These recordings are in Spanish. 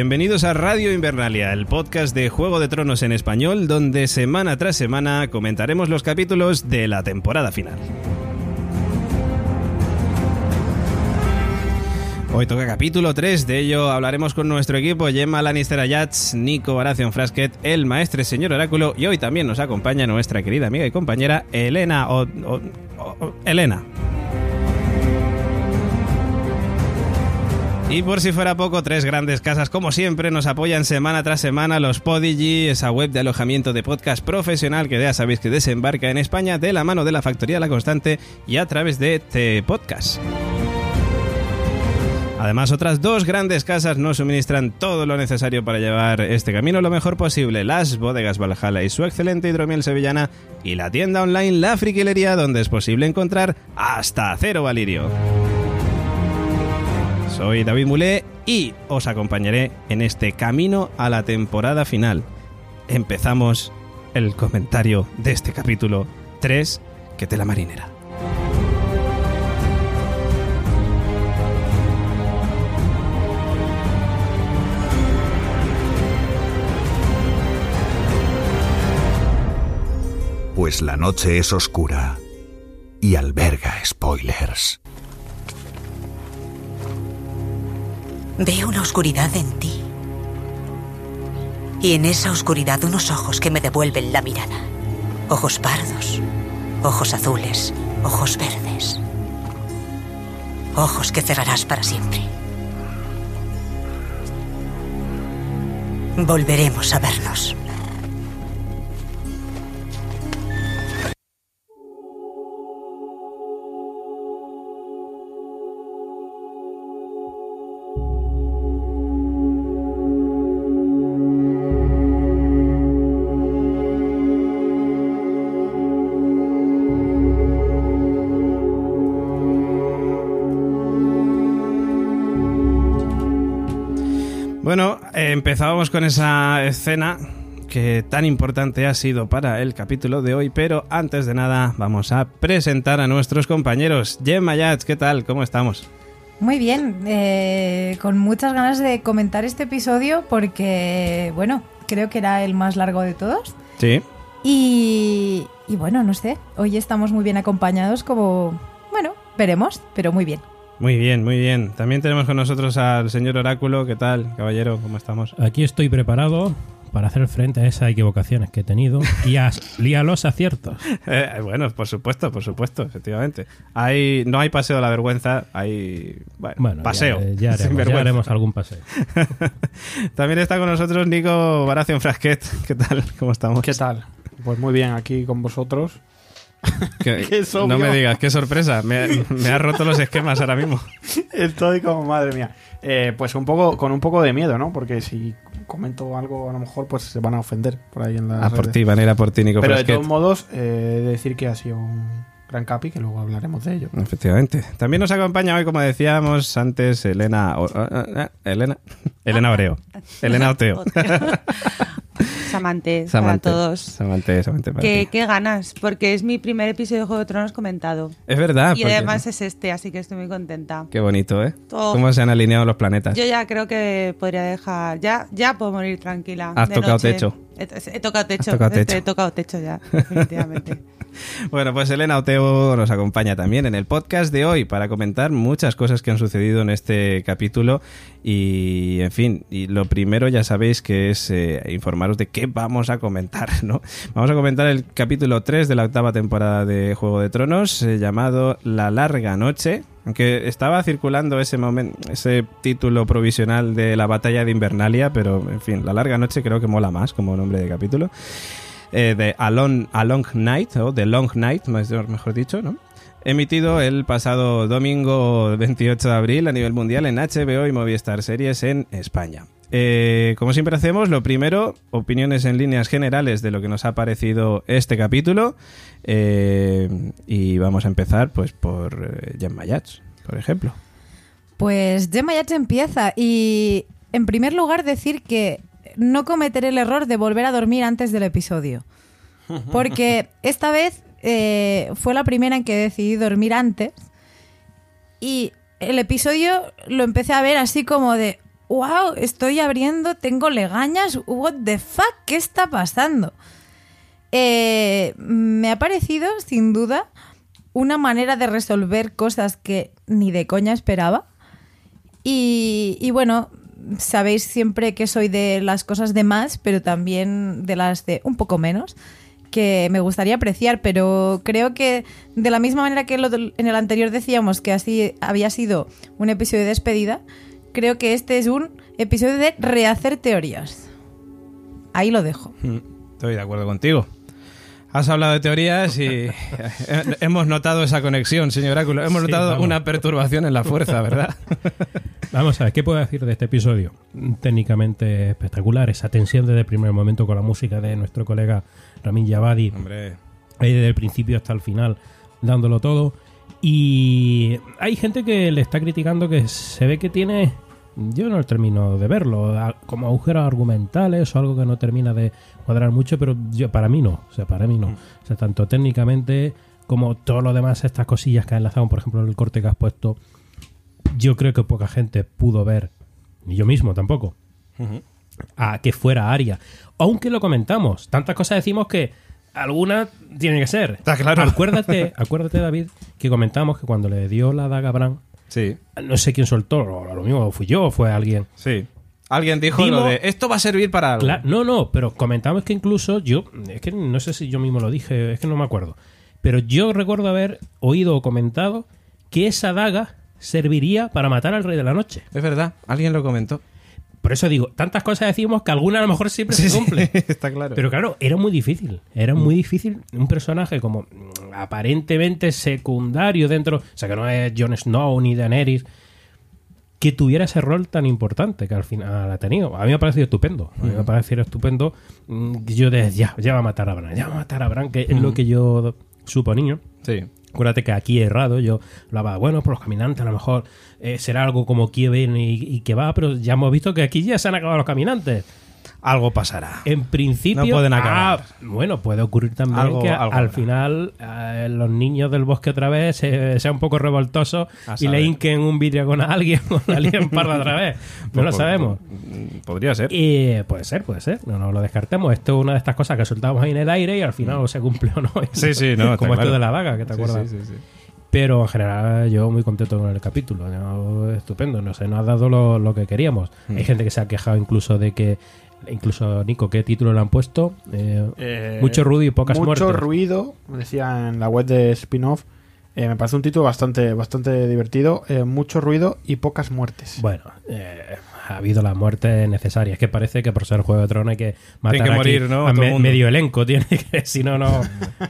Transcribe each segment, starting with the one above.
Bienvenidos a Radio Invernalia, el podcast de Juego de Tronos en español, donde semana tras semana comentaremos los capítulos de la temporada final. Hoy toca capítulo 3, de ello hablaremos con nuestro equipo Gemma Lannister Ayats, Nico Baratheon Frasket, el maestre señor Oráculo y hoy también nos acompaña nuestra querida amiga y compañera Elena o- o- Elena. Y por si fuera poco, tres grandes casas como siempre nos apoyan semana tras semana los Podigi, esa web de alojamiento de podcast profesional que ya sabéis que desembarca en España de la mano de la Factoría La Constante y a través de este podcast. Además, otras dos grandes casas nos suministran todo lo necesario para llevar este camino lo mejor posible. Las bodegas Valhalla y su excelente hidromiel sevillana y la tienda online La Friquilería donde es posible encontrar hasta cero valirio. Soy David Mulé y os acompañaré en este camino a la temporada final. Empezamos el comentario de este capítulo 3, que te la marinera. Pues la noche es oscura y alberga spoilers. Veo una oscuridad en ti. Y en esa oscuridad unos ojos que me devuelven la mirada. Ojos pardos, ojos azules, ojos verdes. Ojos que cerrarás para siempre. Volveremos a vernos. Empezábamos con esa escena que tan importante ha sido para el capítulo de hoy, pero antes de nada vamos a presentar a nuestros compañeros. Gemma Yats, ¿qué tal? ¿Cómo estamos? Muy bien, eh, con muchas ganas de comentar este episodio porque, bueno, creo que era el más largo de todos. Sí. Y, y bueno, no sé, hoy estamos muy bien acompañados como, bueno, veremos, pero muy bien. Muy bien, muy bien. También tenemos con nosotros al señor Oráculo. ¿Qué tal, caballero? ¿Cómo estamos? Aquí estoy preparado para hacer frente a esas equivocaciones que he tenido y a, y a los aciertos. Eh, bueno, por supuesto, por supuesto, efectivamente. Hay, no hay paseo de la vergüenza, hay bueno, Bueno, paseo. ya, ya sin haremos, ya haremos algún paseo. También está con nosotros Nico Baración Frasquet. ¿Qué tal? ¿Cómo estamos? ¿Qué tal? Pues muy bien, aquí con vosotros. Que- Qué es no me digas, qué sorpresa. Me, me ha roto los esquemas ahora mismo. Estoy como, madre mía. Eh, pues un poco, con un poco de miedo, ¿no? Porque si comento algo, a lo mejor pues se van a ofender por ahí en la. A por ti, van a ir a por ti, Nico Pero de todos modos, eh, he de decir que ha sido un gran capi, que luego hablaremos de ello. Efectivamente. También nos acompaña hoy, como decíamos antes, Elena. o- eh, eh, Elena. Elena Oreo. Elena Oteo. Samante, para Samante. todos. Samante, Samante para Qué, qué ganas, porque es mi primer episodio de Juego de Tronos comentado. Es verdad. y porque- además es este, así que estoy muy contenta. Qué bonito, ¿eh? Oh. Cómo se han alineado los planetas. Yo ya creo que podría dejar. Ya, ya puedo morir tranquila. Has de tocado noche. techo. He, he tocado techo. Tocado He- techo. He tocado techo ya, definitivamente. Bueno, pues Elena Oteo nos acompaña también en el podcast de hoy para comentar muchas cosas que han sucedido en este capítulo y, en fin, y lo primero ya sabéis que es eh, informaros de qué vamos a comentar, ¿no? Vamos a comentar el capítulo 3 de la octava temporada de Juego de Tronos eh, llamado La larga noche, aunque estaba circulando ese momento, ese título provisional de la batalla de Invernalia, pero en fin, La larga noche creo que mola más como nombre de capítulo eh, de A Long, A Long Night, o The Long Night, mejor dicho, ¿no? Emitido el pasado domingo 28 de abril a nivel mundial en HBO y Movistar Series en España. Eh, como siempre hacemos, lo primero, opiniones en líneas generales de lo que nos ha parecido este capítulo. Eh, y vamos a empezar pues por eh, Gemma Yats, por ejemplo. Pues Gemma Yates empieza y en primer lugar decir que no cometeré el error de volver a dormir antes del episodio. Porque esta vez eh, fue la primera en que decidí dormir antes y el episodio lo empecé a ver así como de, wow, estoy abriendo, tengo legañas, what the fuck, ¿qué está pasando? Eh, me ha parecido, sin duda, una manera de resolver cosas que ni de coña esperaba. Y, y bueno, sabéis siempre que soy de las cosas de más, pero también de las de un poco menos, que me gustaría apreciar, pero creo que de la misma manera que en el anterior decíamos que así había sido un episodio de despedida, creo que este es un episodio de rehacer teorías. Ahí lo dejo. Mm, Estoy de acuerdo contigo. Has hablado de teorías y eh, hemos notado esa conexión, señor Áculo. Hemos Sí, notado vamos. una perturbación en la fuerza, ¿verdad? Vamos a ver, ¿qué puedo decir de este episodio? Técnicamente espectacular, esa tensión desde el primer momento con la música de nuestro colega Ramin Javadi, Hombre, ahí desde el principio hasta el final, dándolo todo. Y hay gente que le está criticando que se ve que tiene, yo no termino de verlo, como agujeros argumentales o algo que no termina de cuadrar mucho, pero yo para mí no, o sea, para mí no. O sea, tanto técnicamente como todo lo demás, estas cosillas que ha enlazado, por ejemplo, el corte que has puesto, yo creo que poca gente pudo ver, ni yo mismo tampoco, a que fuera Aria. Aunque lo comentamos, tantas cosas decimos que alguna tiene que ser. Está claro. Acuérdate, acuérdate, David, que comentamos que cuando le dio la daga a Bran, sí, no sé quién soltó, lo, lo mismo fui yo o fue alguien. sí. Alguien dijo Dimo- lo de esto va a servir para algo. No, no, pero comentamos que incluso yo, es que no sé si yo mismo lo dije, es que no me acuerdo, pero yo recuerdo haber oído o comentado que esa daga serviría para matar al rey de la noche. Es verdad, alguien lo comentó. Por eso digo, tantas cosas decimos que alguna a lo mejor siempre se cumple. está claro. Pero claro, era muy difícil. Era muy difícil un personaje como mm, aparentemente secundario dentro. O sea, que no es Jon Snow ni Daenerys. Que tuviera ese rol tan importante que al final ha tenido. A mí me ha parecido estupendo. A mí me ha parecido estupendo. mm, Yo decía, ya, ya va a matar a Bran, ya va a matar a Bran, que es lo que yo suponía. sí. Acuérdate que aquí he errado, yo hablaba, bueno, por los caminantes a lo mejor eh, será algo como Kieven y, y que va, pero ya hemos visto que aquí ya se han acabado los caminantes. Algo pasará. En principio. No pueden acabar. Ah, bueno, puede ocurrir también Algo- que algo al habrá. final eh, los niños del bosque otra vez se- sean un poco revoltosos A y le hinquen un vidrio con alguien o la líen parda otra vez. No lo Pues- sabemos. pues, Podría ser. Y puede ser, puede ser. No nos lo descartemos. Esto es una de estas cosas que soltamos ahí en el aire y al final o se cumple o no. Sí, sí, no, Como esto claro. de la daga, que te Sí, acuerdas. sí, sí, sí. Pero en general yo muy contento con el capítulo. ¿no? Estupendo, no sé, nos ha dado lo, lo que queríamos. Mm. Hay gente que se ha quejado incluso de que, incluso Nico, ¿qué título le han puesto? Eh, Eh, mucho ruido y pocas mucho muertes. ruido, decía en la web de spin-off. Eh, me parece un título bastante, bastante divertido. Eh, mucho ruido y pocas muertes. Bueno, eh, ha habido las muertes necesarias. Que parece que por ser Juego de Tronos hay que matar que aquí morir, ¿no? a me- medio elenco. Tiene que, si no, no.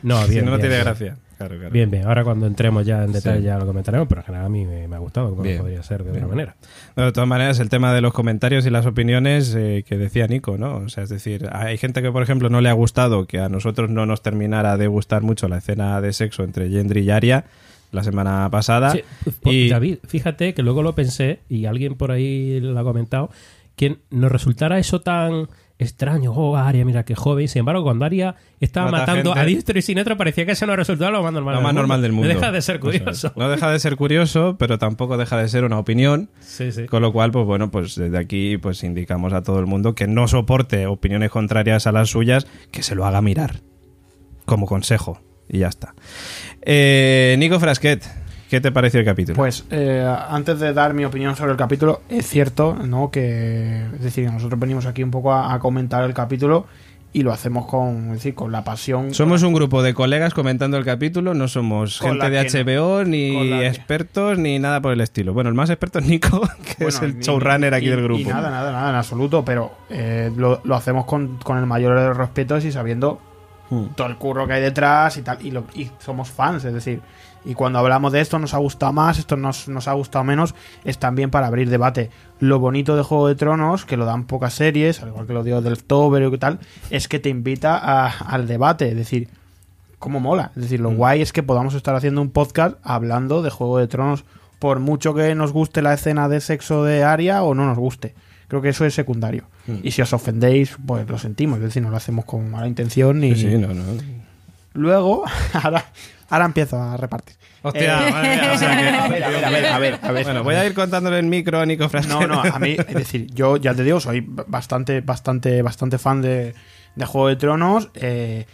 No, Si bien. no, no bien, tiene bien. gracia. Claro, claro. Bien, bien. Ahora cuando entremos ya en detalle Sí. ya lo comentaremos, pero en general a mí me, me ha gustado, como podría ser de Bien. otra manera. Bueno, de todas maneras, el tema de los comentarios y las opiniones eh, que decía Nico, ¿no? O sea, es decir, hay gente que, por ejemplo, no le ha gustado, que a nosotros no nos terminara de gustar mucho la escena de sexo entre Gendry y Arya la semana pasada. Sí, pues, y David, fíjate que luego lo pensé y alguien por ahí lo ha comentado que nos resultara eso tan extraño, oh, Aria, mira qué joven. Sin embargo, cuando Aria estaba Mata matando gente. a diestro y siniestro, parecía que ese no resultaba lo más normal, Lo más normal del mundo. No deja de ser Eso es. curioso. No deja de ser curioso, pero tampoco deja de ser una opinión. Sí, sí. Con lo cual, pues bueno, pues desde aquí pues indicamos a todo el mundo que no soporte opiniones contrarias a las suyas, que se lo haga mirar. Como consejo. Y ya está. Eh, Nico Frasquet, ¿qué te pareció el capítulo? Pues eh, antes de dar mi opinión sobre el capítulo, es cierto, ¿no? Que es decir, nosotros venimos aquí un poco a, a comentar el capítulo y lo hacemos con, es decir, con la pasión. Somos un grupo de colegas comentando el capítulo, no somos gente de no. HBO, Con ni la que- expertos, ni nada por el estilo. Bueno, el más experto es Nico, que es Bueno, el ni- showrunner aquí y- del grupo. Y nada, nada, nada, en absoluto, pero eh, lo, lo hacemos con, con el mayor de los respetos y sabiendo Hmm. todo el curro que hay detrás y tal, y, lo- y somos fans, es decir, y cuando hablamos de esto nos ha gustado más, esto nos, nos ha gustado menos, es también para abrir debate. Lo bonito de Juego de Tronos, que lo dan pocas series, al igual que lo digo del Tober y tal, es que te invita a- al debate, es decir, cómo mola. Es decir, lo guay es que podamos estar haciendo un podcast hablando de Juego de Tronos, por mucho que nos guste la escena de sexo de Aria o no nos guste. Creo que eso es secundario. Y si os ofendéis, pues lo sentimos. Es decir, no lo hacemos con mala intención ni... Sí, sí, no, no. Luego, ahora, ahora empiezo a repartir. Hostia, Eh, madre mía, o sea que- a ver, a ver, a ver, a ver, a ver. Bueno, voy a ir contándole el micro a Nico. No, no, a mí, es decir, yo ya te digo, soy bastante, bastante, bastante fan de, de Juego de Tronos. eh,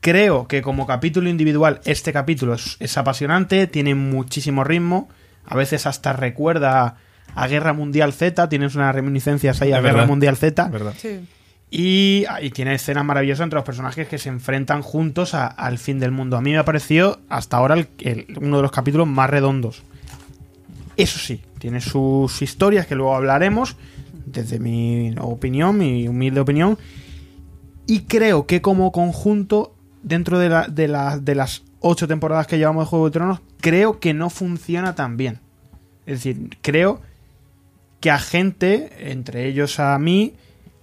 creo que como capítulo individual, este capítulo es, es apasionante, tiene muchísimo ritmo. A veces hasta recuerda a Guerra Mundial Z, tienes unas reminiscencias ahí a Guerra. Mundial Z. ¿Verdad? Y, y tiene escenas maravillosas entre los personajes que se enfrentan juntos al fin del mundo. A mí me ha parecido hasta ahora uno de los capítulos más redondos. Eso sí, tiene sus historias que luego hablaremos, desde mi opinión, mi humilde opinión. Y creo que como conjunto, dentro de, de las ocho temporadas que llevamos de Juego de Tronos, creo que no funciona tan bien. Es decir, creo que a gente, entre ellos a mí,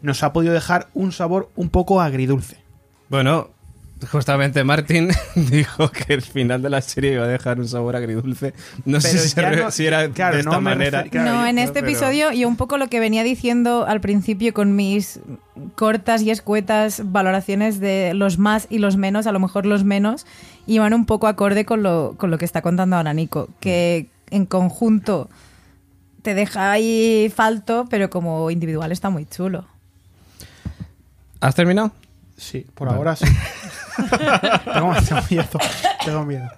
nos ha podido dejar un sabor un poco agridulce. Bueno, justamente Martin dijo que el final de la serie iba a dejar un sabor agridulce. No sé si, re- no- si era claro, de esta manera. refer- claro, no, en este pero- episodio y un poco lo que venía diciendo al principio con mis cortas y escuetas valoraciones de los más y los menos, a lo mejor los menos, iban un poco acorde con lo, con lo que está contando ahora Nico, que en conjunto te deja ahí falto, pero como individual está muy chulo. ¿Has terminado? Sí, por ahora sí. tengo, tengo miedo. Tengo miedo.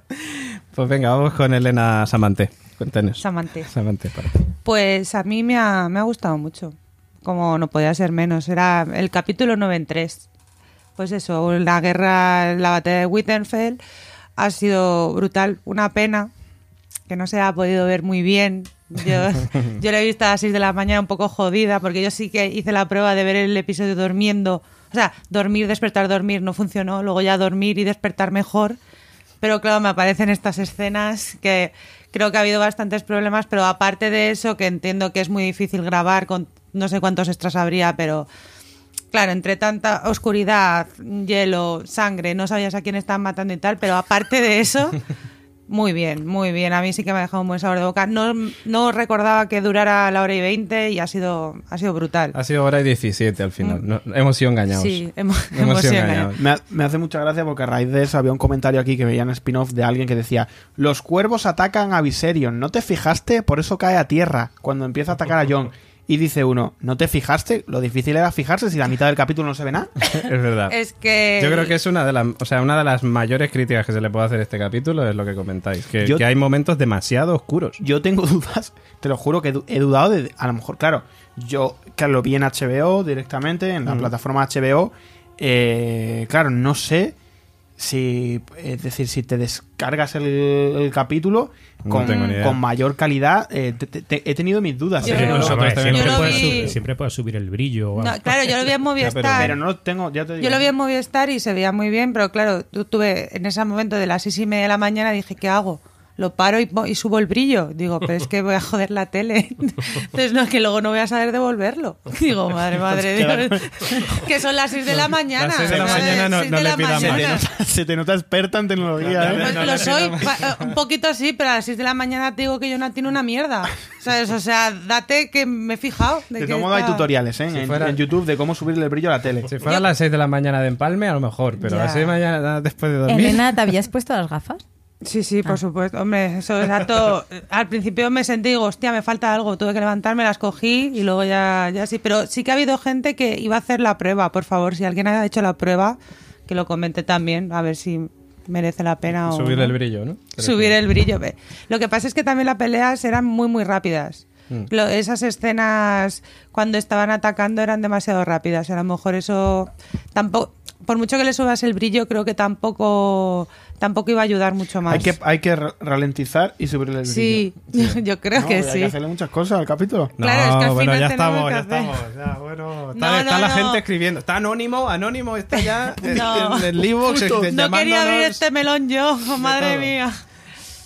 Pues venga, vamos con Elena Samante. Cuéntanos. Samante. Samante, para ti. Pues a mí me ha, me ha gustado mucho. Como no podía ser menos. Era el capítulo 9 en 3. Pues eso, la guerra, la batalla de Winterfell ha sido brutal. Una pena que no se ha podido ver muy bien. Yo, yo la he visto a las 6 de la mañana un poco jodida porque yo sí que hice la prueba de ver el episodio durmiendo. O sea, dormir, despertar, dormir no funcionó. Luego ya dormir y despertar mejor. Pero claro, me aparecen estas escenas que creo que ha habido bastantes problemas, pero aparte de eso, que entiendo que es muy difícil grabar con no sé cuántos extras habría, pero claro, entre tanta oscuridad, hielo, sangre, no sabías a quién estaban matando y tal, pero aparte de eso, muy bien, muy bien. A mí sí que me ha dejado un buen sabor de boca. No, no recordaba que durara la hora y veinte y ha sido, ha sido brutal. Ha sido hora y 17 al final. No, hemos sido engañados. Sí, hemos, Hemos hemos sido engañados. engañados. Me, ha- me hace mucha gracia porque a raíz de eso había un comentario aquí que veía en spin-off de alguien que decía: Los cuervos atacan a Viserion, ¿no te fijaste? Por eso cae a tierra cuando empieza a atacar a Jon. Y dice uno: ¿No te fijaste? Lo difícil era fijarse si la mitad del capítulo no se ve nada. es verdad. Es que... Yo creo que es una de las, o sea, una de las mayores críticas que se le puede hacer a este capítulo es lo que comentáis, que, Yo- que hay momentos demasiado oscuros. Yo tengo dudas, te lo juro que he dudado de. A lo mejor, claro, yo que lo vi en HBO directamente, en la Mm. plataforma HBO. eh, claro, no sé si. Es decir, si te descargas el, el capítulo con, con mayor calidad, eh, te- te- te- he tenido mis dudas. Eh, Pero no- nosotros Hombre, también siempre, puedes vi- subir, siempre puedes subir el brillo. No, claro, yo lo vi en Movistar. pero no lo tengo, ya te digo. Yo lo vi en Movistar y se veía muy bien, pero claro, tú tuve en ese momento de las seis y media de la mañana dije, ¿qué hago? Lo paro y, subo el brillo. Digo, pero es que voy a joder la tele. Entonces, no, es que luego no voy a saber devolverlo. Digo, madre, madre, Dios, que son las 6 de la mañana. Las seis de la mañana no- le más. Se te, mañana. nota, se te nota experta en tecnología, ¿eh? Pues No, lo soy, un poquito sí, pero a las 6 de la mañana te digo que yo no tiene una mierda. ¿Sabes? O sea, date que me he fijado. De, De que todo modo hay tutoriales, ¿eh? Si en, fuera- en YouTube de cómo subirle el brillo a la tele. Si fuera a las 6 de la mañana de empalme, a lo mejor, pero a las Ya. 6 de la mañana después de dormir. Elena, ¿te habías puesto las gafas? Sí, sí, por supuesto. Hombre, eso es todo. Al principio me sentí, digo, hostia, me falta algo. Tuve que levantarme, las cogí y luego ya, ya sí. Pero sí que ha habido gente que iba a hacer la prueba. Por favor, si alguien ha hecho la prueba, que lo comente también, a ver si merece la pena o. Subirle no. el brillo, ¿no? Subir el brillo. ve. Lo que pasa es que también las peleas eran muy, muy rápidas. Mm. Lo- esas escenas cuando estaban atacando eran demasiado rápidas. A lo mejor eso tampoco, por mucho que le subas el brillo, creo que tampoco, tampoco iba a ayudar mucho más. Hay que, hay que ra- ralentizar y subirle el brillo. Sí, yo creo No, que Hay sí. que hacerle muchas cosas al capítulo. No, Claro, es que al bueno, final ya estamos, que ya hacer- estamos. Ya, bueno, está, No, está no, la no. gente escribiendo. Está anónimo, anónimo, está ya en- No. en el Livox, No quería abrir este melón yo, madre mía.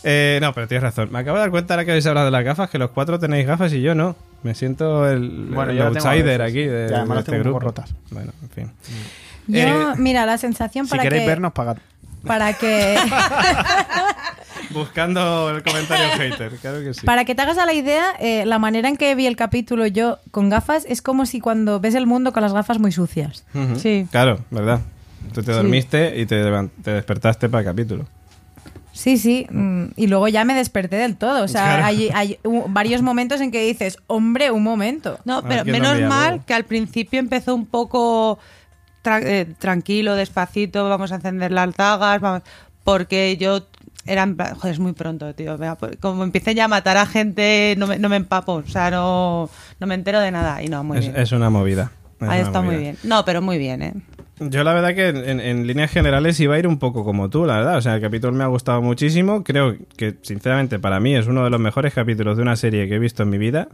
Eh, no, pero tienes razón. Me acabo de dar cuenta ahora que habéis hablado de las gafas, que los cuatro tenéis gafas y yo no. Me siento el, Bueno, yo outsider aquí de, Y además de este grupo. rotas. Bueno, en fin. Yo, Eh, mira, la sensación Si para queréis que... vernos, pagad. Para que, Buscando el comentario hater, claro que sí. para que te hagas a la idea, eh, la manera en que vi el capítulo yo con gafas es como si cuando ves el mundo con las gafas muy sucias. Sí. Claro, ¿verdad? Tú te Sí. dormiste y te, te despertaste para el capítulo. Sí, sí, mm, y luego ya me desperté del todo. O sea, Claro. hay, hay varios momentos en que dices, hombre, un momento. No, pero ¿quién lo menos mal que al principio empezó un poco tra- eh, tranquilo, despacito, vamos a encender las dagas, vamos, porque yo era joder, es muy pronto, tío. Como empiecen ya a matar a gente, no me, no me empapo, o sea, no, no me entero de nada. Y no, muy Es, bien. es una movida. Es Ahí una está muy bien. No, pero muy bien, ¿eh? Yo la verdad que en, en líneas generales iba a ir un poco como tú, la verdad. O sea, el capítulo me ha gustado muchísimo. Creo que, sinceramente, para mí es uno de los mejores capítulos de una serie que he visto en mi vida.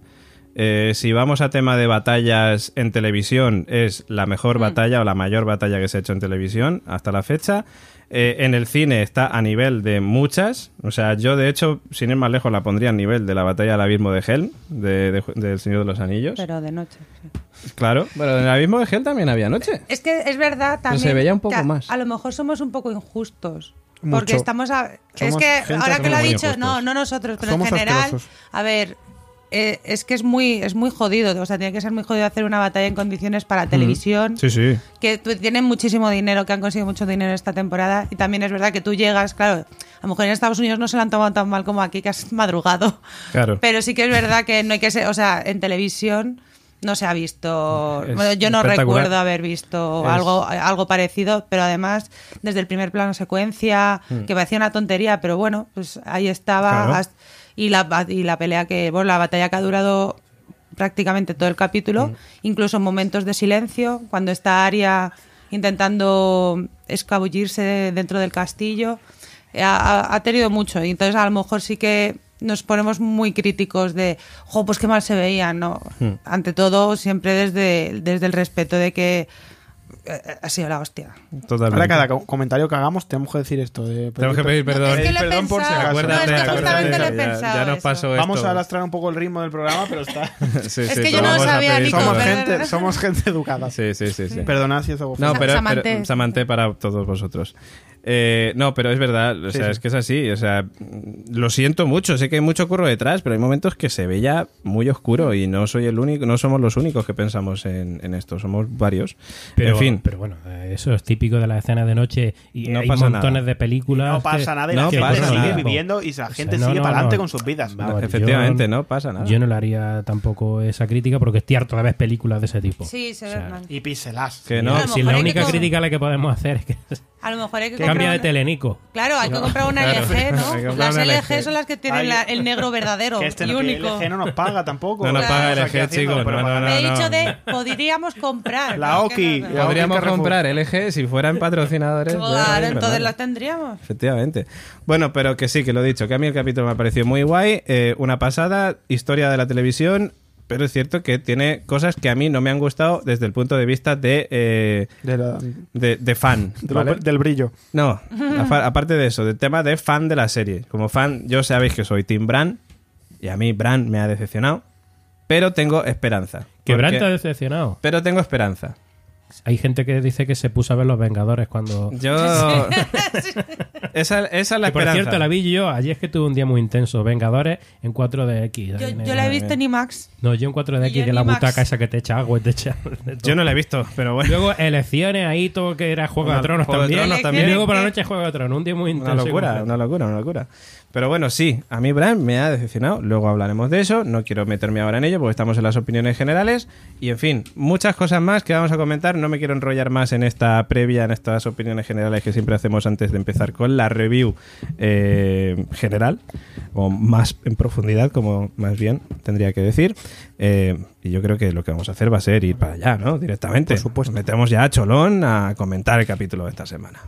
Eh, si vamos a tema de batallas en televisión, es la mejor batalla o la mayor batalla que se ha hecho en televisión hasta la fecha. Eh, en el cine está a nivel de muchas. O sea, yo de hecho, sin ir más lejos, la pondría a nivel de la batalla del abismo de Helm, de, de- del Señor de los Anillos. Pero de noche. sí. Claro, pero en el abismo de Helm también había noche. Es que es verdad también. se veía un poco que más. A lo mejor somos un poco injustos. Mucho. Porque estamos a. Es que ahora que lo ha dicho, injustos. no, no nosotros, pero Somos en general, asquerosos. a ver, eh, es que es muy, es muy jodido. O sea, tiene que ser muy jodido hacer una batalla en condiciones para televisión. Sí, sí. Que tienen muchísimo dinero, que han conseguido mucho dinero esta temporada. Y también es verdad que tú llegas, claro, a lo mejor en Estados Unidos no se lo han tomado tan mal como aquí, que has madrugado. Claro. Pero sí que es verdad que no hay que ser, o sea, en televisión no se ha visto, bueno, yo no recuerdo haber visto Es- algo, algo parecido, pero además desde el primer plano secuencia, que parecía una tontería, pero bueno, pues ahí estaba. Claro. hasta- y la y la pelea que, bueno, la batalla que ha durado prácticamente todo el capítulo, incluso en momentos de silencio, cuando está Aria intentando escabullirse dentro del castillo, ha, ha- tenido mucho. Y entonces a lo mejor sí que nos ponemos muy críticos de, jo, pues qué mal se veían, ¿no? Hmm. Ante todo, siempre desde, desde el respeto de que ha sido la hostia. Totalmente. Ahora cada co- comentario que hagamos tenemos que decir esto. De, Tenemos que pedir perdón. Es que perdón por si. Acuérdate, No, es que acuérdate, ya- Ya, nos eso. pasó Vamos esto. a arrastrar un poco el ritmo del programa, pero está. Sí, Es sí, que yo no lo vamos sabía, Nico, somos, gente, somos gente educada. Sí, sí, sí, sí. Perdonad si eso No, pero, Samanté. pero Samanté para todos vosotros. Eh, no, pero es verdad, o Sí, sea, sí. es que es así, o sea, lo siento mucho, sé que hay mucho curro detrás, pero hay momentos que se ve ya muy oscuro y no soy el único, no somos los únicos que pensamos en, en esto, somos varios. Pero, en fin, pero bueno, eh, eso es típico de las escenas de noche y No hay pasa montones nada. de películas. No pasa nada y no la gente sigue nada. viviendo y la O gente sea, no, sigue no, para adelante no. con sus vidas. Vamos, efectivamente, yo- no pasa nada. Yo no le haría tampoco esa crítica porque estoy harto de ver películas de ese tipo. Sí, se ve O sea, mal. Y píselas. que no, Si la única crítica la que podemos hacer es que A lo mejor hay que comprar cambia de telenico. Claro, hay que comprar una. LG, ¿no? Las LG son las que tienen la- el negro verdadero Que este y no, que único. LG no nos paga tampoco. No nos paga LG, haciendo chicos, no, propaganda. no, Me he no. dicho de podríamos comprar. La ¿no? Oki. Que no, no. La podríamos Carrefour. comprar LG si fueran patrocinadores. de- Claro, entonces las tendríamos. Efectivamente. Bueno, pero que sí, que lo he dicho, que a mí el capítulo me ha parecido muy guay, eh, una pasada, historia de la televisión, pero es cierto que tiene cosas que a mí no me han gustado desde el punto de vista de, eh, De la- de, de fan. de lo- ¿vale? del brillo. No, aparte de eso, del tema de fan de la serie. Como fan, yo sabéis que soy Team Bran y a mí Bran me ha decepcionado, pero tengo esperanza. Que Bran Porque- te ha decepcionado. Pero tengo esperanza. Hay gente que dice que se puso a ver Los Vengadores cuando... Yo... esa, esa es la Que, por cierto, la vi yo. Ayer es que tuve un día muy intenso. Vengadores en 4DX. Yo, En yo la he visto en IMAX. No, yo en 4DX, Y que en la IMAX. butaca esa que te echa agua y te echa... de. Yo no la he visto, pero bueno. Luego elecciones ahí, todo que era Juego de Una- Tronos Juego de también. Tronos Y también. luego por la noche Juego de Tronos. Un día muy intenso. Una y locura, una locura, una locura. Pero bueno, sí, a mí Bran me ha decepcionado. Luego hablaremos de eso. No quiero meterme ahora en ello porque estamos en las opiniones generales. Y en fin, muchas cosas más que vamos a comentar. No me quiero enrollar más en esta previa, en estas opiniones generales que siempre hacemos antes de empezar con la review eh, general. O más en profundidad, como más bien tendría que decir. Eh, y yo creo que lo que vamos a hacer va a ser ir para allá, ¿no? Directamente. Por supuesto. Metemos ya a Cholón a comentar el capítulo de esta semana.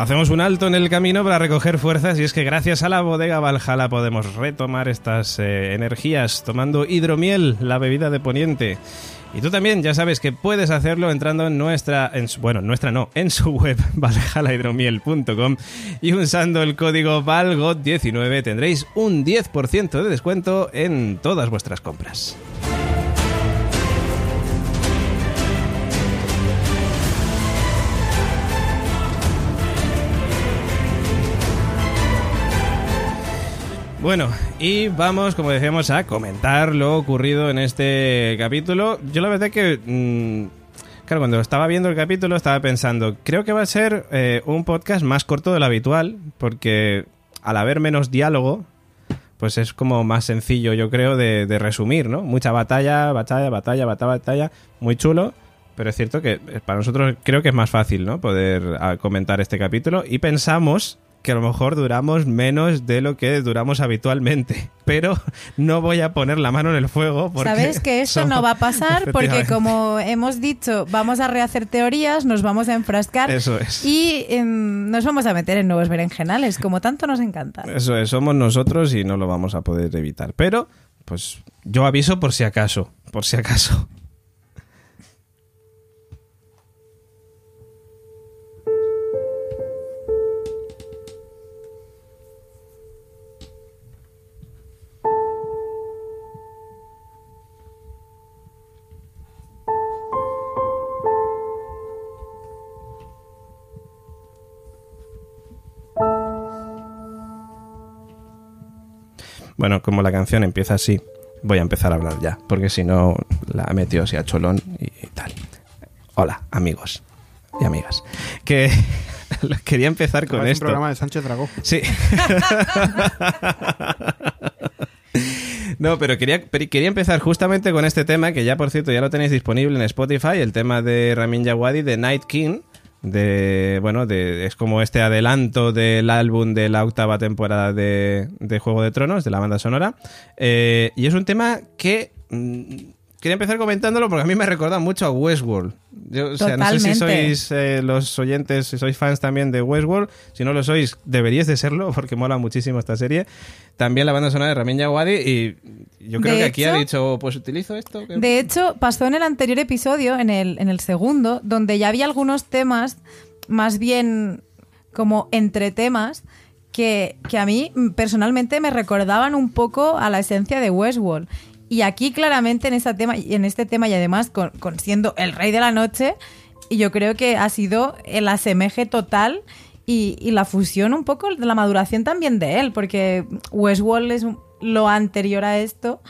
Hacemos un alto en el camino para recoger fuerzas y es que gracias a la bodega Valhalla podemos retomar estas eh, energías tomando hidromiel, la bebida de Poniente. Y tú también ya sabes que puedes hacerlo entrando en nuestra, en bueno, nuestra no, en su web valhallahidromiel.com y usando el código VALGOT19 tendréis un 10% de descuento en todas vuestras compras. Bueno, y vamos, como decíamos, a comentar lo ocurrido en este capítulo. Yo la verdad que... mm, claro, cuando estaba viendo el capítulo estaba pensando, creo que va a ser eh, un podcast más corto de lo habitual, porque al haber menos diálogo, pues es como más sencillo, yo creo, de, de resumir, ¿no? Mucha batalla, batalla, batalla, batalla, batalla, muy chulo. Pero es cierto que eh, para nosotros creo que es más fácil, ¿no? Poder ah, comentar este capítulo. Y pensamos que a lo mejor duramos menos de lo que duramos habitualmente. Pero no voy a poner la mano en el fuego porque... Sabes que eso no va a pasar porque como hemos dicho, vamos a rehacer teorías, nos vamos a enfrascar Eso es. y em, nos vamos a meter en nuevos berenjenales, como tanto nos encanta. Eso es, somos nosotros y no lo vamos a poder evitar. Pero, pues yo aviso por si acaso, por si acaso. Bueno, como la canción empieza así, voy a empezar a hablar ya, porque si no la metió así a cholón y, y tal. Hola, amigos y amigas. Que quería empezar con esto. un programa de Sánchez Dragó. Sí. No, pero quería, quería empezar justamente con este tema, que ya por cierto ya lo tenéis disponible en Spotify, el tema de Ramin Djawadi de Night King. De, bueno, de, es como este adelanto del álbum de la octava temporada de, de Juego de Tronos, de la banda sonora. Eh, y es un tema que mm, quería empezar comentándolo porque a mí me recuerda mucho a Westworld. Yo, o sea, no sé si sois eh, los oyentes, si sois fans también de Westworld. Si no lo sois, deberíais de serlo porque mola muchísimo esta serie. También la banda sonora de Ramin Djawadi y yo creo De que aquí ha dicho, pues utilizo esto. De hecho, pasó en el anterior episodio, en el, en el segundo, donde ya había algunos temas, más bien como entre temas, que, que a mí personalmente me recordaban un poco a la esencia de Westworld. Y aquí claramente en, tema, en este tema y además con, siendo el rey de la noche, y yo creo que ha sido el asemeje total y, y la fusión un poco de la maduración también de él, porque Westworld es lo anterior a esto.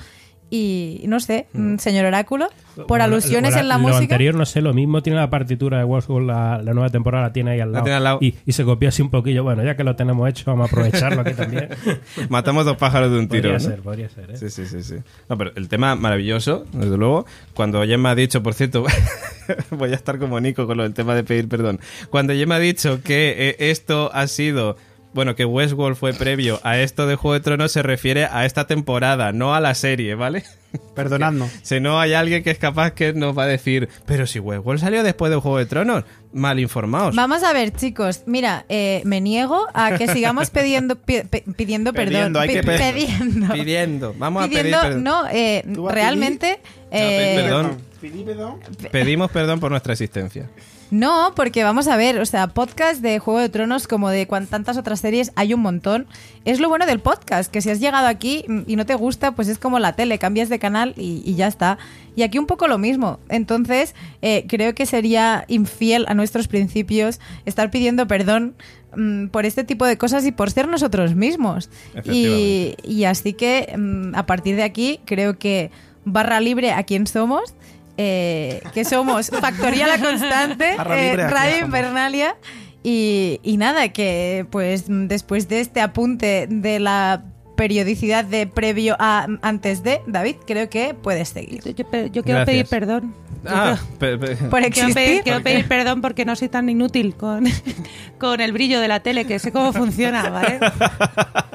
Y no sé, mm, señor Oráculo, por Bueno, alusiones en la lo música. anterior no sé, lo mismo tiene la partitura de Westworld, la, la nueva temporada la tiene ahí al La lado. al lado. Y, y se copió así un poquillo. Bueno, ya que lo tenemos hecho, vamos a aprovecharlo aquí también. Matamos dos pájaros de un tiro. podría ¿no? ser, podría ser. ¿eh? Sí, sí, sí, sí. No, pero el tema maravilloso, desde luego. Cuando Gemma ha dicho, por cierto, voy a estar como Nico con lo del tema de pedir perdón. Cuando Gemma ha dicho que eh, esto ha sido bueno, que Westworld fue previo a esto de Juego de Tronos se refiere a esta temporada, no a la serie, ¿vale? Perdonadnos. Si no hay alguien que es capaz que nos va a decir, pero si Westworld salió después de Juego de Tronos, mal informados. Vamos a ver, chicos. Mira, eh, me niego a que sigamos pidiendo, pi- pidiendo perdón. Pidiendo, hay que pe- pidiendo. Pidiendo, vamos Pidiendo- a pedir perdón. no, eh, ¿Tú vas a realmente. eh, perdón. Pedí perdón. Pedimos perdón por nuestra existencia. No, porque vamos a ver, o sea, podcast de Juego de Tronos como de tantas otras series hay un montón. Es lo bueno del podcast, que si has llegado aquí y no te gusta, pues es como la tele, cambias de canal y, y ya está. Y aquí un poco lo mismo. Entonces, eh, creo que sería infiel a nuestros principios estar pidiendo perdón mm, por este tipo de cosas y por ser nosotros mismos. Y, y así que mm, a partir de aquí creo que barra libre a quien somos. Eh, que somos Factoría La Constante, eh, Radio. Invernalia y, y nada, que pues mm, después de este apunte de la periodicidad de previo a antes de, David, creo que puedes seguir. Yo, yo- yo quiero Gracias. pedir perdón. Ah, quiero- pe- pe- Por Quiero existir. pedir, quiero pedir perdón porque no soy tan inútil con, con el brillo de la tele, que sé cómo funciona, ¿vale?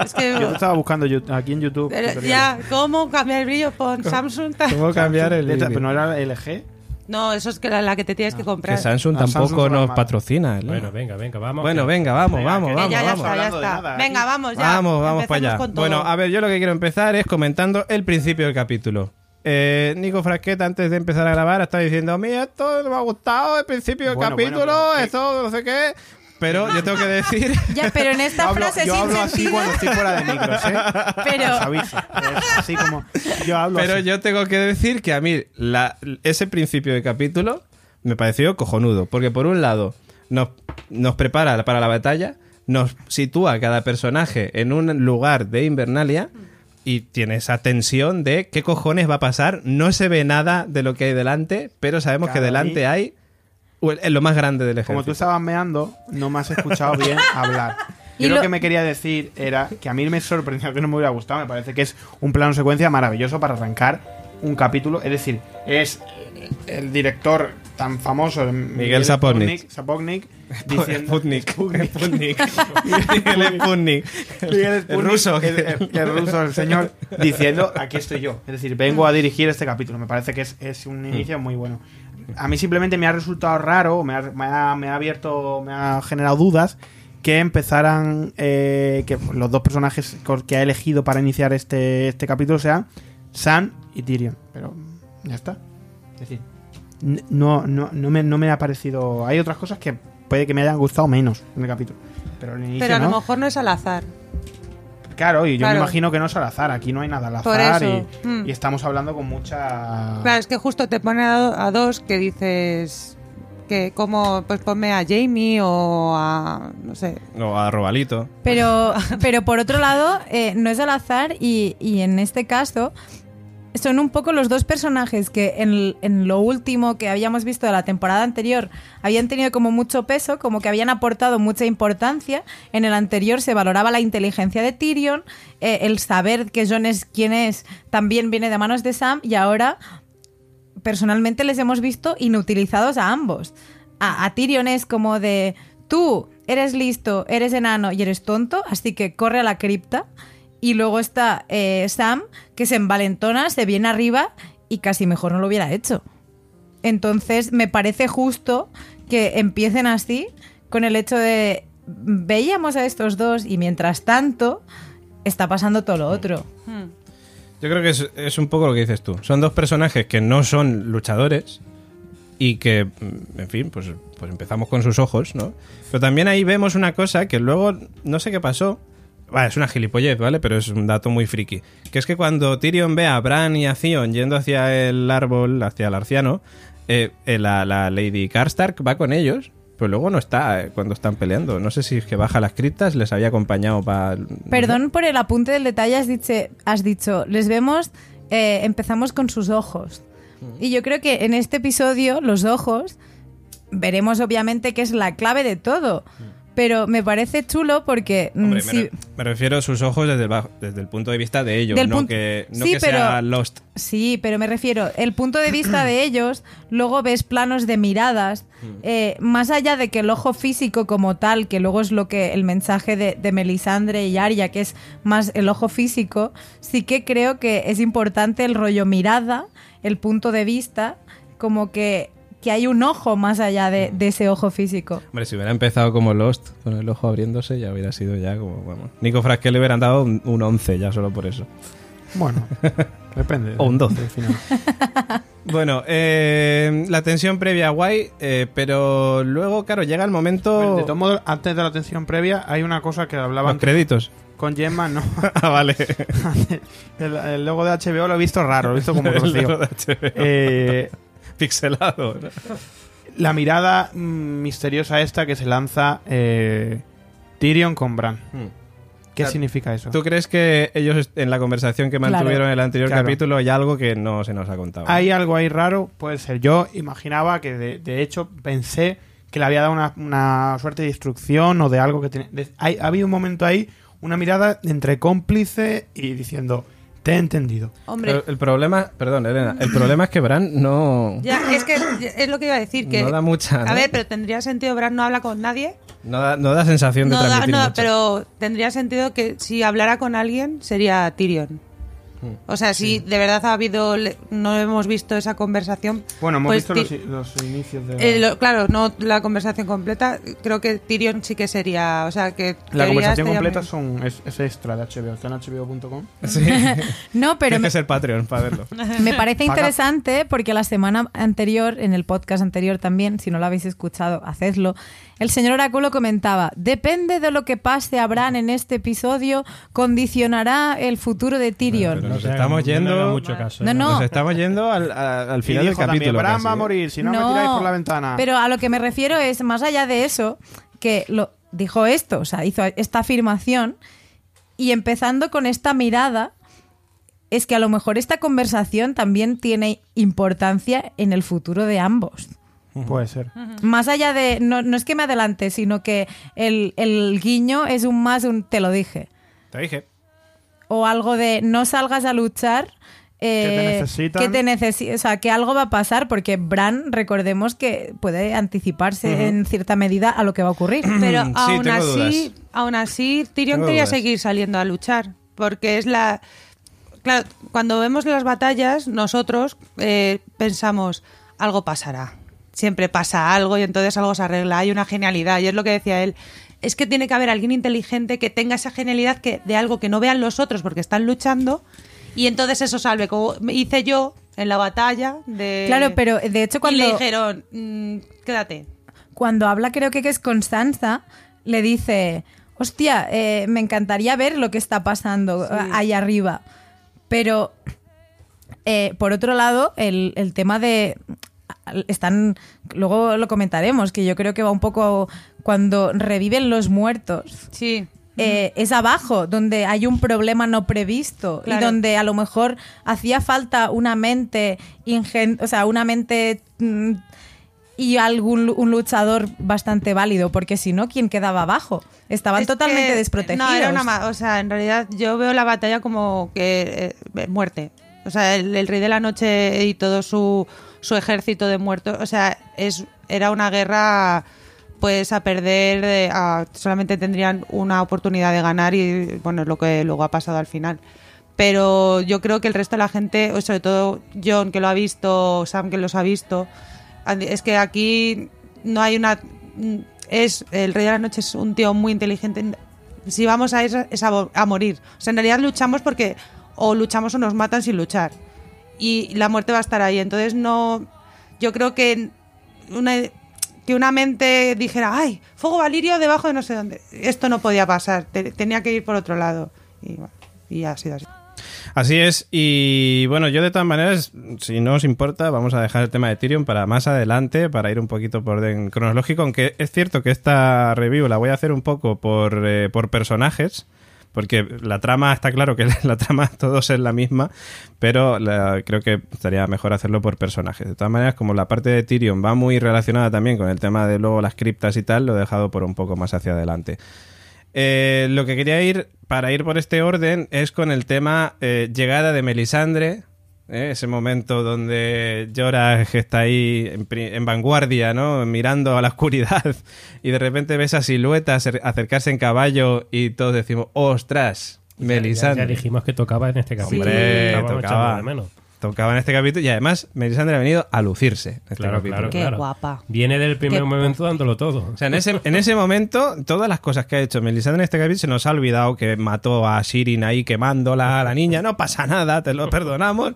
Es que Yo estaba buscando aquí en YouTube. pero ya, ¿cómo cambiar el brillo con Samsung? ¿Cómo cambiar el? Pero no era LG. No, eso es que la, la que te tienes que Que comprar. Samsung Ah, tampoco Samsung nos patrocina. ¿no? Bueno, venga, venga, vamos. Bueno, que- venga, vamos, Venga, vamos, que Que vamos, ya, ya vamos. está, ya está. nada, Venga, vamos ya. Vamos, vamos para allá. Bueno, a ver, yo lo que quiero empezar es comentando el principio del capítulo. Eh, Nico Frasqueta, antes de empezar a grabar, está diciendo: Mira, esto me ha gustado, el principio del Bueno, capítulo, bueno, pero- esto no sé qué. Pero yo tengo que decir. Ya, pero en Yo esta hablo, frase yo sin hablo así cuando estoy fuera de micros, ¿eh? pero Os aviso. Es así como. Yo hablo Pero así. yo tengo que decir que a mí la- ese principio de capítulo me pareció cojonudo. Porque por un lado nos, nos prepara para la batalla, nos sitúa a cada personaje en un lugar de Invernalia y tiene esa tensión de qué cojones va a pasar. No se ve nada de lo que hay delante, pero sabemos que delante mí- hay lo más grande del Como tú ejército. estabas meando, no me has escuchado bien hablar. Y Yo lo... lo- que me quería decir era que a mí me sorprendió que no me hubiera gustado. Me parece que es un plano secuencia maravilloso para arrancar un capítulo. Es decir, es el director tan famoso, Miguel Sapochnik. Sapochnik, diciendo. Sputnik. Sputnik. Miguel Sputnik. Miguel El Sputnik, ruso. El, el- el ruso, el señor, diciendo: aquí estoy yo. Es decir, vengo a dirigir este capítulo. Me parece que es, es un inicio muy bueno. A mí simplemente me ha resultado raro, me ha, me ha- me ha abierto, me ha generado dudas que empezaran, eh, que los dos personajes que ha elegido para iniciar este, este capítulo sean Sam y Tyrion. Pero ya está. Es decir, no, no, no, me, no me ha parecido... Hay otras cosas que puede que me hayan gustado menos en el capítulo. Pero el inicio Pero a lo no. mejor no es al azar. Claro, y yo Claro. me imagino que no es al azar. Aquí no hay nada al Por azar eso. y, Mm. y estamos hablando con mucha... Claro, es que justo te pone a dos que dices que como pues ponme a Jamie o a no sé. O a Robalito. Pero, pero por otro lado, eh, no es al azar y, y en este caso son un poco los dos personajes que en, lo último que habíamos visto de la temporada anterior habían tenido como mucho peso, como que habían aportado mucha importancia. En el anterior se valoraba la inteligencia de Tyrion, eh, el saber que Jon es quien es también viene de manos de Sam y ahora personalmente les hemos visto inutilizados a ambos. A Tyrion es como de, tú eres listo, eres enano y eres tonto, así que corre a la cripta. Y luego está eh, Sam, que se envalentona, se viene arriba y casi mejor no lo hubiera hecho. Entonces me parece justo que empiecen así, con el hecho de, veíamos a estos dos y mientras tanto está pasando todo lo otro. Hmm. Yo creo que es, es un poco lo que dices tú. Son dos personajes que no son luchadores y que, mm, en fin, pues, pues empezamos con sus ojos, ¿no? Pero también ahí vemos una cosa que luego, no sé qué pasó. Vale, es una gilipollez, ¿vale? Pero es un dato muy friki. Que es que cuando Tyrion ve a Bran y a Theon yendo hacia el árbol, hacia el arciano, eh, eh, la, la Lady Karstark va con ellos, pero luego no está eh, cuando están peleando. No sé si es que baja las criptas, les había acompañado para... Perdón por el apunte del detalle, has dicho, has dicho les vemos, empezamos con sus ojos. Y yo creo que en este episodio los ojos veremos obviamente que es la clave de todo. Pero me parece chulo porque mm, Hombre, me, re- me refiero a sus ojos desde el, bajo- desde el punto de vista de ellos, Del no que, no Sí, que pero- sea Lost. Sí, pero me refiero, el punto de vista de ellos, luego ves planos de miradas, Mm. eh, más allá de que el ojo físico como tal, que luego es lo que el mensaje de, de Melisandre y Arya, que es más el ojo físico, sí que creo que es importante el rollo mirada, el punto de vista, como que, que hay un ojo más allá de, de ese ojo físico. Hombre, si hubiera empezado como Lost, con el ojo abriéndose, ya hubiera sido ya como, vamos. Nico Frasque le hubieran dado un, un 11 ya solo por eso. Bueno, depende. O un 12. del final. Bueno, eh, la tensión previa guay, eh, pero luego, claro, llega el momento... De todos modos, antes de la atención previa, hay una cosa que Los hablaban créditos. con Gemma, ¿no? ah, vale. el, el logo de HBO lo he visto raro, lo he visto como El logo de HBO. Eh, Pixelado. ¿no? la mirada mm, misteriosa esta que se lanza eh, Tyrion con Bran. ¿Qué Claro. significa eso? ¿Tú crees que ellos en la conversación que Claro. mantuvieron en el anterior Claro. capítulo hay algo que no se nos ha contado? ¿Hay algo ahí raro? Puede ser. Yo imaginaba que, de, de hecho, pensé que le había dado una, una suerte de instrucción o de algo que tiene. ha habido un momento ahí, una mirada entre cómplice y diciendo, te he entendido. Hombre, Pero el problema, perdón, Elena, el problema es que Bran no, ya, es que es lo que iba a decir. Que, no da mucha. ¿no? A ver, pero tendría sentido, Bran no habla con nadie. no, da, no da sensación de No, da- transmitir no, mucho. pero tendría sentido que si hablara con alguien sería Tyrion. O sea, si de verdad ha habido, no hemos visto esa conversación. Bueno, hemos pues visto los, los inicios de... la- eh, lo- claro, no la conversación completa. Creo que Tyrion sí que sería, o sea, que la conversación completa muy- son, es, es extra de HBO, está en hbo.com. Sí. No, pero Tienes me, que ser Patreon para verlo. Me parece interesante porque la semana anterior, en el podcast anterior también, si no lo habéis escuchado, hacedlo. El señor Oráculo comentaba: Depende de lo que pase a Bran en este episodio, condicionará el futuro de Tyrion. Pero No nos estamos yendo. mucho caso, No, ¿eh? no. Nos estamos yendo al, final del dijo capítulo. Bran casi, va a ¿eh? morir, si no, me tiráis por la ventana. Pero a lo que me refiero es, más allá de eso, que lo dijo esto, o sea, hizo esta afirmación y empezando con esta mirada, es que a lo mejor esta conversación también tiene importancia en el futuro de ambos. Puede ser. Más allá de, no, no es que me adelante, sino que el, el guiño es un más un te lo dije. Te dije. O algo de no salgas a luchar. eh, Que te necesitan. que te necesi- o sea, que algo va a pasar porque Bran, recordemos que puede anticiparse en cierta medida a lo que va a ocurrir. Pero Sí, aún así, dudas. aún así, Tyrion Tengo quería dudas. seguir saliendo a luchar. Porque es la. Claro, cuando vemos las batallas, nosotros eh, pensamos, algo pasará. Siempre pasa algo y entonces algo se arregla. Hay una genialidad. Y es lo que decía él. Es que tiene que haber alguien inteligente que tenga esa genialidad que, de algo que no vean los otros porque están luchando. Y entonces eso salve. Como hice yo en la batalla de. Claro, pero de hecho Y cuando, le dijeron, "Mm, quédate. cuando habla, creo que, es Constanza, le dice, hostia, eh, me encantaría ver lo que está pasando eh, ahí arriba. Pero, eh, por otro lado, el, el tema de... Están, luego lo comentaremos, que yo creo que va un poco cuando reviven los muertos. Sí. eh, es abajo, donde hay un problema no previsto y donde a lo mejor hacía falta una mente ingen o sea, una mente mm, y algún un luchador bastante válido, porque si no, ¿quién quedaba abajo? Estaban Es totalmente que- desprotegidos. No, era una O sea, en realidad yo veo la batalla como que eh, muerte. O sea, el, el rey de la noche y todo su, su ejército de muertos. O sea, es era una guerra pues a perder. solamente tendrían una oportunidad de ganar y bueno, es lo que luego ha pasado al final. Pero yo creo que el resto de la gente, o sobre todo John que lo ha visto, Sam que los ha visto, es que aquí no hay una es el rey de la noche es un tío muy inteligente si vamos a eso es a, a morir o sea en realidad luchamos porque o luchamos o nos matan sin luchar y la muerte va a estar ahí. Entonces no yo creo que una que una mente dijera ay fuego valirio debajo de no sé dónde esto no podía pasar te- tenía que ir por otro lado. Y, ha sido así. Así es, y bueno, yo de todas maneras, si no os importa, vamos a dejar el tema de Tyrion para más adelante, para ir un poquito por orden cronológico, aunque es cierto que esta review la voy a hacer un poco por, eh, por personajes, Porque la trama, está claro que la trama todos es la misma, pero creo que estaría mejor hacerlo por personajes. De todas maneras, como la parte de Tyrion va muy relacionada también con el tema de luego las criptas y tal, lo he dejado por un poco más hacia adelante. Eh, lo que quería ir, para ir por este orden, es con el tema eh, llegada de Melisandre. ¿Eh? Ese momento donde Jorah está ahí en, vanguardia, ¿no? Mirando a la oscuridad y de repente ves a silueta acer- acercarse en caballo y todos decimos, ¡ostras! Melisandre. ya dijimos que tocaba en este capítulo. Hombre, Estábamos tocaba. Tocaba en este capítulo y además Melisandre ha venido a lucirse. en este Claro, capítulo. claro, Qué claro. guapa. Viene del primer Qué- momento dándolo todo. O sea, en ese, en ese momento, todas las cosas que ha hecho Melisandre en este capítulo se nos ha olvidado que mató a Shirin ahí quemándola a la niña. No pasa nada, te lo perdonamos.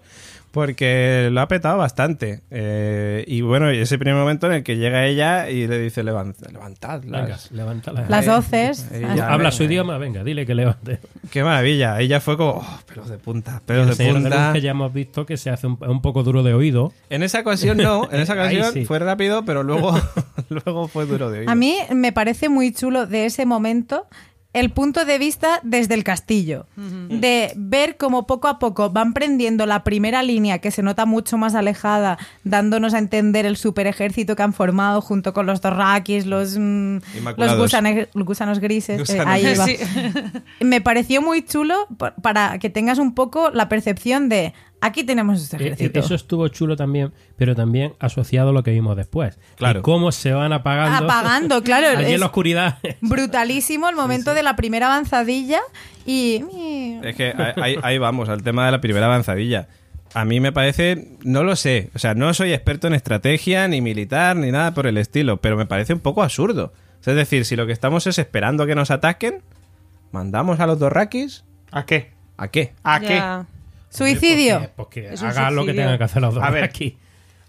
Porque lo ha petado bastante. Eh, y bueno, ese primer momento en el que llega ella y le dice: "Levan- levantad. Venga, las-". levántala. Las Eh, hoces. eh, ya. Habla venga. su idioma, venga, dile que levante. Qué maravilla. Ella fue como: "Oh, pelos de punta, pelos El de punta. Que ya hemos visto que se hace un, un poco duro de oído. En esa ocasión no, en esa ocasión sí. fue rápido, pero luego, luego fue duro de oír. A mí me parece muy chulo de ese momento el punto de vista desde el castillo, de ver cómo poco a poco van prendiendo la primera línea que se nota mucho más alejada, dándonos a entender el super ejército que han formado junto con los dorrakis, los, mm, los gusanos grises. eh, ahí va. Sí. Me pareció muy chulo pa- para que tengas un poco la percepción de aquí tenemos este Eh, eh, ejército. Eso estuvo chulo también, pero también asociado a lo que vimos después. Claro. Y cómo se van apagando. Apagando, claro, Allí en la oscuridad. Brutalísimo el momento de la primera avanzadilla y... Es que ahí- vamos, al tema de la primera avanzadilla. A mí me parece, no lo sé, o sea, no soy experto en estrategia, ni militar, ni nada por el estilo, pero me parece un poco absurdo. O sea, es decir, si lo que estamos es esperando a que nos ataquen, mandamos a los dorrakis, ¿A qué? ¿a qué? ¿A qué? Suicidio. Pues que, lo que tengan que hacer los dos A ver, aquí.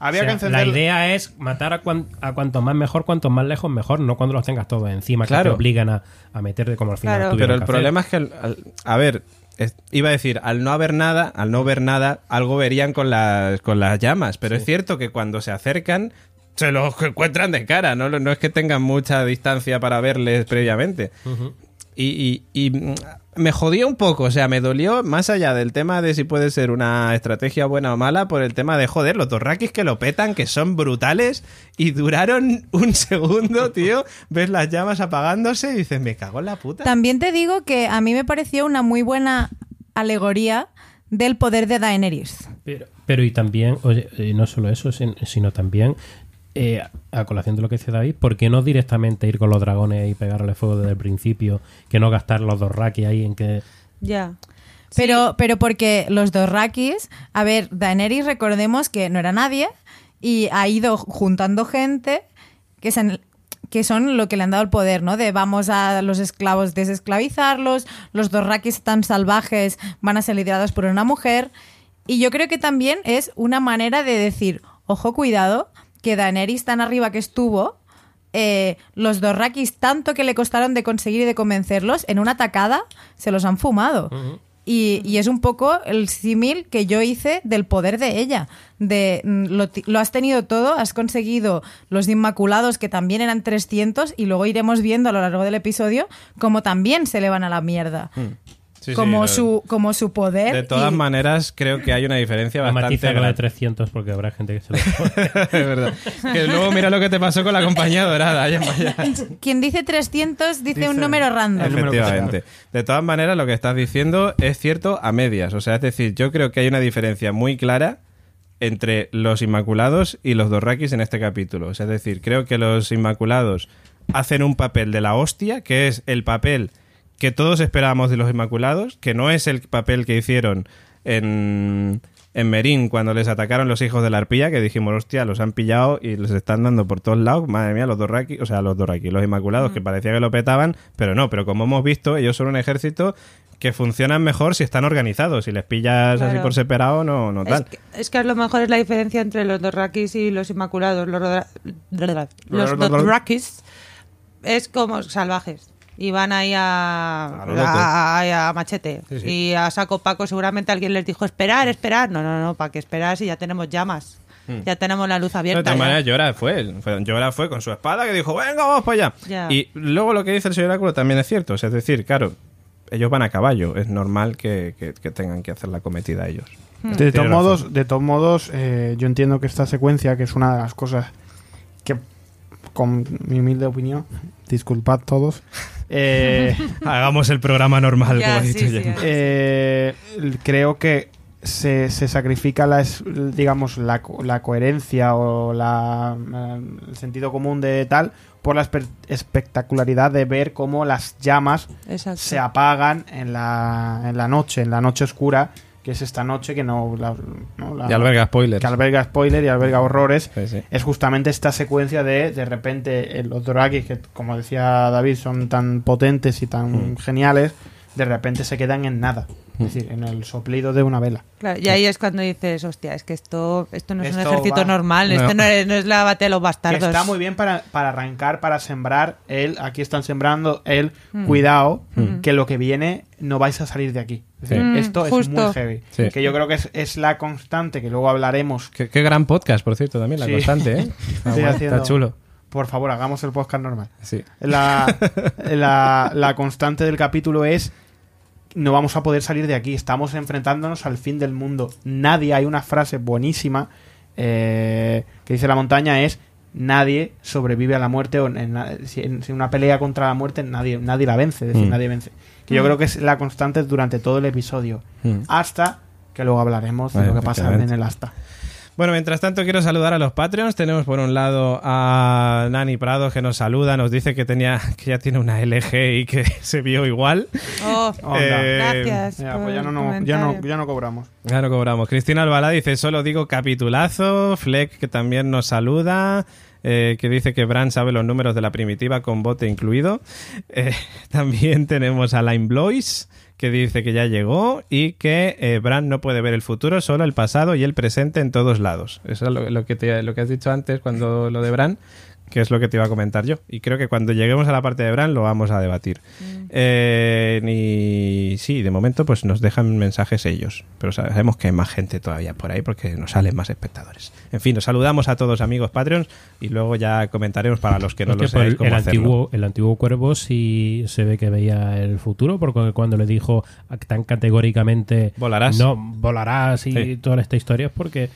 Había O sea, que encender... La idea es matar a, cuan- a cuanto más mejor, cuanto más lejos mejor, no cuando los tengas todos encima, que Claro. te obligan a, a meterte como al final Claro. Pero el que hacer. problema es que, al- al- a ver, es- iba a decir, al no haber nada, al no ver nada, algo verían con las, con las llamas. Pero es cierto que cuando se acercan, se los encuentran de cara, ¿no? No es que tengan mucha distancia para verles previamente. Y, y- y, me jodió un poco, o sea, me dolió más allá del tema de si puede ser una estrategia buena o mala, por el tema de joder, los dorrakis que lo petan, que son brutales y duraron un segundo, tío. Ves las llamas apagándose y dices, me cago en la puta. También te digo que a mí me pareció una muy buena alegoría del poder de Daenerys. Pero, pero y también, oye, no solo eso, sin- sino también, eh, a colación de lo que dice David, ¿por qué no directamente ir con los dragones y pegarle fuego desde el principio? Que no gastar los dos raki ahí en que... Ya. Pero, pero porque los Dorrakis, a ver, Daenerys recordemos que no era nadie y ha ido juntando gente que, se han- que son lo que le han dado el poder, ¿no? De vamos a los esclavos desesclavizarlos, los Dorrakis tan salvajes van a ser liderados por una mujer. Y yo creo que también es una manera de decir, ojo, cuidado, que Daenerys tan arriba que estuvo, eh, los Dorrakis tanto que le costaron de conseguir y de convencerlos, en una tacada se los han fumado. Y, y es un poco el símil que yo hice del poder de ella. De mm, lo, has tenido todo, has conseguido los Inmaculados, que también eran 300, y luego iremos viendo a lo largo del episodio cómo también se le van a la mierda. Sí, sí, como, su, como su poder. De todas y- maneras, creo que hay una diferencia bastante matiza lo de grande. 300 porque habrá gente que se lo... es verdad. Que luego mira lo que te pasó con la compañía dorada. Quien dice 300 dice, Dice un número random. Efectivamente. De todas maneras, lo que estás diciendo es cierto a medias. O sea, es decir, yo creo que hay una diferencia muy clara entre los Inmaculados y los Dorrakis en este capítulo. O sea, es decir, creo que los Inmaculados hacen un papel de la hostia, que es el papel que todos esperábamos de los Inmaculados, que no es el papel que hicieron en, en Merín cuando les atacaron los hijos de la arpía, que dijimos, hostia, los han pillado y les están dando por todos lados. Madre mía, los Dorraki, o sea, los Dorraki, los Inmaculados, que parecía que lo petaban, pero no, pero como hemos visto, ellos son un ejército que funcionan mejor si están organizados. Si les pillas así por separado, no, no Es tal. que, es que a lo mejor es la diferencia entre los Dorrakis y los Inmaculados. Los, los Dorrakis es como salvajes. Y van ahí a, A lo loco. a, a- a machete. Sí, sí. Y a saco Paco seguramente alguien les dijo, esperar, esperar. No, no, no, ¿para qué esperar si ya tenemos llamas? Ya tenemos la luz Hmm. De abierta. todas Llora fue, fue- Llora fue con su espada que dijo, venga, vamos para allá. Ya. Y luego lo que dice el señor Oráculo también es cierto. O sea, es decir, claro, ellos van a caballo. Es normal que, que- que tengan que hacer la cometida ellos. De Tienes todos modos, de todos modos eh, yo entiendo que esta secuencia, que es una de las cosas que, con mi humilde opinión, disculpad todos, eh, Hagamos el programa normal, Ya, como ha sí, dicho sí, ya. eh, creo que se, se sacrifica la, es- digamos, la, co- la coherencia o la, el sentido común de tal por la espe- espectacularidad de ver cómo las llamas Exacto. se apagan en la, en la noche, en la noche oscura, que es esta noche que no, la- no la- Y alberga spoilers. que alberga spoiler y alberga horrores. Sí, sí. Es justamente esta secuencia de de repente eh, los Dorakis, que como decía David, son tan potentes y tan Mm. geniales, de repente se quedan en nada. Es decir, en el soplido de una vela. Claro, y ahí es cuando dices, hostia, es que esto, esto no es un ejército va- normal, No. esto no es, no es la batalla de los Que bastardos. está muy bien para, para arrancar, para sembrar el, aquí están sembrando el Mm. cuidado, que lo que viene no vais a salir de aquí. Sí. Mm, esto es muy heavy. Sí. Que yo creo que es, es la constante, que luego hablaremos. Qué, qué gran podcast, por cierto, también, la Sí. constante, ¿eh? Ah, bueno, haciendo- Está chulo. Por favor, hagamos el podcast normal. Sí. La, la, la constante del capítulo es no vamos a poder salir de aquí, estamos enfrentándonos al fin del mundo. Nadie, hay una frase buenísima eh, que dice la montaña es nadie sobrevive a la muerte o en, en, si una pelea contra la muerte nadie, nadie la vence, es decir, Mm. nadie vence. Que yo creo que es la constante durante todo el episodio. Mm. Hasta que luego hablaremos de lo que pasa en el asta. Bueno, mientras tanto quiero saludar a los Patreons. Tenemos por un lado a Nani Prado que nos saluda, nos dice que tenía que ya tiene una LG y que se vio igual. Oh. Eh, gracias. Ya, pues ya no, ya, no, ya no cobramos. Ya no cobramos. Cristina Albalá dice, solo digo capitulazo. Fleck que también nos saluda. Eh, que dice que Bran sabe los números de la primitiva con bote incluido. Eh, también tenemos a Lime Blois que dice que ya llegó y que eh, Bran no puede ver el futuro, solo el pasado y el presente en todos lados. Eso es lo, lo que, te- lo que has dicho antes cuando lo de Bran, que es lo que te iba a comentar yo. Y creo que cuando lleguemos a la parte de Bran lo vamos a debatir. Eh, ni sí, de momento pues nos dejan mensajes ellos, pero sabemos que hay más gente todavía por ahí porque nos salen más espectadores. En fin, nos saludamos a todos amigos Patreons y luego ya comentaremos para los que no Hostia, lo pues seáis el, cómo el hacerlo. antiguo, el antiguo cuervo sí se ve que veía el futuro, porque cuando le dijo tan categóricamente Volarás. no, volarás y Sí. toda esta historia es porque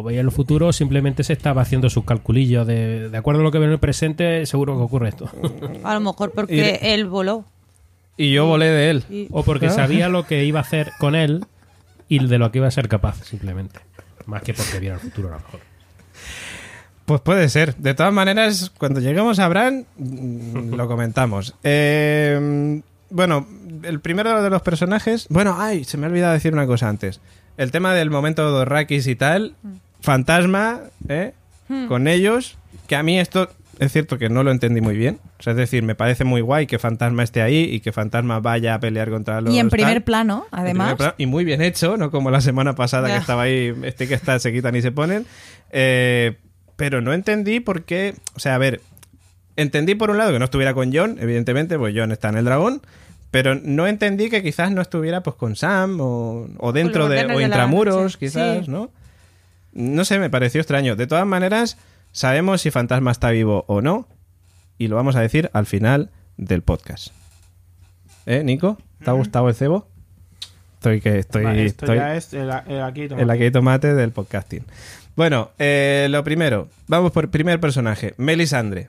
o veía el futuro o simplemente se estaba haciendo sus calculillos de, de acuerdo a lo que ve en el presente, seguro que ocurre esto. A lo mejor porque Y- él voló. Y yo volé de él. Y- o porque sabía lo que iba a hacer con él y de lo que iba a ser capaz, simplemente. Más que porque viera el futuro, a lo mejor. Pues puede ser. De todas maneras, cuando lleguemos a Bran, mm, lo comentamos. Eh, bueno, el primero de los personajes. Bueno, ay, se me ha olvidado decir una cosa antes. El tema del momento de Dorrakis y tal. Fantasma, ¿eh? Con ellos. Que a mí esto es cierto que no lo entendí muy bien. O sea, es decir, me parece muy guay que Fantasma esté ahí y que Fantasma vaya a pelear contra los. Y en primer tal. plano, además. primer plano, y muy bien hecho, no como la semana pasada que estaba ahí, este que está, se quitan y se ponen. Eh, pero no entendí por qué. O sea, a ver, entendí por un lado que no estuviera con John, evidentemente, pues John está en el dragón. Pero no entendí que quizás no estuviera pues con Sam o, o dentro de. o de intramuros, quizás, Sí. ¿no? No sé, me pareció extraño. De todas maneras, sabemos si Fantasma está vivo o no. Y lo vamos a decir al final del podcast. ¿Eh, Nico? ¿Te ha gustado el cebo? Estoy que estoy. Vale, esto estoy ya es el, el aquí tomate. el aquí tomate del podcasting. Bueno, eh, lo primero, vamos por primer personaje, Melisandre.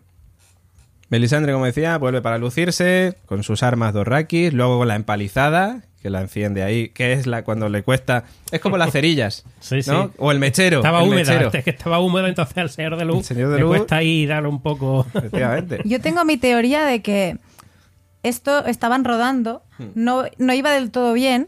Melisandre, como decía, vuelve para lucirse con sus armas dorrakis, luego con la empalizada, que la enciende ahí, que es la cuando le cuesta. Es como las cerillas, Sí, sí. O el mechero. Estaba el húmeda, mechero. es que estaba húmedo, entonces al señor de luz El señor de le luz. cuesta ahí darle un poco... Efectivamente. Yo tengo mi teoría de que esto estaban rodando, Hmm. no, no iba del todo bien.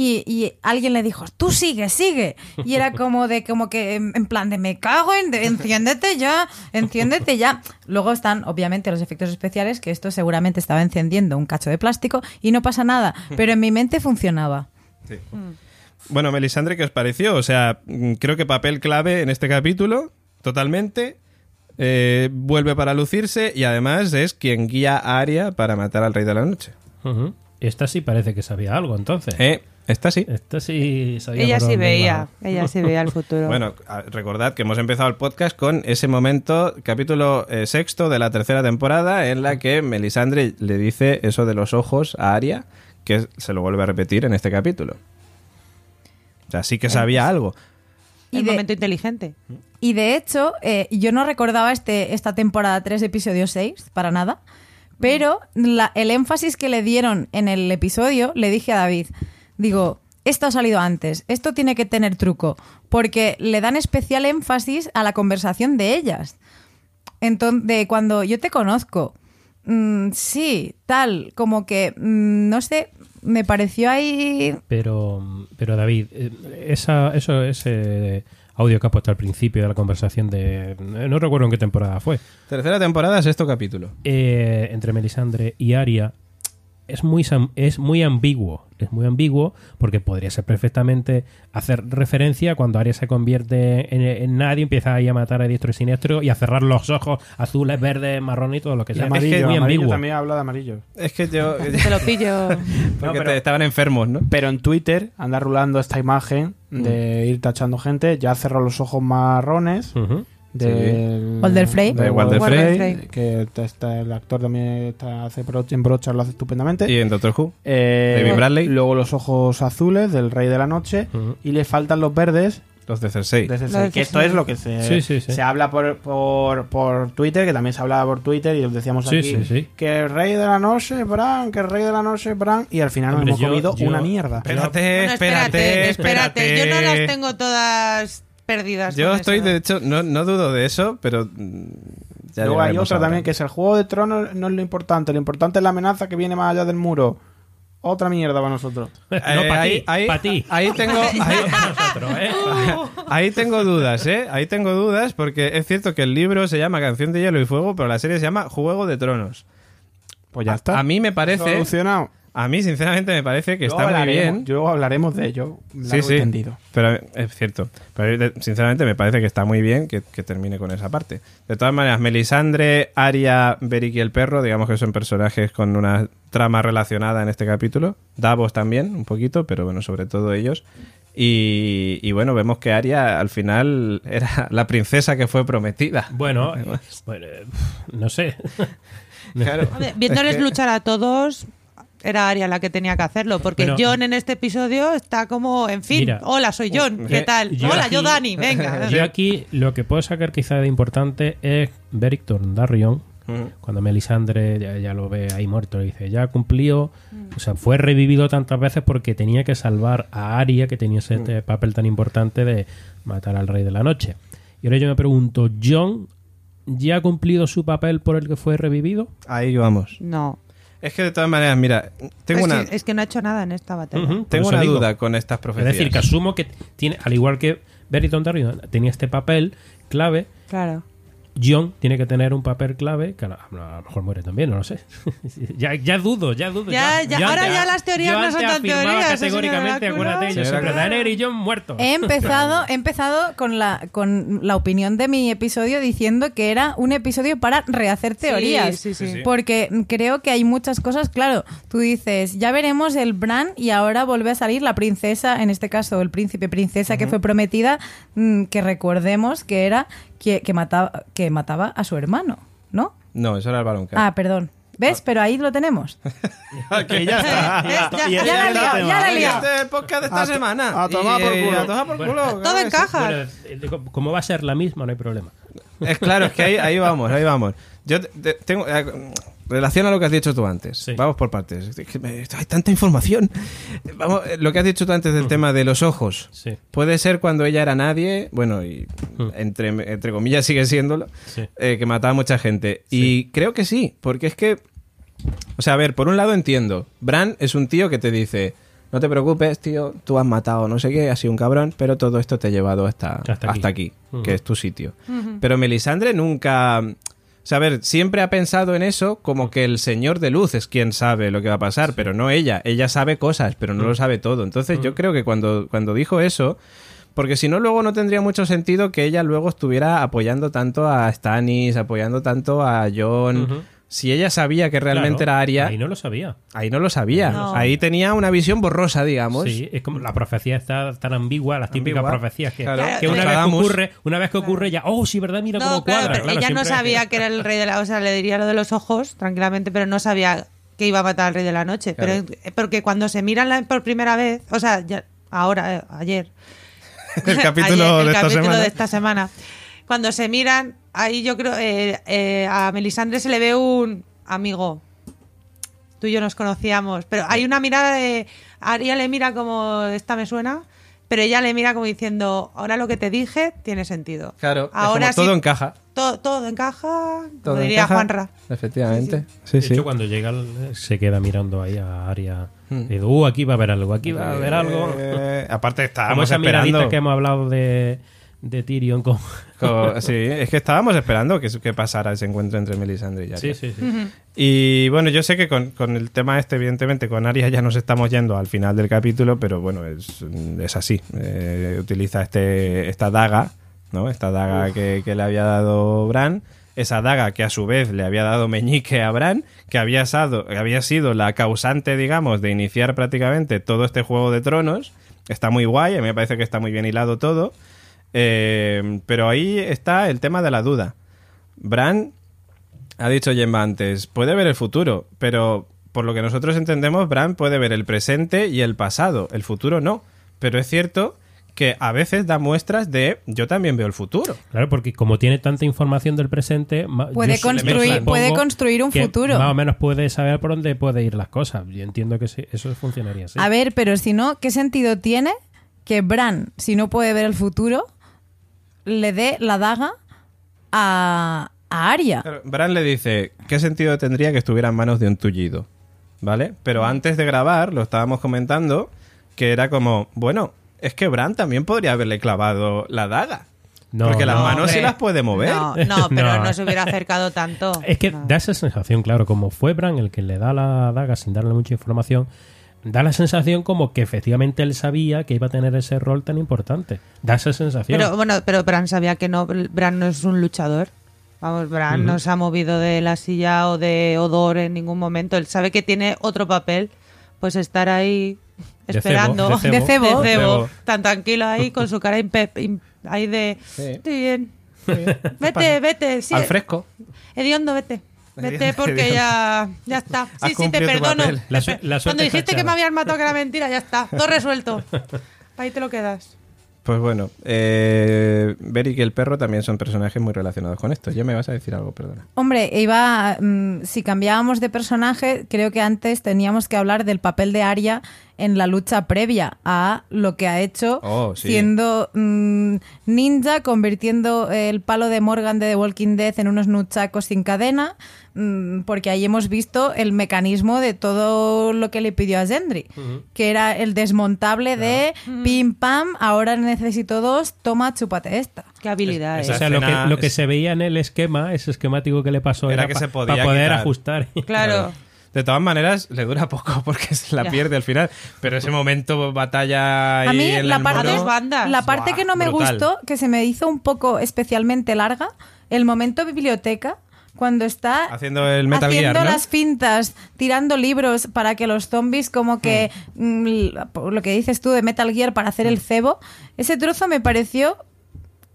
Y, y alguien le dijo, tú sigue, sigue. Y era como de, como que, en plan de, me cago en, de, enciéndete ya, enciéndete ya. Luego están, obviamente, los efectos especiales, que esto seguramente estaba encendiendo un cacho de plástico y no pasa nada. Pero en mi mente funcionaba. Bueno, Melisandre, ¿qué os pareció? O sea, mm, creo que papel clave en este capítulo, totalmente. Eh, vuelve para lucirse y además es quien guía a Arya para matar al Rey de la Noche. Esta sí parece que sabía algo, entonces. Eh, Esta sí. Esta sí sabía Ella sí veía, iba. ella sí veía el futuro. Bueno, recordad que hemos empezado el podcast con ese momento, capítulo eh, sexto de la tercera temporada, en la que Melisandre le dice eso de los ojos a Aria, que se lo vuelve a repetir en este capítulo. O sea, sí que sabía algo. el y de- momento inteligente. Y de hecho, eh, yo no recordaba este, esta temporada 3, episodio 6, para nada. Pero la- el énfasis que le dieron en el episodio, le dije a David, digo, esto ha salido antes, esto tiene que tener truco, porque le dan especial énfasis a la conversación de ellas. Entonces, de cuando yo te conozco, mm, sí, tal, como que, mm, no sé, me pareció ahí... Pero, pero David, eh, esa, eso, ese audio que has puesto al principio de la conversación de... No recuerdo en qué temporada fue. Tercera temporada, sexto capítulo. eh, entre Melisandre y Aria es muy, es muy ambiguo. Es muy ambiguo porque podría ser perfectamente hacer referencia cuando Aria se convierte en, en nadie, empieza ahí a matar a diestro y siniestro y a cerrar los ojos azules, verdes, marrones y todo lo que sea. amarillo, es que es muy amarillo ambiguo. también habla de amarillo. Es que yo... Te lo pillo. porque pero- te- estaban enfermos, ¿no? Pero en Twitter anda rulando esta imagen de ir tachando gente. Ya cerró los ojos marrones. Ujú. Del, Walder Frey. De Walder Frey. Frey, Que está- el actor también está, hace bro- en brochas, lo hace estupendamente. Y en Doctor Who. Eh, David Bradley. Luego los ojos azules del Rey de la Noche. Y le faltan los verdes Los de Cersei. de Cersei, Lo de que esto es lo que se, Sí, sí, sí. se habla por, por, por Twitter, que también se hablaba por Twitter y os decíamos Sí, aquí sí, sí. que el rey de la noche, Bran, que el rey de la noche, Bran, y al final Hombre, nos hemos yo- comido yo- una mierda. Espérate, Bueno, espérate, espérate. Yo no las tengo todas perdidas. Yo estoy, eso. de hecho, no, no dudo de eso, pero... mm, ya Luego hay otra también que es el juego de tronos no es lo importante, lo importante es la amenaza que viene más allá del muro. Otra mierda para nosotros. no, Eh, para ahí- ti. ahí- Para ti. Ahí tengo... ahí- No para nosotros, ¿eh? Ahí tengo dudas, ¿eh? Ahí tengo dudas porque es cierto que el libro se llama Canción de Hielo y Fuego, pero la serie se llama Juego de Tronos. Pues ya A- está. A mí me parece... Solucionado. A mí, sinceramente, me parece que Luego está muy bien. Luego hablaremos de ello. Sí, sí. tendido. Pero es cierto. Pero sinceramente me parece que está muy bien que, que termine con esa parte. De todas maneras, Melisandre, Aria, Beric y el perro, digamos que son personajes con una trama relacionada en este capítulo. Davos también, un poquito, pero bueno, sobre todo ellos. Y, y bueno, vemos que Aria al final era la princesa que fue prometida. Bueno, eh, bueno, eh, no sé. Claro. A ver, Viéndoles luchar a todos, era Aria la que tenía que hacerlo, porque Bueno. John en este episodio está como, en fin, Mira. hola, soy John, ¿qué Eh, tal? yo hola, aquí- yo Dani, venga. Yo aquí lo que puedo sacar quizá de importante es Beric Dondarrion, Ujú. cuando Melisandre ya, ya lo ve ahí muerto, le dice, ya cumplió, o sea, fue revivido tantas veces porque tenía que salvar a Arya, que tenía ese este papel tan importante de matar al Rey de la Noche. Y ahora yo me pregunto, ¿John ya ha cumplido su papel por el que fue revivido? Ahí vamos. No. Es que de todas maneras, mira, tengo es, una, que, es que no ha hecho nada en esta batalla. Tengo una digo. duda con estas Es profecías. decir, que asumo que tiene, al igual que Beric Dondarrion tenía este papel clave, Claro. John tiene que tener un papel clave, que a lo, a lo mejor muere también, no lo sé. ya, ya dudo, ya dudo. Ya- ya- ahora ya las teorías no son tan teorías, ¿eh, categóricamente, acuérdate, yo siempre, y John muertos. He empezado, he empezado con la, con la opinión de mi episodio diciendo que era un episodio para rehacer teorías. Sí, sí, sí. Porque creo que hay muchas cosas, claro, tú dices, ya veremos el Bran y ahora vuelve a salir la princesa, en este caso el príncipe princesa que fue prometida, mm, que recordemos que era que, que mataba, que mataba a su hermano, ¿no? No, eso era el balón. Ah, perdón. ¿Ves? Pero ahí lo tenemos. que ya está. Ya- ya ese la he liado, ya la he liado. este podcast de esta A semana. a tomar por Y- culo. a tomar por Bueno, culo, Todo encaja. Bueno, eh, como va a ser la misma, no hay problema. Es claro, es que ahí, ahí vamos, ahí vamos. Yo te- te- tengo. eh, relación a lo que has dicho tú antes. Sí. Vamos por partes. Hay tanta información. Vamos, eh, lo que has dicho tú antes del tema de los ojos. Sí. Puede ser cuando ella era nadie, bueno, y entre, entre comillas sigue siéndolo, Sí. eh, que mataba a mucha gente. Y creo que sí, porque es que. O sea, a ver, por un lado entiendo. Bran es un tío que te dice. No te preocupes, tío, tú has matado no sé qué, has sido un cabrón, pero todo esto te ha llevado hasta, Hasta hasta aquí. que es tu sitio. Pero Melisandre nunca... Sea, a ver, siempre ha pensado en eso como que el señor de luz es quien sabe lo que va a pasar, pero no ella. Ella sabe cosas, pero no lo sabe todo. Entonces yo creo que cuando, cuando dijo eso... Porque si no, luego no tendría mucho sentido que ella luego estuviera apoyando tanto a Stannis, apoyando tanto a John. Si ella sabía que realmente Claro, era Aria, Ahí no lo sabía. ahí no lo sabía. No. Ahí tenía una visión borrosa, digamos. Sí, es como la profecía está tan ambigua, las típicas Ambigua. profecías que, Claro. que una vez que ocurre, una vez que ocurre ya, oh, sí, verdad, mira No, cómo claro, cuadra. pero Claro, ella no sabía que era el rey de la... O sea, le diría lo de los ojos tranquilamente, pero no sabía que iba a matar al rey de la noche. Claro. Pero porque cuando se miran por primera vez, o sea, ya, ahora, eh, ayer, El capítulo Ayer, el de esta capítulo semana. de esta semana. Cuando se miran, ahí yo creo eh, eh, a Melisandre se le ve un amigo. Tú y yo nos conocíamos, pero hay una mirada de Aria le mira como esta me suena, pero ella le mira como diciendo ahora lo que te dije tiene sentido. Claro, es ahora como todo sí- encaja. todo, todo encaja, Todo como diría encaja. Juanra. Efectivamente. Sí, De sí. hecho, cuando llega, se queda mirando ahí a Aria. Hmm. Y dice, uh, aquí va a haber algo, aquí va a haber algo. Eh, aparte Como estábamos esa miradita esperando. que hemos hablado de, de Tyrion con... co- sí, es que estábamos esperando que, que pasara ese encuentro entre Melisandre y Arya. Sí, sí, sí. Y bueno, yo sé que con, con el tema este, evidentemente, con Arya ya nos estamos yendo al final del capítulo, pero bueno, es, es así. Eh, utiliza este, esta daga, ¿no? Esta daga que, que le había dado Bran. Esa daga que a su vez le había dado Meñique a Bran, que había, sado- que había sido la causante, digamos, de iniciar prácticamente todo este juego de tronos. Está muy guay, a mí me parece que está muy bien hilado todo. Eh, pero ahí está el tema de la duda. Bran ha dicho Gemma antes, puede ver el futuro, pero por lo que nosotros entendemos, Bran puede ver el presente y el pasado, el futuro no. Pero es cierto que a veces da muestras de yo también veo el futuro. Claro, porque como tiene tanta información del presente, Puede construir- supongo puede construir un futuro. Más o menos puede saber por dónde puede ir las cosas. Yo entiendo que sí, eso funcionaría así. A ver, pero si no, ¿qué sentido tiene que Bran, si no puede ver el futuro, le dé la daga a, a Arya? Claro, Bran le dice, ¿qué sentido tendría que estuviera en manos de un tullido? ¿Vale? Pero antes de grabar, lo estábamos comentando, que era como, bueno, es que Bran también podría haberle clavado la daga. No, porque las no, manos sí hombre. las puede mover. No, no, pero No. no. se hubiera acercado tanto. Es que No. da esa sensación, claro, como fue Bran el que le da la daga sin darle mucha información, da la sensación como que efectivamente él sabía que iba a tener ese rol tan importante. Da esa sensación. Pero bueno, pero Bran sabía que no, Bran no es un luchador. Vamos, Bran no se ha movido de la silla o de Odor en ningún momento. Él sabe que tiene otro papel, pues estar ahí De esperando. cebo, de cebo. De De cebo. tan tranquilo ahí con su cara impe- ahí de Sí. estoy bien. Vete, vete, sí. Al fresco. Hediondo, vete. Vete porque ya, ya está. Sí, sí, te perdono. papel. La su- la suerte Cuando dijiste que me habían matado que era mentira, ya está. Todo resuelto. Ahí te lo quedas. Pues bueno, eh, Beric y el perro también son personajes muy relacionados con esto. Ya me vas a decir algo, perdona. Hombre, iba, mm, si cambiábamos de personaje, creo que antes teníamos que hablar del papel de Arya en la lucha previa a lo que ha hecho Oh, sí. siendo mm, ninja, convirtiendo el palo de Morgan de The Walking Dead en unos nunchakos sin cadena, porque ahí hemos visto el mecanismo de todo lo que le pidió a Gendry, que era el desmontable de pim pam, ahora necesito dos, toma, chúpate esta. Qué habilidad, Esa o ¿eh? sea, lo que, lo que es- se veía en el esquema, ese esquemático que le pasó, Era era, que pa- se podía para poder quitar. ajustar. Claro. De todas maneras, le dura poco porque se la Ya. pierde al final. Pero ese momento batalla ahí A mí la parte, A mono- dos bandas. la parte Buah, que no me brutal. gustó, que se me hizo un poco especialmente larga, el momento biblioteca, cuando está Haciendo el Metal haciendo Gear, ¿no? las fintas, tirando libros para que los zombies como que Hmm. mm, lo que dices tú de Metal Gear para hacer el cebo, ese trozo me pareció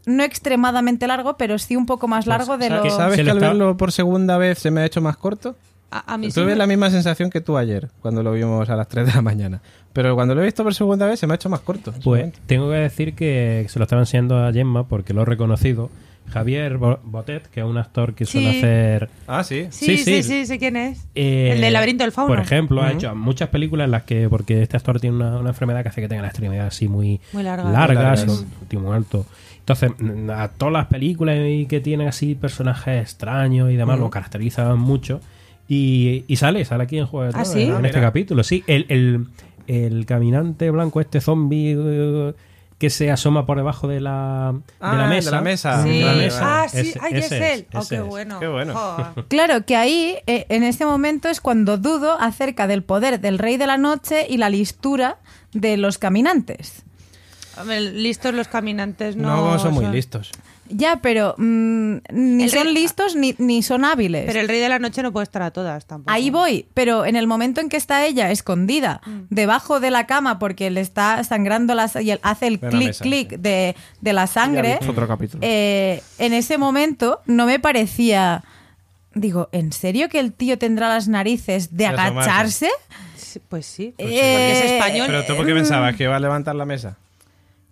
no extremadamente largo, pero sí un poco más largo de Pues, lo que ¿Sabes que al verlo por segunda vez se me ha hecho más corto? A, a mí sí Tuve me- la misma sensación que tú ayer, cuando lo vimos a las 3 de la mañana. Pero cuando lo he visto por segunda vez se me ha hecho más corto. Pues tengo que decir que se lo estaba enseñando a Gemma porque lo he reconocido. Javier Bo- Botet, que es un actor que suele Sí. hacer Ah, sí. Sí, Sí, sí, sí. sí, sé quién es. Eh, el del laberinto del fauno. Por ejemplo, ha hecho muchas películas en las que, porque este actor tiene una, una enfermedad que hace que tenga la extremidad así muy Muy larga. largas, Muy un último alto. Entonces, a todas las películas y que tienen así personajes extraños y demás, lo caracterizan mucho. Y, y sale, sale aquí en Juego de ¿Ah, Tronos, sí? en Ah, este mira. capítulo. Sí, el, el, el caminante blanco, este zombie eh, que se asoma por debajo de la, de Ah, la de mesa. la mesa. Sí. De la Vale, mesa. Ah, sí, Ese- ay, es él. Oh, qué es. bueno. Qué bueno. Joder. Claro, que ahí, eh, en ese momento, es cuando dudo acerca del poder del Rey de la Noche y la listura de los caminantes. Hombre, listos los caminantes no, No, son muy listos. Ya, pero mm, ni El son rey- listos ni, ni son hábiles. Pero el rey de la noche no puede estar a todas tampoco. Ahí voy, pero en el momento en que está ella escondida Mm. debajo de la cama porque le está sangrando la, y él hace el clic mesa, clic sí. de, de la sangre, Es otro capítulo. eh, en ese momento no me parecía... Digo, ¿en serio que el tío tendrá las narices de agacharse? Sí, Pues sí. Eh, porque es español. Pero tú por qué pensabas que iba a levantar la mesa.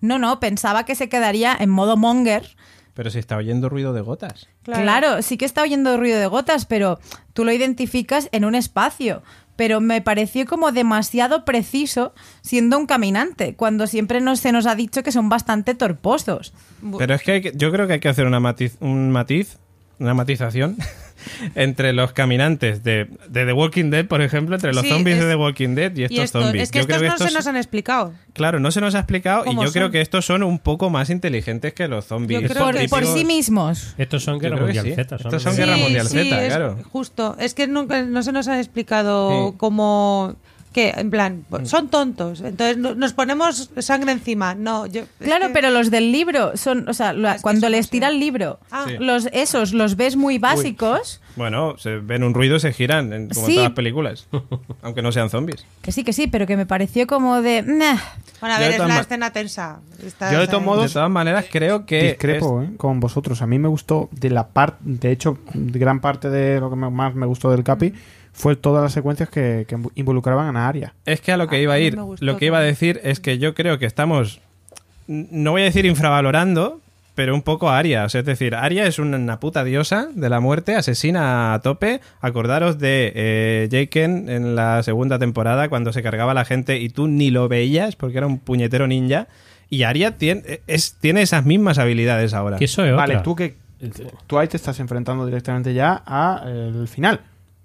No, no, pensaba que se quedaría en modo monger. Pero si está oyendo ruido de gotas. Claro. sí que está oyendo ruido de gotas, pero tú lo identificas en un espacio. Pero me pareció como demasiado preciso siendo un caminante, cuando siempre nos, se nos ha dicho que son bastante torposos. Pero es que, hay que- yo creo que hay que hacer una matiz, un matiz, una matización entre los caminantes de, de The Walking Dead, por ejemplo, entre los Sí, zombies es- de The Walking Dead y estos y esto, zombies. es que Yo estos creo no estos- se nos han explicado. Claro, no se nos ha explicado y ¿Cómo yo creo son? que estos son un poco más inteligentes que los zombies. Yo creo Por, que sí mismos. Estos son Guerra que Mundial sí. Z. Estos son Guerra Mundial Z, es claro. Justo. Es que nunca, no se nos han explicado Sí. cómo. Que, en plan, Mm. son tontos. Entonces no- nos ponemos sangre encima. No, yo. Claro, que- pero los del libro son, o sea, la- que cuando les tira el libro, Ah. Sí. los esos los ves muy básicos. Bueno, se ven un ruido y se giran, en, como Sí. en todas las películas. aunque no sean zombies. Que sí, que sí, pero que me pareció como de. "Nah". Bueno, a Yo ver, es ma- escena tensa. Está- Yo de todos modos- De todas maneras, creo que. Discrepo ¿eh? con vosotros. A mí me gustó de la parte, de hecho, gran parte de lo que me- más me gustó del Capi fue todas las secuencias que, que involucraban a Aria. Es que a lo que Ah, iba a ir, lo que iba a decir es que yo creo que estamos, no voy a decir infravalorando, pero un poco a Aria. O sea, es decir, Aria es una, puta diosa de la muerte, asesina a tope. Acordaros de eh, Jaken en la segunda temporada cuando se cargaba a la gente y tú ni lo veías porque era un puñetero ninja. Y Aria tiene, es, tiene esas mismas habilidades ahora. Que eso es Vale, otra. tú que tú ahí te estás enfrentando directamente ya a el final.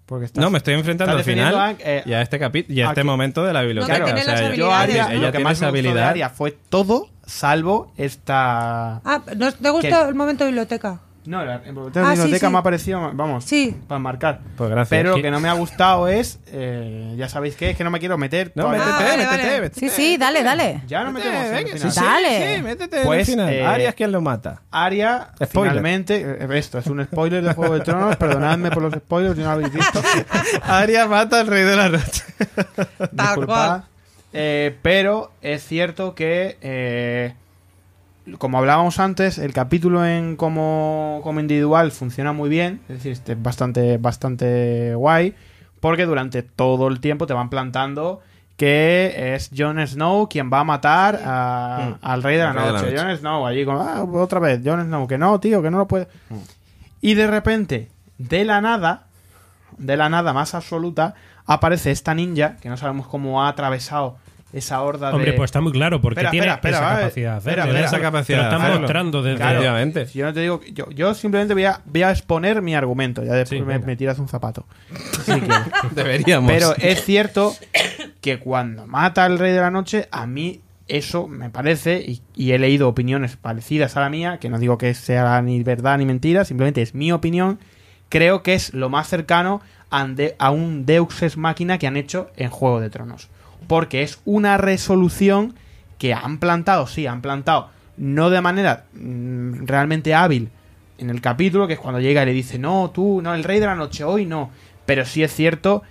Porque estás, No, me estoy enfrentando al final a- eh, y a este capítulo y a a este que- momento de la biblioteca. tiene o sea, las ella- yo Aria, ¿no? lo ella que más gustó de habilidad. Aria fue todo salvo esta Ah, ¿no te gustó ¿Qué? el momento de biblioteca? No, la en la Ah, sí, biblioteca sí. me ha parecido, vamos, Sí. para marcar. Pues gracias. Pero lo Sí. que no me ha gustado es, eh, ya sabéis qué, es que no me quiero meter. No, métete, Ah, vale, métete, vale. métete. Sí, sí, dale, dale. Ya no Métete, metemos en el venga, final. sí, sí, Dale. sí, métete Pues, en el final. eh, Aria es quien lo mata. Aria, Spoiler. finalmente, eh, esto es un spoiler de Juego de Tronos, perdonadme por los spoilers, si no lo habéis visto. Aria mata al rey de la noche. Disculpad. cual. Eh, pero es cierto que, eh, como hablábamos antes, el capítulo en como, como individual funciona muy bien, es decir, este es bastante, bastante guay, porque durante todo el tiempo te van plantando que es Jon Snow quien va a matar a- al rey de la de noche. Jon Snow, allí con, ah, otra vez, Jon Snow, que no, tío, que no lo puede. Y de repente, de la nada, de la nada más absoluta, aparece esta ninja, que no sabemos cómo ha atravesado esa horda Hombre, de... pues está muy claro, porque Espera, tiene espera, espera, esa capacidad de espera, hacerlo. espera, esa Te capacidad lo de están hacerlo. mostrando desde... Claro. Yo no te digo, yo, yo simplemente voy a, voy a exponer mi argumento, ya después Sí, me, tiras un zapato. Si quieres. Deberíamos. Pero es cierto que cuando mata al rey de la noche, a mí eso me parece, y, y he leído opiniones parecidas a la mía, que no digo que sea ni verdad ni mentira, simplemente es mi opinión, creo que es lo más cercano a un de- a un Deus Ex Máquina que han hecho en Juego de Tronos. Porque es una resolución que han plantado, sí, han plantado, no de manera mm, realmente hábil en el capítulo, que es cuando llega y le dice, no, tú, no, el rey de la noche, hoy no. Pero sí es cierto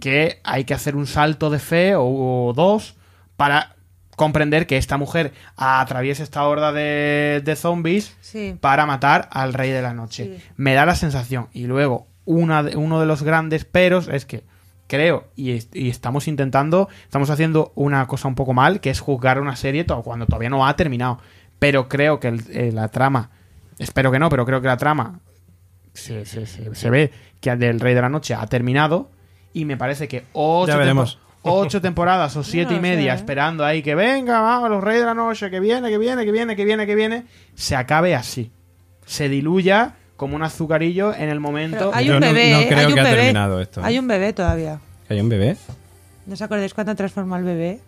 que hay que hacer un salto de fe o, o dos para comprender que esta mujer atraviesa esta horda de, de zombies Sí. para matar al rey de la noche. Sí. Me da la sensación. Y luego, una de- uno de los grandes peros es que creo, y, est- y estamos intentando, estamos haciendo una cosa un poco mal, que es juzgar una serie to- cuando todavía no ha terminado. Pero creo que el- eh, la trama, espero que no, pero creo que la trama se, se- se- se ve que del Rey de la Noche ha terminado. Y me parece que ocho, Ya veremos. tempo- ocho temporadas o siete No y media sé, ¿eh? esperando ahí que venga, vamos, los Reyes de la Noche, que viene, que viene, que viene, que viene, que viene, se acabe así. Se diluya como un azucarillo en el momento. Pero hay Yo un no- bebé, no ¿eh? creo hay un que ha bebé. terminado esto, ¿eh? Hay un bebé todavía. ¿Hay un bebé? ¿No os acordáis cuando transforma al bebé?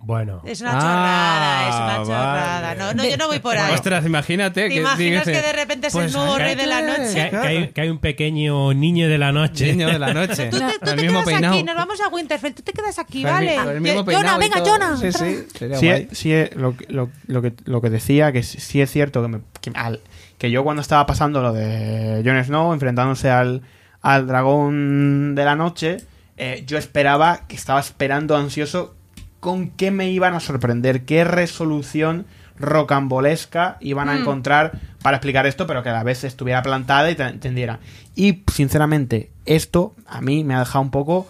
Bueno. Es una Ah, chorrada, es una vale. chorrada. No, no, yo no voy por ahí. Ostras, imagínate ¿Te que imaginas que de repente es pues, el nuevo rey de la Que, noche? que hay, que hay un pequeño niño de la noche. Niño de la noche. Tú te, tú el te mismo quedas peinado. aquí, nos vamos a Winterfell, tú te quedas aquí, el mi- ¿vale? el mismo Yo- Jonah, venga. Jonah. Sí, sí, sería Sí, guay. sí, lo, que- lo, lo que, lo que decía, que sí, sí es cierto que, me- que, al- que yo cuando estaba pasando lo de Jon Snow enfrentándose al, al dragón de la noche, eh, yo esperaba, que estaba esperando ansioso con qué me iban a sorprender, qué resolución rocambolesca iban a encontrar para explicar esto, pero que a la vez estuviera plantada y te entendiera. Y sinceramente, esto a mí me ha dejado un poco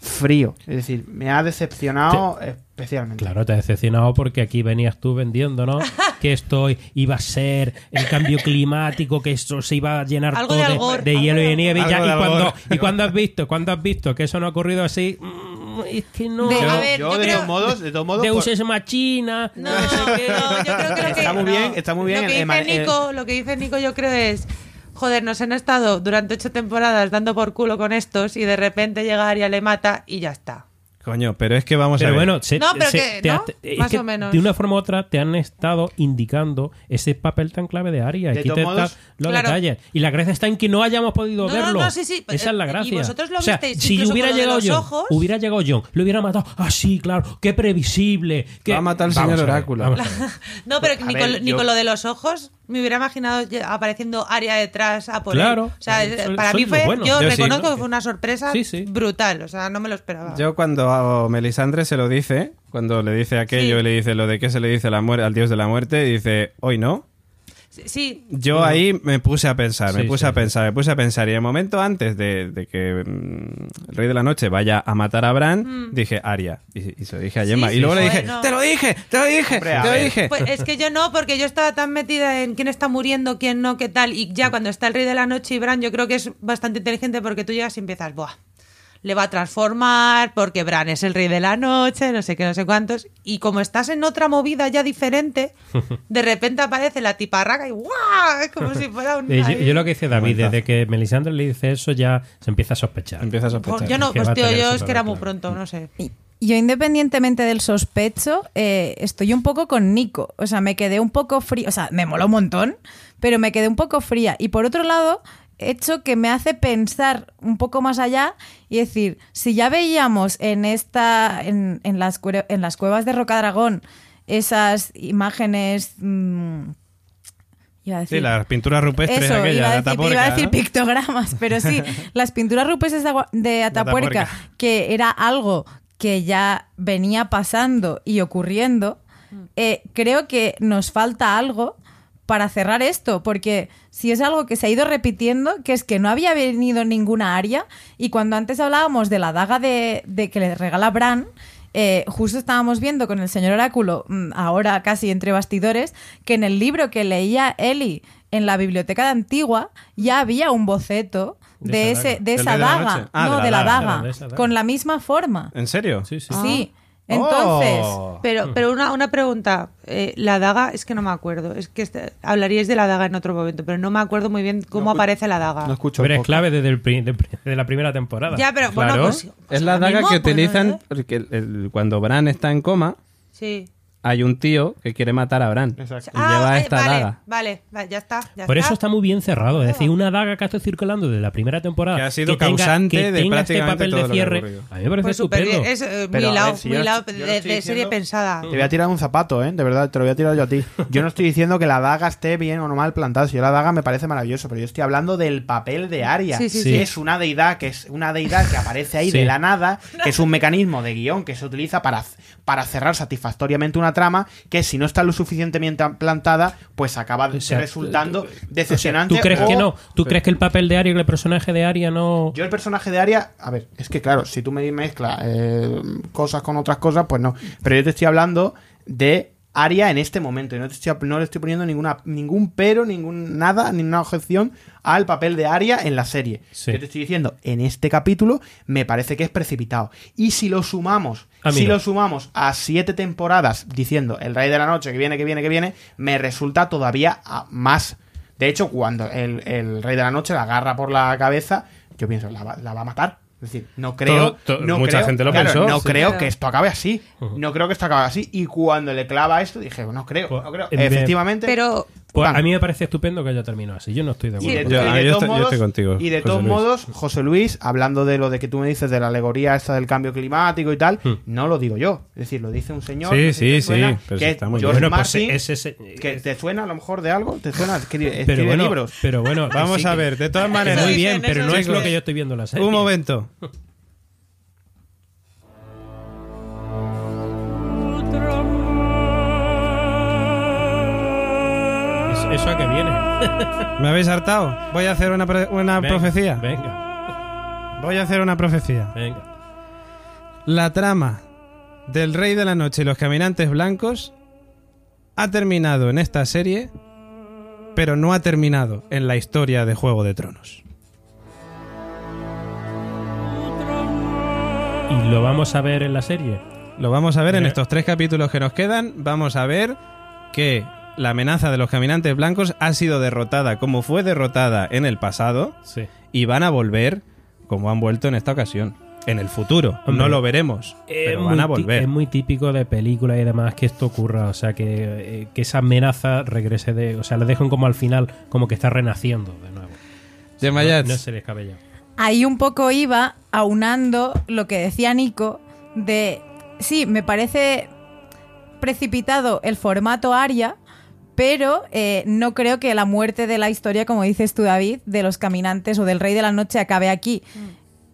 frío, es decir, me ha decepcionado especialmente. Claro, te ha decepcionado porque aquí venías tú vendiéndonos que esto iba a ser el cambio climático, que esto se iba a llenar Algo todo de de, Algor, de algo hielo y de nieve. Y, Algo ya- de y cuando. ¿Y cuando has visto? ¿Cuándo has visto que eso no ha ocurrido así? Mm, Es que no. De- Yo, A ver, yo yo de creo- todos modos, de todos modos, Deus por- es machina. No, no, yo creo que lo que Está muy no. bien, está muy bien Lo que dice el- el- Nico, lo que dice Nico, yo creo es joder, nos han estado durante ocho temporadas dando por culo con estos y de repente llega Arya le mata y ya está. Coño, pero es que vamos Pero a ver. bueno, se- No, pero se- que, te ¿no? es Más que o menos. de una forma u otra te han estado indicando ese papel tan clave de Aria. De Aquí te modos, están los claro. detalles. Y la gracia está en que no hayamos podido No, no, verlo. no, sí, sí, Esa es la eh, y gracia. vosotros lo o sea, visteis si incluso hubiera lo llegado John, ojos. hubiera llegado John, lo hubiera matado. Ah, sí, claro, qué previsible. qué- Va a matar al señor Oráculo. No, pero ni, ver, con, ni yo- con lo de los ojos me hubiera imaginado apareciendo Aria detrás a por él. Claro. O sea, Eso- para mí fue, bueno. yo, Yo sí, reconozco ¿no? que fue una sorpresa Sí, sí. brutal. O sea, no me lo esperaba. Yo cuando Melisandre se lo dice, cuando le dice aquello Sí. y le dice lo de que se le dice la al dios de la muerte, dice, hoy no. Sí, Yo ahí me puse a pensar, me Sí, puse sí, a sí. pensar, me puse a pensar. Y el momento antes de, de que mm, el rey de la noche vaya a matar a Bran, dije, Aria. Y, y se lo dije a Gemma. sí, y luego le dije, no. te lo dije, te lo dije, Hombre, te lo ver. dije. Pues es que yo no, porque yo estaba tan metida en quién está muriendo, quién no, qué tal. Y ya cuando está el rey de la noche y Bran, yo creo que es bastante inteligente porque tú llegas y empiezas, buah, le va a transformar porque Bran es el rey de la noche, no sé qué, no sé cuántos. Y como estás en otra movida ya diferente, de repente aparece la tiparraca y ¡guau! Es como si fuera un. Yo, yo lo que dice David, desde que Melisandre le dice eso ya se empieza a sospechar. Empieza a sospechar. Pues yo no, pues tío, yo es que era muy pronto, no sé. Yo, independientemente del sospecho, eh, estoy un poco con Nico. O sea, me quedé un poco fría. O sea, me mola un montón, pero me quedé un poco fría. Y por otro lado, hecho que me hace pensar un poco más allá y decir, si ya veíamos en esta, en, en las, cue- en las cuevas de Rocadragón, esas imágenes. mm, iba a Sí, decir- las pinturas rupestres eso, iba a de decir, Atapuerca, iba a decir ¿no? pictogramas, pero sí, las pinturas rupestres de, Atapuerca, Atapuerca. que era algo que ya venía pasando y ocurriendo, eh, creo que nos falta algo para cerrar esto, porque si es algo que se ha ido repitiendo, que es que no había venido ninguna área, y cuando antes hablábamos de la daga de, de que le regala Bran, eh, justo estábamos viendo con el señor Oráculo, mm, ahora casi entre bastidores, que en el libro que leía Eli en la biblioteca de Antigua ya había un boceto De de, esa ese, daga. de ¿Del esa daga? Ah, no, de la de la daga, daga, de esa daga. con la misma forma. ¿En serio? Sí, sí. Sí. Entonces, Oh. Pero, pero una, una pregunta. eh, la daga, es que no me acuerdo. Es que este- hablaríais de la daga en otro momento, pero no me acuerdo muy bien cómo No, aparece la daga. No escucho. Pero es clave desde, el de, de la primera temporada. ya, pero bueno, Claro. pues. Es la ahora daga mismo, que pues, no utilizan sé. porque el- el- cuando Bran está en coma, Sí. Hay un tío que quiere matar a Bran. Exacto. Y lleva eh, esta vale, daga. Vale, vale, ya está. ya Por eso está muy bien cerrado. Es decir, una daga que ha estado circulando desde la primera temporada. Que ha sido tenga- causante que de este prácticamente papel todo de lo que cierre. ocurrido. A mí me parece Pues súper estupendo. bien. Es eh, Pero, muy a ver, lado, si muy yo- lado yo de, lo serie pensada. Te voy a tirar un zapato, ¿eh? De verdad, te lo voy a tirar yo a ti. Yo no estoy diciendo que la daga esté bien o no mal plantada. Si yo la daga me parece maravilloso, pero yo estoy hablando del papel de Aria. Sí, sí, es una deidad, que es una deidad que aparece ahí Sí. de la nada, que es un mecanismo de guion que se utiliza para, para cerrar satisfactoriamente una trama, que si no está lo suficientemente plantada, pues acaba O sea, resultando O sea, decepcionante. ¿Tú crees o- que no? ¿Tú crees que el papel de Aria, que el personaje de Aria no...? Yo el personaje de Aria, a ver, es que claro, si tú me mezclas eh, cosas con otras cosas, pues no. Pero yo te estoy hablando de Aria en este momento y no, te estoy, no le estoy poniendo ninguna, ningún pero, ningún nada, ninguna objeción al papel de Aria en la serie. Sí. Yo te estoy diciendo, en este capítulo me parece que es precipitado. Y si lo sumamos, si lo sumamos a siete temporadas diciendo el Rey de la Noche que viene, que viene, que viene, me resulta todavía más. De hecho, cuando el, el Rey de la Noche la agarra por la cabeza, yo pienso, la la va a matar. Es decir, no creo. Todo- todo- no mucha creo- gente lo claro, pensó, No sí. creo Claro. que esto acabe así. No creo que esto acabe así. Y cuando le clava esto, dije, no creo, Pues, no creo. Efectivamente. Pero Pues a mí me parece estupendo que haya terminado así. Yo no estoy de Y de, acuerdo. Yo- y de todos yo modos, estoy contigo, y de José todos Luis. modos, José Luis, hablando de lo de que tú me dices de la alegoría esta del cambio climático y tal, Hmm. no lo digo yo. Es decir, lo dice un señor. Sí, que sí, te sí, suena, pero que sí, es está muy George Bueno, pues Martin, es ese- que te suena a lo mejor de algo, te suena, escribe, pero bueno, libros. pero bueno, Vamos a ver, de todas maneras. Muy bien, pero no es lo que yo estoy viendo en la serie. Un momento. ¿Eso, a qué viene? ¿Me habéis hartado? Voy a hacer una, una Venga, profecía. Venga, Voy a hacer una profecía. venga. La trama del Rey de la Noche y los Caminantes Blancos ha terminado en esta serie, pero no ha terminado en la historia de Juego de Tronos. ¿Y lo vamos a ver en la serie? Lo vamos a ver en Mira. estos tres capítulos que nos quedan. Vamos a ver que la amenaza de los Caminantes Blancos ha sido derrotada como fue derrotada en el pasado Sí. y van a volver como han vuelto en esta ocasión. En el futuro. Hombre, no lo veremos, pero van a volver. Es muy típico de películas y demás que esto ocurra. O sea, que, eh, que esa amenaza regrese de. O sea, le dejan como al final, como que está renaciendo de nuevo. Gemma no, no se les cabella. Ahí un poco iba aunando lo que decía Nico de, sí, me parece precipitado el formato Aria, pero eh, no creo que la muerte de la historia, como dices tú David, de los caminantes o del Rey de la Noche acabe aquí.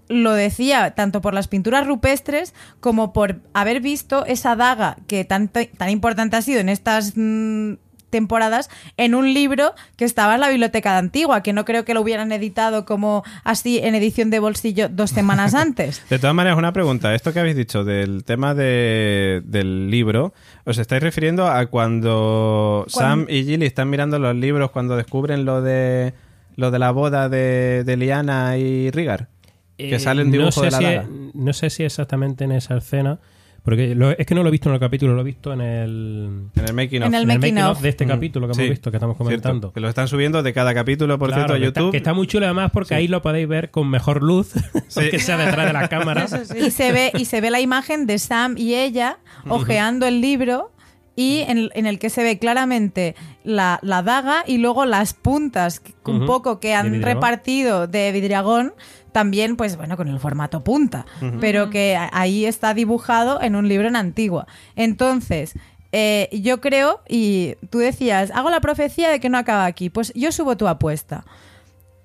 Lo decía tanto por las pinturas rupestres como por haber visto esa daga que tan, tan importante ha sido en estas mm, temporadas en un libro que estaba en la biblioteca de Antigua, que no creo que lo hubieran editado como así en edición de bolsillo dos semanas antes. De todas maneras, una pregunta. Esto que habéis dicho del tema de- del libro, ¿os estáis refiriendo a cuando Cuando- Sam y Gilly están mirando los libros cuando descubren lo de lo de la boda de, de Liana y Rigar? Que Eh, sale un dibujo no sé de la si, daga. No sé si exactamente en esa escena. Porque lo- es que no lo he visto en el capítulo, lo he visto en el. En el making of. En el en el making making of. of de este Mm, capítulo que hemos visto, que estamos cierto. comentando. Que lo están subiendo de cada capítulo, por Claro, cierto, a que está- YouTube. que está muy chulo además porque Sí. ahí lo podéis ver con mejor luz, Sí. aunque sea detrás de la cámara. Eso sí. y se ve y se ve la imagen de Sam y ella hojeando el libro y en, en el que se ve claramente la, la daga y luego las puntas que- un poco que han repartido de vidriagón también pues bueno con el formato punta pero que ahí está dibujado en un libro en antigua. Entonces eh, yo creo y tú decías hago la profecía de que no acaba aquí pues yo subo tu apuesta.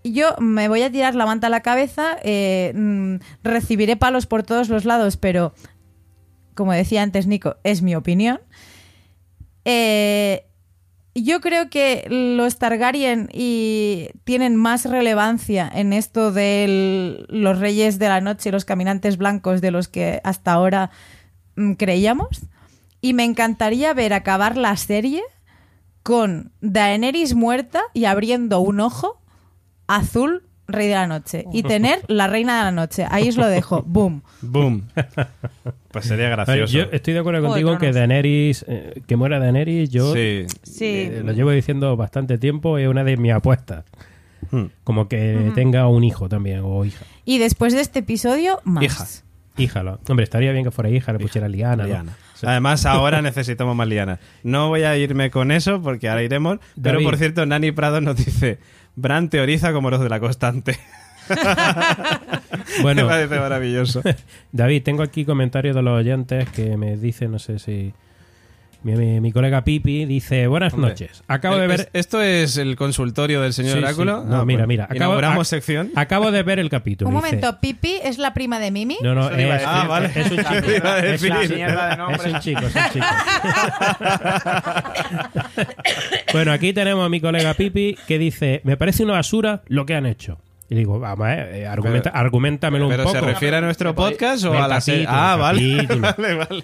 Yo me voy a tirar la manta a la cabeza, eh, mm, recibiré palos por todos los lados, pero como decía antes Nico, es mi opinión. Eh, yo creo que los Targaryen y tienen más relevancia en esto de los reyes de la noche y los caminantes blancos de los que hasta ahora mm, creíamos. Y me encantaría ver acabar la serie con Daenerys muerta y abriendo un ojo azul rey de la noche y tener la reina de la noche. Ahí os lo dejo. Boom. Boom. Pues sería gracioso. yo estoy de acuerdo contigo que. Daenerys, eh, que muera Daenerys, yo Sí. Sí. eh, lo llevo diciendo bastante tiempo, es una de mis apuestas. Hmm. Como que tenga un hijo también, o hija. Y después de este episodio, más. Hija. Híjalo. Hombre, estaría bien que fuera hija, le pusiera liana. Además, ahora necesitamos más liana. No voy a irme con eso porque ahora iremos. Pero por cierto, Nani Prado nos dice: Bran teoriza como los de la constante. Bueno, Me parece maravilloso. David, tengo aquí comentarios de los oyentes que me dicen, no sé si... Mi, mi- mi colega Pipi dice, buenas Hombre, noches. Acabo de Eh, ver... es- ¿Esto es el consultorio del señor Sí, sí. Oráculo? No, Ah, mira, mira. Acabo, Inauguramos ac- sección. Acabo de ver el capítulo. Un dice- momento, Pipi es la prima de Mimi. No, no, es, decir. Ah, vale. es un chico. Es de. Es un chico, es un chico. bueno, aquí tenemos a mi colega Pipi que dice, me parece una basura lo que han hecho. Y digo, vamos, eh, eh, argumenta, Pero- argumentamelo un ¿Pero poco. se refiere a nuestro podcast o El a la serie? Ah, vale. vale, vale.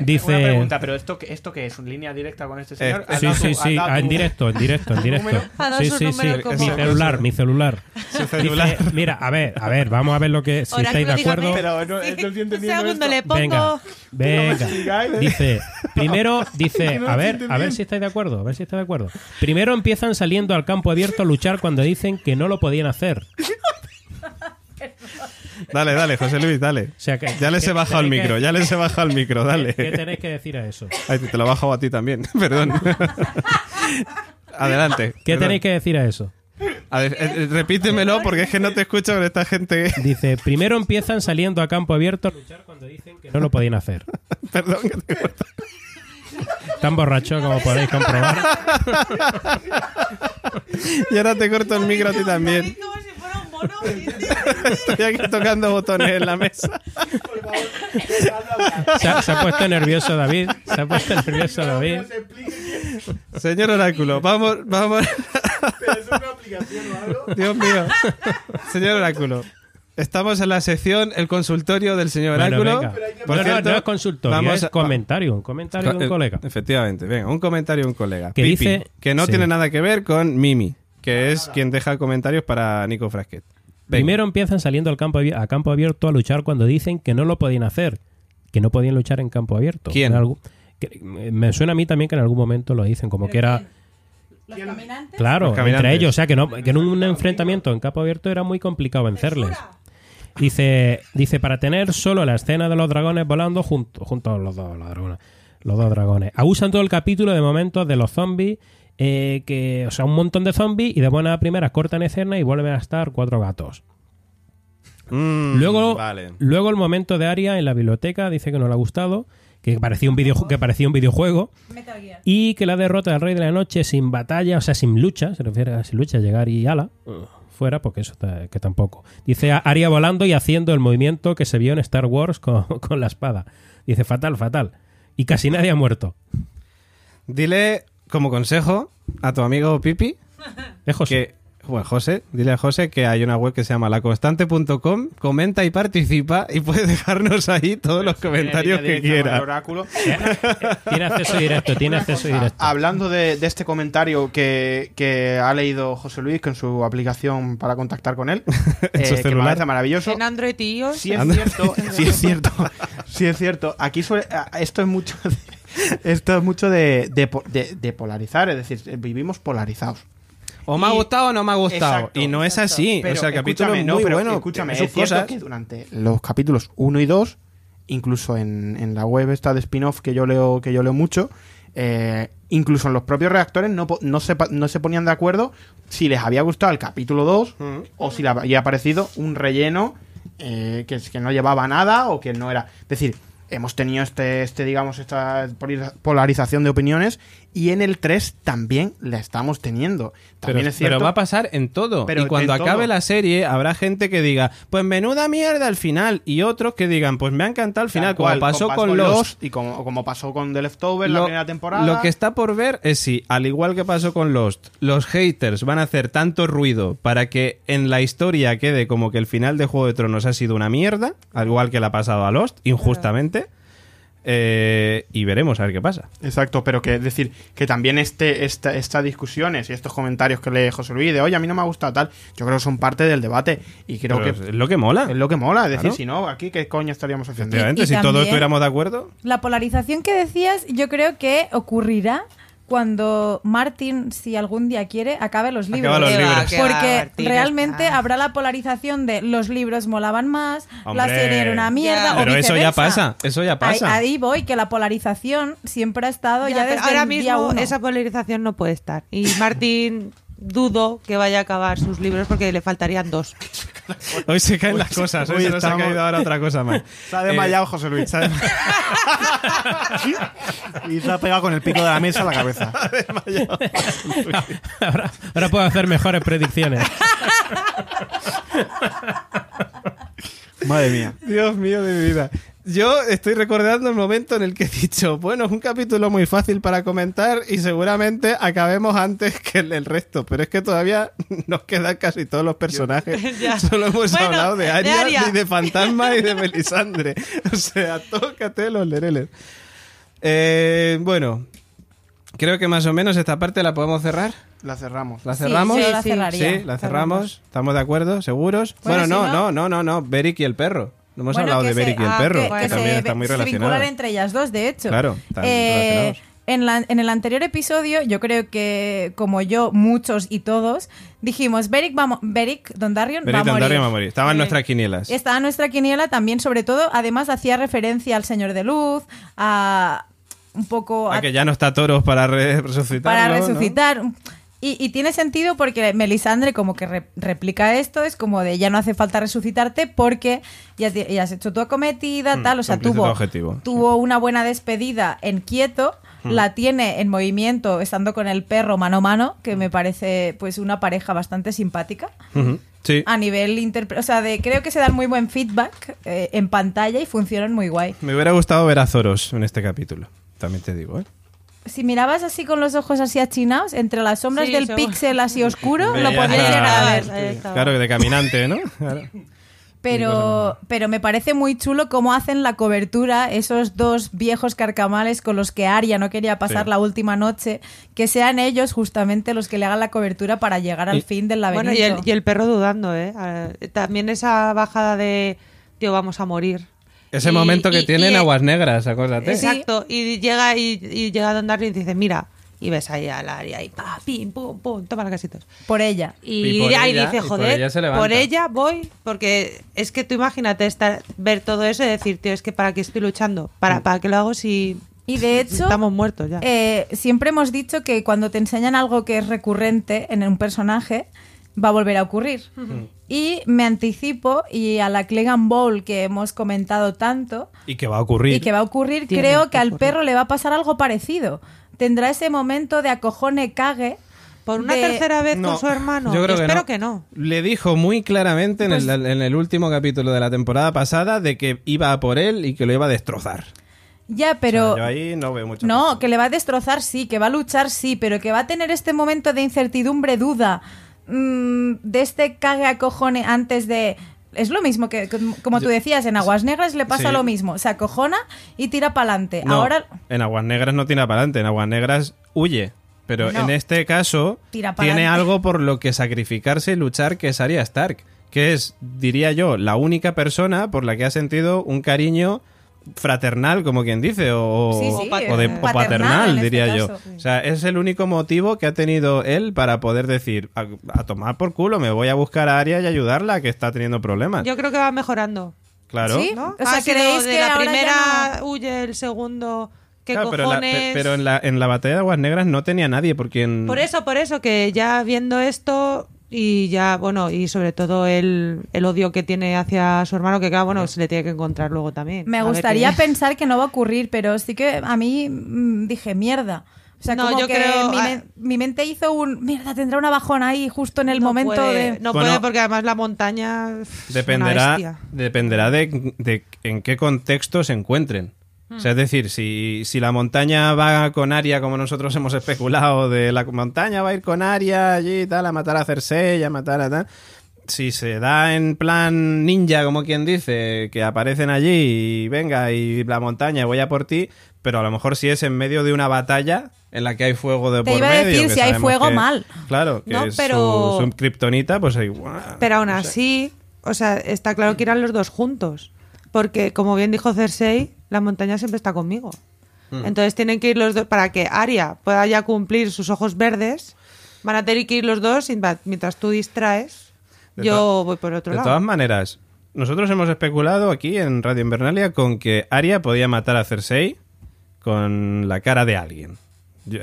Dice- Una pregunta, pero ¿esto, ¿esto qué es? ¿Un línea directa con este señor? Eh, ¿Has Sí, sí, sí, ah, en directo, en directo, en directo. Sí, su sí, sí. como- Mi celular, mi celular. Su celular. Dice, mira, a ver, a ver, vamos a ver lo que si Oráculo, estáis de acuerdo. Pero no, no estoy Un entendiendo segundo, esto. le pongo... Venga, venga. Dice, primero, dice, no a ver, a ver si estáis de acuerdo, a ver si estáis de acuerdo. Primero empiezan saliendo al campo abierto a luchar cuando dicen que no lo podían hacer. Dale, dale, José Luis, dale. O sea, que- Ya les que he bajado el que- micro, ya les he bajado el micro, dale. ¿Qué tenéis que decir a eso? Ay, te lo he bajado a ti también, perdón. Adelante. ¿Qué perdón. tenéis que decir a eso? A ver, eh, eh, repítemelo porque es que no te escucho con esta gente. Dice, primero empiezan saliendo a campo abierto a luchar cuando dicen que no lo podían hacer. Perdón que te corto. Tan borracho como podéis comprobar. Y ahora te corto el micro a ti también. Estoy aquí tocando botones en la mesa. Se ha, se ha puesto nervioso David. Se ha puesto nervioso David. Señor Oráculo, vamos, vamos. Dios mío. Señor Oráculo. Estamos en la sección El consultorio del señor Bueno, Oráculo. Por no, cierto, no es consultorio, vamos es comentario. Un comentario de un Eh, colega. Efectivamente, venga, un comentario de un colega. Que Pipi, dice- que no sí. tiene nada que ver con Mimi, que es quien deja comentarios para Nico Frasquet. Venga. Primero empiezan saliendo al campo a campo abierto a luchar cuando dicen que no lo podían hacer. Que no podían luchar en campo abierto. ¿Quién? Que- me suena a mí también que en algún momento lo dicen, como que era... ¿Los caminantes? Claro, Los caminantes. entre ellos. O sea, que, no, que en un enfrentamiento en campo abierto era muy complicado vencerles. Dice, dice, para tener solo la escena de los dragones volando junto, junto a los dos, los dragones. Los dos dragones. Abusan todo el capítulo de momentos de los zombies. Eh, que, o sea, un montón de zombies y de buenas a primeras cortan escena y vuelven a estar cuatro gatos. Mm, Luego, Vale. luego el momento de Aria en la biblioteca dice que no le ha gustado, que parecía un, video, que parecía un videojuego y que la derrota del Rey de la Noche sin batalla, o sea, sin lucha, se refiere a sin lucha, llegar y ala, fuera, porque eso que tampoco. Dice a- Aria volando y haciendo el movimiento que se vio en Star Wars con, con la espada. Dice fatal, fatal. Y casi nadie ha muerto. Dile como consejo a tu amigo Pipi Es José. que, bueno, José, dile a José que hay una web que se llama laconstante.com, comenta y participa y puede dejarnos ahí todos los comentarios que quiera. oráculo. Tiene acceso directo, tiene acceso directo. Hablando de, de este comentario que, que ha leído José Luis con su aplicación para contactar con él, En su eh, que me celular. parece maravilloso. En Android y iOS. Sí es cierto, sí es cierto, sí es cierto. Aquí suele- esto es mucho, de, esto es mucho de, de po- de- de polarizar, es decir, vivimos polarizados. O me ha gustado o no me ha gustado. Exacto, y no es así. Pero o sea, capítulo no, pero bueno. Escúchame, es cosas. que durante los capítulos 1 y 2, incluso en, en la web esta de spin-off que yo leo, que yo leo mucho, eh, incluso en los propios reactores no, no, se, no se ponían de acuerdo si les había gustado el capítulo 2 o si le había parecido un relleno eh, que, que no llevaba nada o que no era. Es decir, hemos tenido este, este digamos, esta polariza- polarización de opiniones y en el 3 también la estamos teniendo. Pero, También es cierto. pero va a pasar en todo. Pero y cuando acabe todo. la serie, habrá gente que diga, pues menuda mierda al final. Y otros que digan, pues me ha encantado al final, cual, como pasó como con Lost. y como, como pasó con The Leftovers la Lo- primera temporada. Lo que está por ver es si, al igual que pasó con Lost, los haters van a hacer tanto ruido para que en la historia quede como que el final de Juego de Tronos ha sido una mierda, al igual que le ha pasado a Lost, injustamente. Eh, y veremos a ver qué pasa. Exacto, pero que es decir, que también este, esta, estas discusiones y estos comentarios que lee José Luis de oye, a mí no me ha gustado tal, yo creo que son parte del debate y creo Pero que es lo que mola. es lo que mola. Es decir, Claro. si no, aquí qué coño estaríamos haciendo. Efectivamente, Y- y si todos estuviéramos de acuerdo. La polarización que decías, yo creo que ocurrirá cuando Martin, si algún día quiere, acabe los libros. Acaba los Porque Martín, realmente habrá la polarización de los libros molaban más, la Hombre. serie era una mierda. Ya. o Pero eso ya pasa, eso ya pasa. Ahí, ahí voy, que la polarización siempre ha estado ya, Ya, desde ahora el día mismo uno. esa polarización no puede estar. Y Martín dudo que vaya a acabar sus libros porque le faltarían dos. Hoy se caen las cosas, hoy, hoy se nos ha caído ahora otra cosa más. Se ha desmayado José Luis. se ha desmayado. y se ha pegado con el pico de la mesa a la cabeza. ahora, ahora puedo hacer mejores predicciones. Madre mía. Dios mío de mi vida. Yo estoy recordando el momento en el que he dicho, bueno, es un capítulo muy fácil para comentar y seguramente acabemos antes que el, el resto, pero es que todavía nos quedan casi todos los personajes. Solo hemos Bueno, hablado de de Aria, ni de Fantasma y de Melisandre. O sea, tócate los lereles. Eh, bueno, creo que más o menos esta parte la podemos cerrar. La cerramos. ¿La Sí, cerramos? yo la cerraría. Sí, la cerramos. ¿Estamos de acuerdo? ¿Seguros? Bueno, Bueno, no, si no, no- no, no, no. Beric y el perro. No hemos Bueno, hablado de se- Beric y el ah, perro, que- que, que también se, está muy se relacionado. vinculan entre ellas dos, de hecho. Claro, están Eh. En, la- en el anterior episodio, yo creo que como yo, muchos y todos, dijimos, Beric, va Beric Dondarrion va a Beric morir. Va a morir. Estaban Eh, nuestras quinielas. Estaba en nuestra quiniela también, sobre todo, además hacía referencia al Señor de Luz, a un poco... Ah, a- que ya no está toros para re- resucitar. para resucitar. Y, y tiene sentido porque Melisandre como que re- replica esto, es como de ya no hace falta resucitarte porque ya, has hecho tu acometida, Mm, tal, o sea, tu tuvo, tuvo una buena despedida en quieto, Mm. la tiene en movimiento estando con el perro mano a mano, que me parece pues una pareja bastante simpática. Sí. A nivel interpre- o sea, de, creo que se dan muy buen feedback eh, en pantalla y funcionan muy guay. Me hubiera gustado ver a Zoros en este capítulo. También te digo, ¿eh? Si mirabas así con los ojos así achinados, entre las sombras Sí, del pixel así oscuro, lo podías a- llegar a ver. Claro, de caminante, ¿no? Claro. Pero, pero me parece muy chulo cómo hacen la cobertura esos dos viejos carcamales con los que Arya no quería pasar Sí. la última noche, que sean ellos justamente los que le hagan la cobertura para llegar al Y- fin del Bueno, laberinto. y el, y el perro dudando, ¿eh? Ah, También esa bajada de, tío, vamos a morir. Ese Y- momento que y- tienen y- aguas negras, acuérdate. Exacto. Y llega y, y llega Don Darwin y dice, mira, y ves ahí al área y pa, pim, pum, pum, toma los casitos. Por ella. Y, Y por ahí ella- dice, y por joder, ella se levanta". por ella voy, porque es que tú imagínate estar, ver todo eso y decir, tío, es que para qué estoy luchando, para, para qué lo hago si Y de hecho, estamos muertos ya. eh, siempre hemos dicho que cuando te enseñan algo que es recurrente en un personaje, va a volver a ocurrir. Y me anticipo, y a la Clegane Bowl que hemos comentado tanto, Y que va a ocurrir. y que va a ocurrir, Tiene creo que que al perro le va a pasar algo parecido. Tendrá ese momento de acojone cague. por una de- tercera vez No, con su hermano. yo creo que espero no. que no. Le dijo muy claramente en, Pues- el, en el último capítulo de la temporada pasada de que iba a por él y que lo iba a destrozar. Ya, O pero... sea, yo ahí no veo mucho. No, que le va a destrozar, sí, que va a luchar, sí, pero que va a tener este momento de incertidumbre, duda, mm, de este cague a cojone antes de... Es lo mismo que, como tú decías, en Aguas Negras le pasa Sí. lo mismo. Se acojona y tira para adelante. No, Ahora En Aguas Negras no tira para adelante, en Aguas Negras huye. Pero No. en este caso Tira tiene algo por lo que sacrificarse y luchar que es Arya Stark. Que es, diría yo, la única persona por la que ha sentido un cariño fraternal, como quien dice, o, Sí, sí, o de, o paternal este diría yo. caso. O sea, es el único motivo que ha tenido él para poder decir, a, a tomar por culo, me voy a buscar a Arya y ayudarla, que está teniendo problemas. Yo creo que va mejorando. claro. Sí. ¿no? O sea, sido ¿creéis de que la ahora primera huye, el segundo, ¿qué Claro, pero, la- pero en, la, en la batalla de Aguas Negras no tenía nadie por quien... Por eso, por eso, que ya viendo esto y ya, bueno, y sobre todo el, el odio que tiene hacia su hermano, que claro, bueno, se le tiene que encontrar luego también. me A gustaría qué- pensar que no va a ocurrir, pero sí que a mí mm, dije, mierda. O sea, No, como yo que creo- mi, ah, mi mente hizo un... Mierda, tendrá una bajón ahí justo en el no momento puede, de... No Bueno, puede porque además la montaña Dependerá, dependerá de, de en qué contexto se encuentren. O sea, es decir, si, si la montaña va con Aria, como nosotros hemos especulado, de la montaña va a ir con Aria allí y tal, a matar a Cersei, a matar a tal. Si se da en plan ninja, como quien dice, que aparecen allí y venga, y la montaña, voy a por ti, pero a lo mejor si es en medio de una batalla en la que hay fuego de Te por iba a decir, que si hay fuego, que- mal. Claro, que No, es pero- su, su kriptonita, pues igual. Pero aún así, o sea, está claro que irán los dos juntos. Porque, como bien dijo Cersei, la montaña siempre está conmigo. Hmm. Entonces tienen que ir los dos, para que Arya pueda ya cumplir sus ojos verdes, van a tener que ir los dos y mientras tú distraes. De yo voy por otro De lado. todas maneras, nosotros hemos especulado aquí en Radio Invernalia con que Arya podía matar a Cersei con la cara de alguien.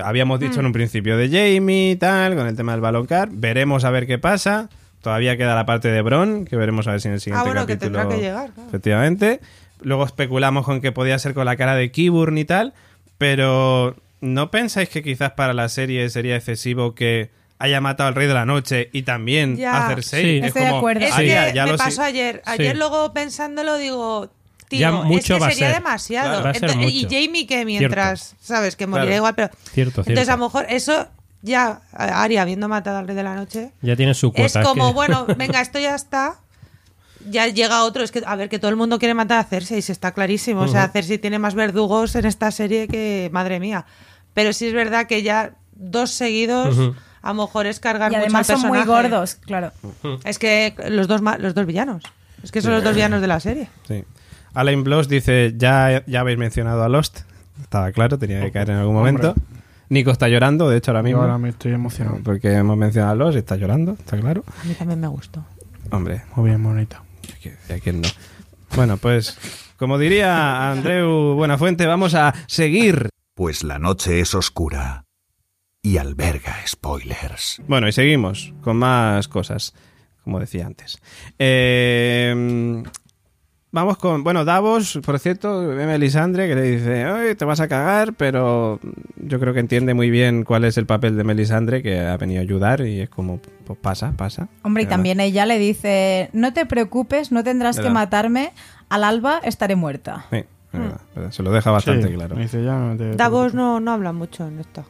Habíamos dicho en un principio de Jamie y tal, con el tema del baloncar. Veremos a ver qué pasa. Todavía queda la parte de Bron, que veremos a ver si en el siguiente Ah, bueno, que capítulo. tendrá que llegar, claro. Efectivamente. Luego especulamos con que podía ser con la cara de Kiburn y tal. Pero ¿no pensáis que quizás para la serie sería excesivo que haya matado al Rey de la Noche y también Ya. a Cersei? Sí. Es Estoy de acuerdo. Es que ya me lo pasó si- ayer. Ayer Sí. luego pensándolo digo, tío, Ya mucho es va a que sería ser. demasiado. Claro. Va a ser Entonces- mucho. Y Jamie que mientras, sabes, que morirá Claro. igual, pero... Cierto, Entonces cierto. a lo mejor eso ya, Aria habiendo matado al Rey de la Noche, Ya tiene su cuota. es como, que- bueno, venga, esto ya está. Ya llega otro, es que, a ver, que todo el mundo quiere matar a Cersei, si está clarísimo. O sea, Cersei tiene más verdugos en esta serie que, madre mía. Pero sí es verdad que ya dos seguidos, a lo mejor es cargar Y mucho además al son muy gordos, claro. Es que los dos, ma- los dos villanos. Es que son los dos villanos de la serie. Sí. Alain Bloss dice, ya, ya habéis mencionado a Lost. Estaba claro, tenía que caer en algún momento. Nico está llorando, de hecho, ahora Yo mismo. ahora me estoy emocionado. Porque hemos mencionado a Los y está llorando, está claro. A mí también me gustó. Hombre, Muy bien, bonita. ¿A quién- ¿a quién no? Bueno, pues, como diría Andreu Buenafuente, vamos a seguir. Pues la noche es oscura y alberga spoilers. Bueno, y seguimos con más cosas, como decía antes. Eh, vamos con, bueno, Davos, por cierto, ve a Melisandre que le dice, "Ay, te vas a cagar, pero yo creo que entiende muy bien cuál es el papel de Melisandre, que ha venido a ayudar y es como, pues pasa, pasa. Hombre, y ¿Verdad? también ella le dice, no te preocupes, no tendrás que matarme, al alba estaré muerta. Sí, verdad, se lo deja bastante Sí, claro. me dice, ya no te- Davos no, no habla mucho en esto.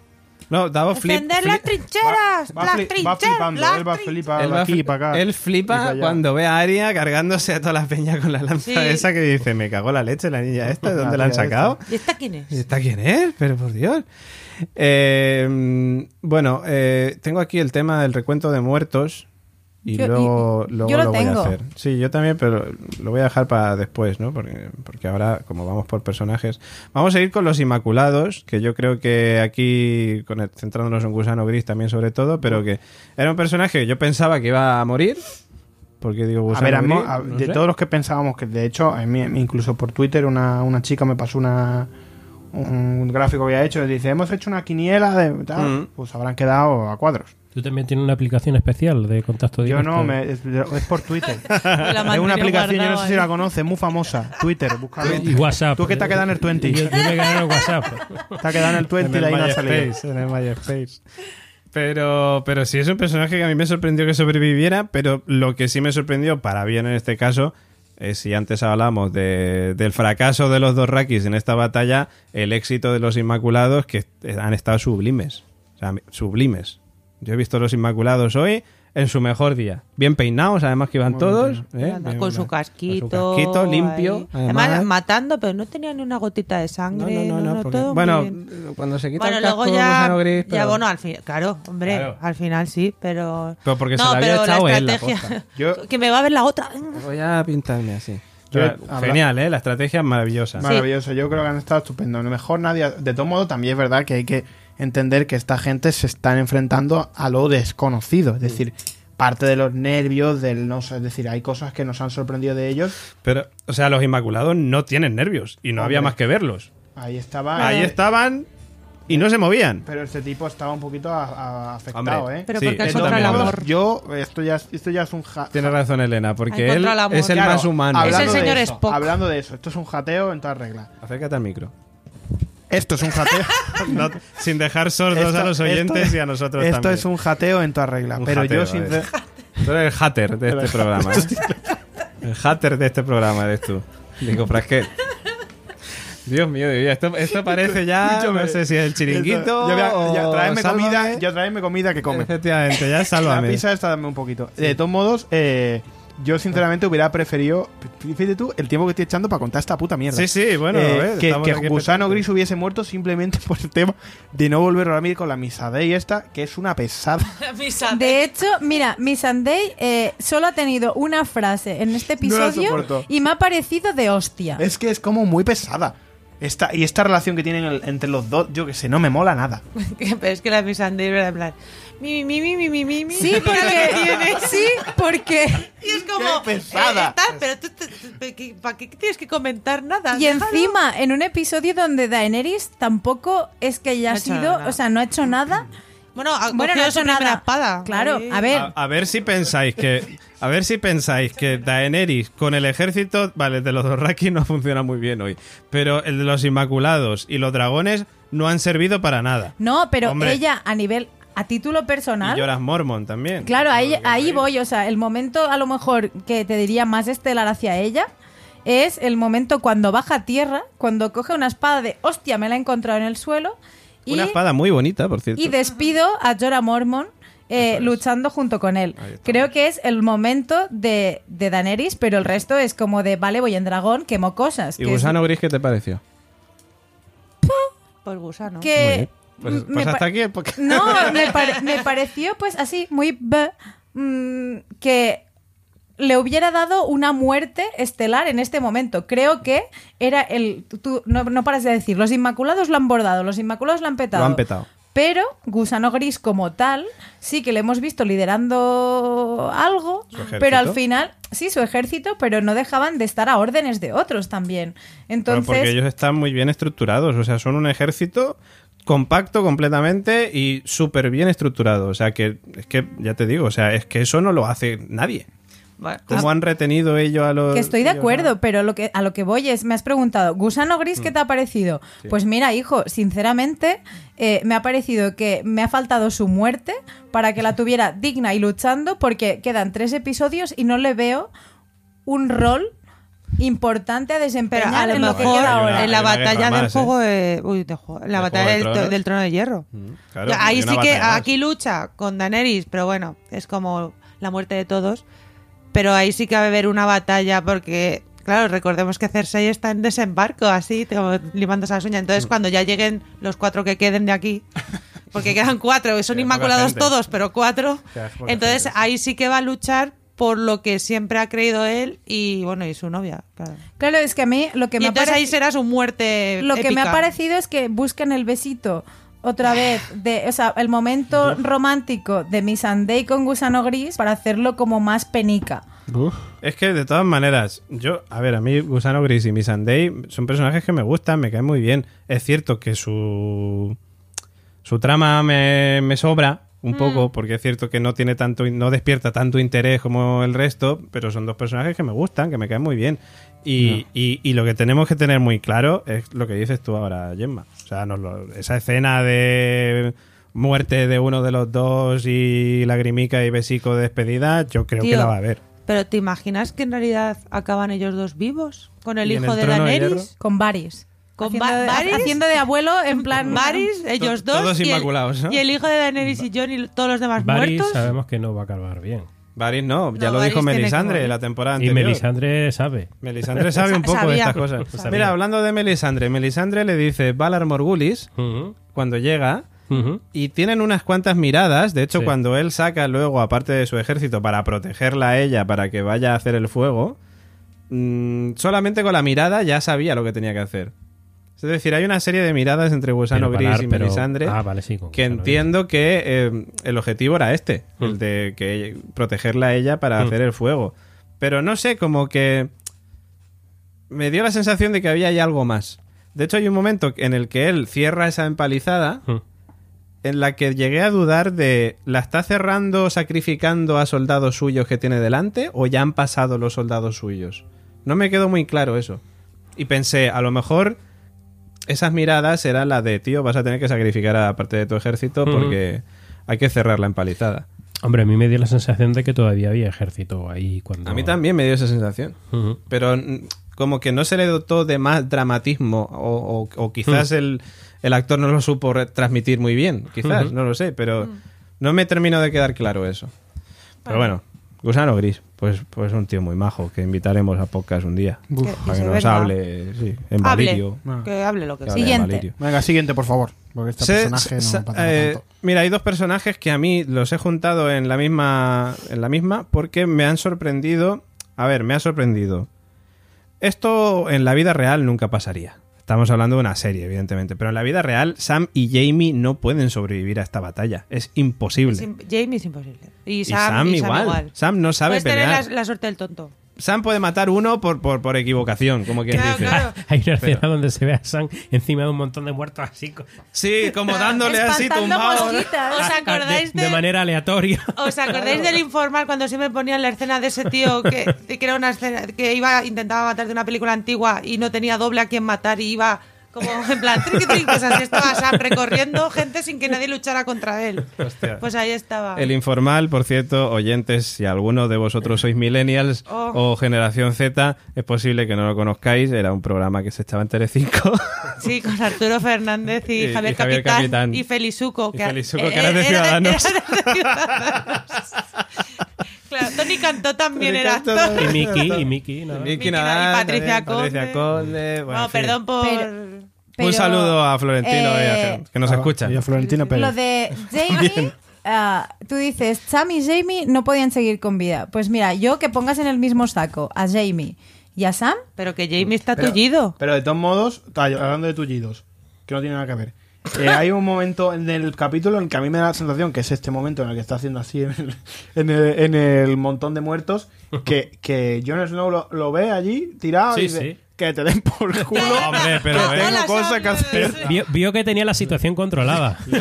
No, Davos flip- ¡Defender las flip- trincheras! Va, las va trincheras! flipando, las él va trin- flipando Él, va aquí fli- para acá. él flipa cuando ve a Aria cargándose a toda la peña con la lanza Sí. esa que dice, me cagó la leche la niña esta, ¿de dónde la han sacado? ¿Y esta quién es? ¿Y esta quién es? Pero por Dios. Eh, bueno, eh, tengo aquí el tema del recuento de muertos y Yo- luego, y- luego yo lo lo, voy a hacer. Sí, yo también, pero lo voy a dejar para después, ¿no? Porque, porque ahora, como vamos por personajes, vamos a ir con los Inmaculados, que yo creo que aquí, con el- centrándonos en Gusano Gris también sobre todo, pero que era un personaje que yo pensaba que iba a morir. Porque digo, A Gusano ver, a mí- Gris, a- no de sé. todos los que pensábamos que, de hecho, a mí, incluso por Twitter, una, una chica me pasó una un gráfico que había hecho y dice, hemos hecho una quiniela de tal, Mm. pues habrán quedado a cuadros. Tú también tienes una aplicación especial de contacto Yo directo. no, me- es, es por Twitter. Es una aplicación, yo no sé si la conoces, muy famosa. Twitter, búscalo. Y WhatsApp. Tú que te has quedado en el 20. Yo, yo me he quedado en el WhatsApp. Te ha quedado en el 20 y ahí el no ha salido. En el MySpace. Pero, pero sí es un personaje que a mí me sorprendió que sobreviviera, pero lo que sí me sorprendió, para bien en este caso, es si antes hablamos de- del fracaso de los dos Rakis en esta batalla, el éxito de los Inmaculados, que han estado sublimes. O sea, sublimes. Yo he visto los Inmaculados hoy en su mejor día. Bien peinados, además que iban Muy todos. bien ¿eh? Bien- con su casquito. con su casquito limpio. Además, además. matando, pero no tenía ni una gotita de No, sangre. no, no, no, porque- todo muy bueno, bien. cuando se quita Bueno, el casco luego ya, gris, ya bueno, al fin, claro, hombre, Claro. al final sí, pero Pero porque se no, la había pero echado la él, la estrategia, posta. Yo- que me va a ver la otra. Voy a pintarme así. Yo- Genial, ¿eh? La estrategia es maravillosa. Maravilloso, yo creo que han estado estupendo. A lo mejor nadie. De todo modo, también es verdad que hay que entender que esta gente se están enfrentando a lo desconocido. Es decir, parte de los nervios, del no sé, es decir, hay cosas que nos han sorprendido de ellos. Pero, o sea, los Inmaculados no tienen nervios y no había más que verlos. Ahí estaba. Ahí estaban y no se movían. Pero este tipo estaba un poquito a- a- afectado, Hombre, ¿eh? Pero Sí, porque es contra el amor. Yo, esto ya, es- esto ya es un ja- Tiene razón Elena, porque él el es el Claro, más humano. Es el hablando de señor eso, Spock. Hablando de eso, esto es un jateo en toda regla. Acércate al micro. Esto es un jateo. No, sin dejar sordos Esto- a los oyentes esto- y a nosotros Esto también. es un jateo en toda regla. Un pero jateo, yo, ver. sincer- Tú eres el hater de este programa. ¿eh? El hater de este programa eres tú. Digo, Frasquet. Dios mío, Dios mío, esto, esto parece ya, Escúchame. no sé si es el chiringuito Yo voy a- ya, o traedme Sálvame. comida, ya traedme comida que come. Efectivamente, ya La sálvame. pizza esta dame un poquito. De todos modos, eh, yo sinceramente hubiera preferido, fíjate tú, el tiempo que estoy echando para contar esta puta mierda. Sí, sí, bueno, Eh, a ver, que, Gusano. Gris hubiese muerto simplemente por el tema de no volver a dormir con la Misadei esta, que es una pesada. De hecho, mira, Miss Sunday eh, solo ha tenido una frase en este episodio y me ha parecido de hostia. es que es como muy pesada. Esta, y esta relación que tienen el- entre los dos, yo que sé, no me mola nada. Pero es que la Missandei era en plan. Mi, mi, mi, mi, mi, mi, mi. Sí, porque sí, porque Y es como. ¡Qué pesada! eh, está, pero tú, tú- tú- ¿para qué tienes que comentar nada? y Déjalo. encima en un episodio donde Daenerys tampoco es que haya No ha hecho sido, nada. o sea, no ha hecho nada. Bueno, ha Bueno, no ha hecho nada. espada. Claro, Ahí. a ver, A, a ver si pensáis que a ver si pensáis que Daenerys con el ejército, vale, el de los Dothraki no funciona muy bien hoy, pero el de los Inmaculados y los dragones no han servido para nada. no, pero Hombre. ella a nivel a título Y personal Lloras Mormon también. Claro, ahí, ahí voy, o sea, el momento a lo mejor que te diría más estelar hacia ella es el momento cuando baja a tierra, cuando coge una espada de hostia, me la he encontrado en el suelo y, Una espada muy bonita, por cierto. y despido a Jorah Mormon eh, luchando junto con él. Creo que es el momento de, de Daenerys, pero el resto es como de, vale, voy en dragón, quemo cosas. ¿Y que es- Gusano Gris qué te pareció? Pues gusano. que Pues, pues hasta aquí. Porque... No, me, pare- me pareció pues así, muy... b- mm, que, le hubiera dado una muerte estelar en este momento. Creo que era el... Tú no, no paras de decir, los Inmaculados lo han bordado, los Inmaculados lo han petado. Lo han petado. Pero Gusano Gris como tal, sí que le hemos visto liderando algo, pero al final, sí, su ejército, pero no dejaban de estar a órdenes de otros también. Pero Entonces, porque ellos están muy bien estructurados, o sea, son un ejército compacto completamente y súper bien estructurado. O sea, que es que, ya te digo, o sea, es que eso no lo hace nadie. Bueno, ¿Cómo han retenido ellos a los... Que estoy de acuerdo, a- pero lo que, a lo que voy es, me has preguntado, ¿Gusano Gris Mm. qué te ha parecido? Pues mira, hijo, sinceramente, eh, me ha parecido que me ha faltado su muerte para que la tuviera digna y luchando, porque quedan tres episodios y no le veo un rol importante a desempeñar a lo en lo que mejor queda ahora. en la una batalla del ¿eh? juego de, uy, de juego- en la ¿De batalla Juego de del, trono de hierro. Mm, claro, Ahí sí que aquí lucha con Daenerys, pero bueno, es como la muerte de todos. Pero ahí sí que va a haber una batalla porque, claro, recordemos que Cersei está en desembarco, así, como limándose las uñas. Entonces, Mm. cuando ya lleguen los cuatro que queden de aquí, porque quedan cuatro, son inmaculados todos, pero cuatro. Entonces, ahí sí que va a luchar por lo que siempre ha creído él y, bueno, y su novia, claro. Claro, es que a mí lo que Y me ha entonces ahí será su muerte Lo que me ha parecido es que busquen el besito otra vez, de, o sea, el momento romántico de Missandei con Gusano Gris para hacerlo como más penica. Es que de todas maneras, yo, a ver, a mí Gusano Gris y Missandei son personajes que me gustan, me caen muy bien. Es cierto que su su trama me, me sobra un poco, porque es cierto que no tiene tanto, no despierta tanto interés como el resto, pero son dos personajes que me gustan, que me caen muy bien. Y, y- y lo que tenemos que tener muy claro es lo que dices tú ahora, Gemma. O sea, nos lo- esa escena de muerte de uno de los dos y lagrimica y besico de despedida, yo creo que la va a ver. Pero ¿te imaginas que en realidad acaban ellos dos vivos? Con el ¿Y en hijo el de Daenerys. Con Varys. ¿Con haciendo, de, haciendo de abuelo en plan... Varys, ellos dos. todos y el- inmaculados, ¿no? Y el hijo de Daenerys y Jon y todos los demás Varys muertos. sabemos que no va a acabar bien. Varys no, ya No, lo dijo Melisandre la temporada Y anterior. Melisandre sabe. Melisandre sabe un poco de estas cosas. Sabía. Mira, hablando de Melisandre, Melisandre le dice Valar Morgulis cuando llega y tienen unas cuantas miradas. De hecho, Sí. cuando él saca luego, aparte de su ejército, para protegerla a ella, para que vaya a hacer el fuego, mm, solamente con la mirada ya sabía lo que tenía que hacer. Es decir, hay una serie de miradas entre Gusano Gris y pero- Melisandre Ah, vale, sí. con que Gris. entiendo que eh, el objetivo era este, Mm. el de que protegerla a ella para Mm. hacer el fuego. Pero no sé, como que me dio la sensación de que había ahí algo más. De hecho, hay un momento en el que él cierra esa empalizada Mm. en la que llegué a dudar de ¿la está cerrando sacrificando a soldados suyos que tiene delante o ya han pasado los soldados suyos? No me quedó muy claro eso. Y pensé, a lo mejor esas miradas eran las de, tío, vas a tener que sacrificar a parte de tu ejército porque hay que cerrar la empalizada. Hombre, a mí me dio la sensación de que todavía había ejército ahí cuando... A mí también me dio esa sensación. Pero mm, como que no se le dotó de más dramatismo o, o- o quizás el, el actor no lo supo transmitir muy bien, quizás, no lo sé, pero no me terminó de quedar claro eso. Pero bueno, Gusano Gris, pues, pues un tío muy majo que invitaremos a podcast un día Que- para que que se nos venga. hable sí, en Hable. Valirio. Que hable lo que Que Siguiente. Valirio. Venga, siguiente, por favor. Porque este Se- personaje no se- me apetece eh, tanto. mira, hay dos personajes que a mí los he juntado en la misma en la misma porque me han sorprendido. A ver, me ha sorprendido. Esto en la vida real nunca pasaría. Estamos hablando de una serie, evidentemente, pero en la vida real Sam y Jamie no pueden sobrevivir a esta batalla. Es imposible. Es Jamie es imposible. Y y Sam, Sam, y Sam igual. igual. Sam no sabe Puedes tener la suerte del tonto. Sam puede matar uno por, por, por equivocación, como quien Claro, dice. claro. Hay una escena donde se ve a Sam encima de un montón de muertos así, Sí, como dándole así tumbado. mosquitas. ¿Os de, acordáis de, de manera aleatoria. ¿Os acordáis del informal cuando siempre ponían la escena de ese tío que, que era una escena que iba intentaba matar de una película antigua y no tenía doble a quien matar y iba como en plan triqui, triqui, pues así estaba Sam recorriendo gente sin que nadie luchara contra él. Hostia. Pues ahí estaba. El informal, por cierto, oyentes, si alguno de vosotros sois millennials Oh. o generación Z, es posible que no lo conozcáis. Era un programa que se echaba en Telecinco. Sí, con Arturo Fernández y, Y- y Javier, Javier Capitán, Capitán. y Felizuco. Y Felizuco, que era de era Ciudadanos. era de Ciudadanos. claro, Tony Cantó también era Cantó actor. Y Miki, y Miki, nada. Miki Miki Nadal, y Patricia también, Patricia Conde. bueno, No, perdón por... Pero- Un saludo a Florentino y a- eh, que nos Ah, escucha. Y a Florentino Pérez. Lo de Jamie, ah, tú dices, Sam y Jamie no podían seguir con vida. Pues mira, yo que pongas en el mismo saco a Jamie y a Sam, Pero que Jamie está Pero- tullido. Pero de todos modos, hablando de tullidos, que no tiene nada que ver. Eh, hay un momento en el capítulo en el que a mí me da la sensación que es este momento en el que está haciendo así en el, en el, en el montón de muertos, que, que Jon Snow lo, lo ve allí tirado Sí, y dice, sí. que te den por culo. Hombre, pero que eh, tengo cosas que hacer. Vio, vio que tenía la situación controlada.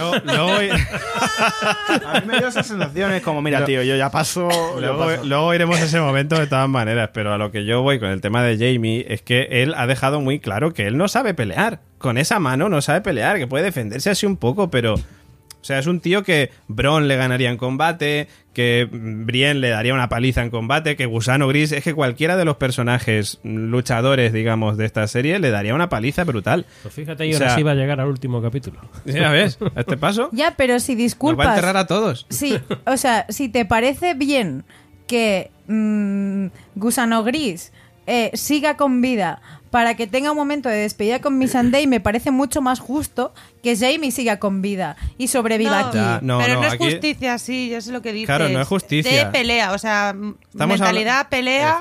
A mí me dio esa sensación, es como, mira, tío, yo ya paso. Luego, paso. luego iremos a ese momento de todas maneras, pero a lo que yo voy con el tema de Jamie es que él ha dejado muy claro que él no sabe pelear. Con esa mano no sabe pelear, que puede defenderse así un poco, pero... O sea, es un tío que Bron le ganaría en combate, que Brienne le daría una paliza en combate, que Gusano Gris, es que cualquiera de los personajes luchadores, digamos, de esta serie le daría una paliza brutal. Pues fíjate, y O ahora sea- sí va a llegar al último capítulo. Ya ves, a este paso ya, pero si nos va a disculpas. enterrar a todos. Sí, o sea, si te parece bien que mm, Gusano Gris eh, siga con vida para que tenga un momento de despedida con Missandei, me parece mucho más justo que Jamie siga con vida y sobreviva No, aquí. Ya, no, pero no, no, es aquí- justicia, sí, yo sé lo que dices. Claro, no es justicia. De pelea, o sea, Estamos mentalidad pelea.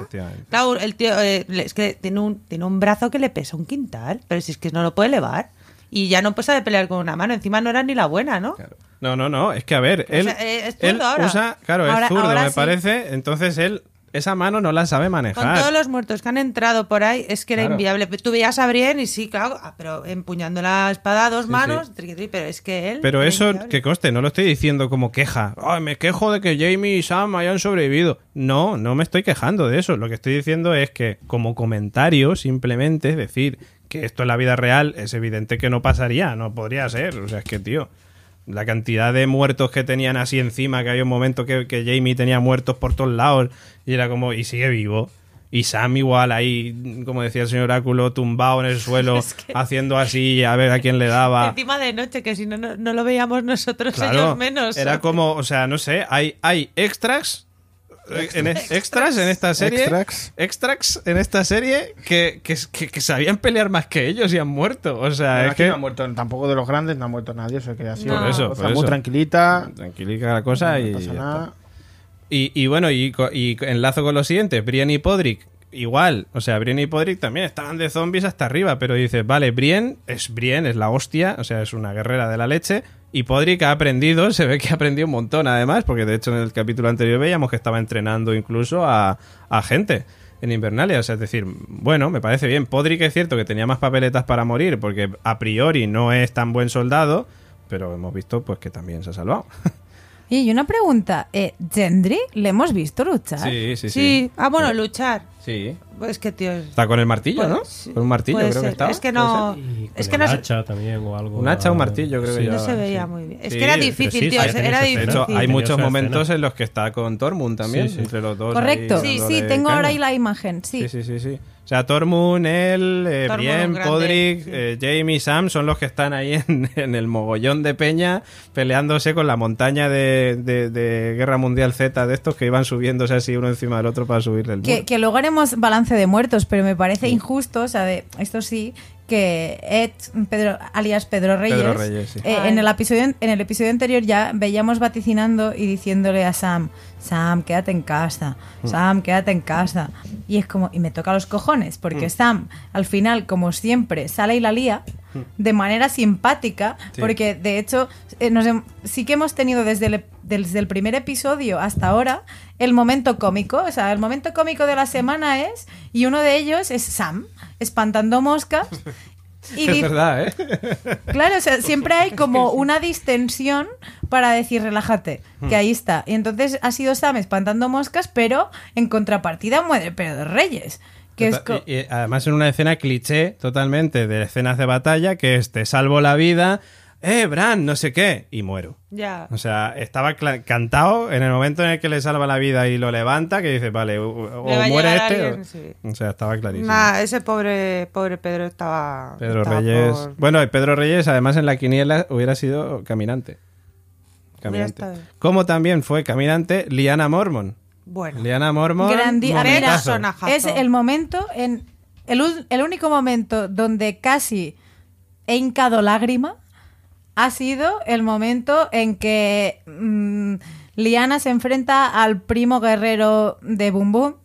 Claro, el tío eh, es que tiene un, tiene un brazo que le pesa un quintal, pero si es que no lo puede elevar. Y ya no puede saber pelear con una mano, encima no era ni la buena, ¿no? No, no, no, es que a ver, él, sea, eh, es zurdo él ahora. usa, claro, Ahora- es zurdo, me sí. parece, entonces él esa mano no la sabe Con manejar. todos los muertos que han entrado por ahí, es que era Claro. inviable. Tú veías a Brienne y sí, claro, ah, pero empuñando la espada a dos manos, pero es que él. Pero eso, inviable. que coste, no lo estoy diciendo como queja. Ay, me quejo de que Jamie y Sam hayan sobrevivido. No, no me estoy quejando de eso. Lo que estoy diciendo es que, como comentario, simplemente es decir que esto en la vida real es evidente que no pasaría, no podría ser. O sea, es que, tío, la cantidad de muertos que tenían así encima, que había un momento que, que Jamie tenía muertos por todos lados y era como, y sigue vivo. Y Sam igual ahí, como decía el señor Oráculo, tumbado en el suelo, haciendo así a ver a quién le daba. Encima de noche, que si no, no, no lo veíamos nosotros, Claro, ellos menos. Era como, o sea, no sé, hay, hay extras. En, extras en esta serie Extracts. extracts en esta serie que, que, que- que sabían pelear más que ellos y han muerto o sea Además es que que no ha muerto tampoco de los grandes, no ha muerto nadie, eso que ha sido No. Por eso, una cosa por muy eso. tranquilita, tranquilica la cosa y no pasa ya nada. Y, y bueno, y, y enlazo con lo siguiente, Brienne y Podrick, igual, o sea, Brienne y Podrick también estaban de zombies hasta arriba, pero dices, vale, Brienne es Brienne, es la hostia, o sea, es una guerrera de la leche, y Podrick ha aprendido, se ve que ha aprendido un montón además, porque de hecho en el capítulo anterior veíamos que estaba entrenando incluso a, gente en Invernalia, o sea, es decir, bueno, me parece bien, Podrick es cierto que tenía más papeletas para morir, porque a priori no es tan buen soldado, pero hemos visto pues que también se ha salvado. Y una pregunta, eh, ¿Gendry le hemos visto luchar? Sí, sí, Sí, ah, bueno, luchar. Sí. Pues que, tío. Está con el martillo, Pues, ¿no? sí, Con un martillo puede creo que ser. estaba. Es que ¿Puede no. Es que el no, se- hacha también o algo. Un hacha o un martillo, creo que no se sí. veía muy bien. Es Sí, que era pero difícil, sí, tío. sí, era De difícil. hecho, hay tenía muchos esa momentos escena. en los que está con Tormund también, Sí, sí. entre los dos. Correcto. Sí, dándole sí, tengo caña. ahora ahí la imagen, sí. Sí, sí, sí, sí. O sea, Tormund, él, eh, grande, Podrick, sí. eh, Jamie, Sam son los que están ahí en, en el mogollón de peña peleándose con la montaña de, de- de Guerra Mundial Z de estos que iban subiéndose así uno encima del otro para subirle el muro. Que, que luego haremos balance de muertos, pero me parece injusto, o sea, de, esto sí, que Ed, Pedro, alias Pedro Reyes, Pedro Reyes, sí. eh, en, el episodio, en el episodio anterior ya veíamos vaticinando y diciéndole a Sam, Sam, quédate en casa, Mm. Sam, quédate en casa. Y es como, y me toca los cojones, Mm. porque Sam, al final, como siempre, sale y la lía de manera simpática. Sí. porque de hecho eh, nos sí que hemos tenido desde el, desde el primer episodio hasta ahora el momento cómico, o sea, el momento cómico de la semana es, y uno de ellos es Sam, espantando moscas. Y es verdad, ¿eh? Claro, o sea, siempre hay como una distensión para decir relájate, Hmm. que ahí está. Y entonces ha sido Sam espantando moscas, pero en contrapartida muere Pedro Reyes. Que es Y- y además en una escena cliché totalmente de escenas de batalla que es te salvo la vida, eh, Bran, no sé qué, y muero. Ya. O sea, estaba cantado en el momento en el que le salva la vida y lo levanta, que dice, vale, o, muere este. alguien, o- sí. O sea, estaba clarísimo. Nah, ese pobre, pobre Pedro estaba. Pedro estaba Reyes. por- Bueno, y Pedro Reyes, además en la quiniela, hubiera sido caminante. Caminante. Como también fue caminante Liana Mormon. Bueno. Liana Mormon. Grandi- mira, es el momento, en el, único momento donde casi he hincado lágrima ha sido el momento en que mm, Liana se enfrenta al primo guerrero de Boom Boom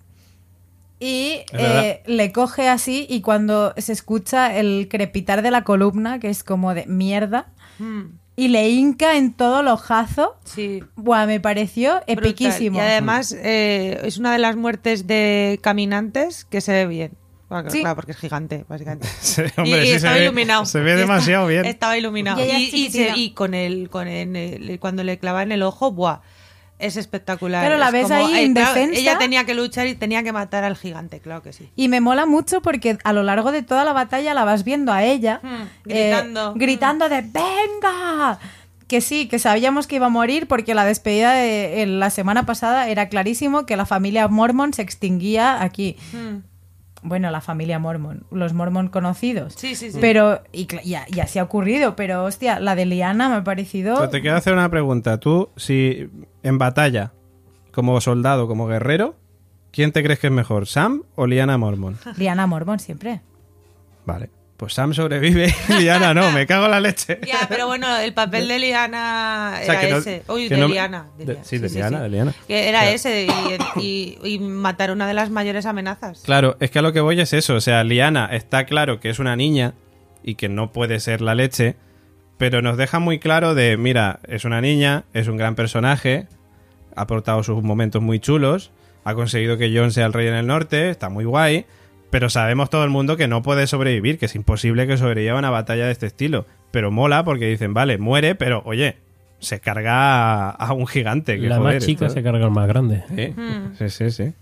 y eh, le coge así y cuando se escucha el crepitar de la columna, que es como de mierda, Mm, y le hinca en todo el ojazo, sí. buah, me pareció epiquísimo. Y además eh, es una de las muertes de caminantes que se ve bien. Bueno, Sí. Claro, porque es gigante, básicamente. Sí, y, hombre, y sí estaba se ve, iluminado. Se ve demasiado está- bien. Estaba iluminado. Y Y, se- y con el, con el, el- cuando le clava en el ojo, ¡buah! Es espectacular. Claro, la Es ves ahí eh, en claro, defensa. Ella tenía que luchar y tenía que matar al gigante, claro que sí. Y me mola mucho porque a lo largo de toda la batalla la vas viendo a ella Hmm, eh, gritando. gritando de ¡Venga! Que sí, que sabíamos que iba a morir porque la despedida de la semana pasada era clarísimo que la familia Mormon se extinguía aquí. Mm. Bueno, la familia Mormon, los Mormon conocidos. Sí, sí, sí. Pero, y, y, y así ha ocurrido, pero hostia, la de Liana me ha parecido... Pero te quiero hacer una pregunta. Tú, si en batalla, como soldado, como guerrero, ¿quién te crees que es mejor, Sam o Liana Mormon? Liana Mormon siempre. Vale. Pues Sam sobrevive y Liana no, me cago en la leche. Ya, pero bueno, el papel de Liana O sea, era que no- ese. Uy, que de no- Liana. de Liana. sí, de Liana, de Liana. Que era Claro. ese y, y- y matar una de las mayores amenazas. Claro, es que a lo que voy es eso. O sea, Liana está claro que es una niña y que no puede ser la leche, pero nos deja muy claro de, mira, es una niña, es un gran personaje, ha aportado sus momentos muy chulos, ha conseguido que Jon sea el rey en el norte, está muy guay, pero sabemos todo el mundo que no puede sobrevivir, que es imposible que sobreviva una batalla de este estilo. Pero mola porque dicen, vale, muere, pero oye, se carga a, a un gigante. Que, la joder, más chica esto- se carga al más grande. Sí, Hmm. sí, sí,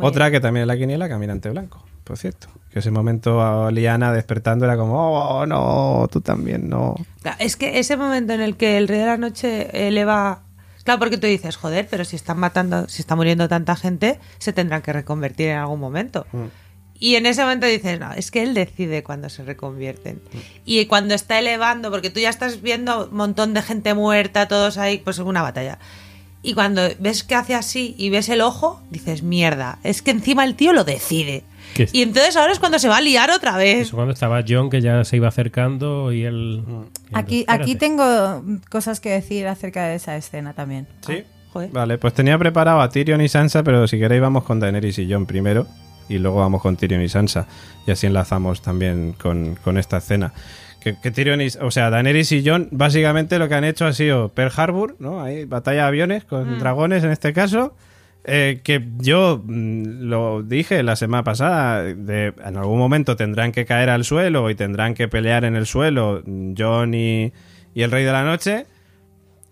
Otra que también es la quiniela, Caminante Blanco, por cierto. Que ese momento a Liana despertando era como, oh, no, tú también no. Es que ese momento en el que el rey de la noche eleva. Claro, porque tú dices, joder, pero si están matando, si está muriendo tanta gente, se tendrán que reconvertir en algún momento. Y en ese momento dices, no, es que él decide cuándo se reconvierten. Y cuando está elevando, porque tú ya estás viendo un montón de gente muerta, todos ahí, pues una batalla. Y cuando ves que hace así y ves el ojo, dices, mierda, es que encima el tío lo decide. Y entonces ahora es cuando se va a liar otra vez. Eso cuando estaba John, que ya se iba acercando y él... y él, Aquí, espérate. aquí tengo cosas que decir acerca de esa escena también. Sí. Joder. Vale, pues tenía preparado a Tyrion y Sansa, pero si queréis vamos con Daenerys y Jon primero. Y luego vamos con Tyrion y Sansa. Y así enlazamos también con, con esta escena. Que, que Tyrion y, o sea, Daenerys y Jon básicamente lo que han hecho ha sido Pearl Harbor, ¿no? Ahí, batalla de aviones con dragones en este caso. Eh, que yo mm, lo dije la semana pasada, de, en algún momento tendrán que caer al suelo y tendrán que pelear en el suelo mm, Jon y, y el Rey de la Noche.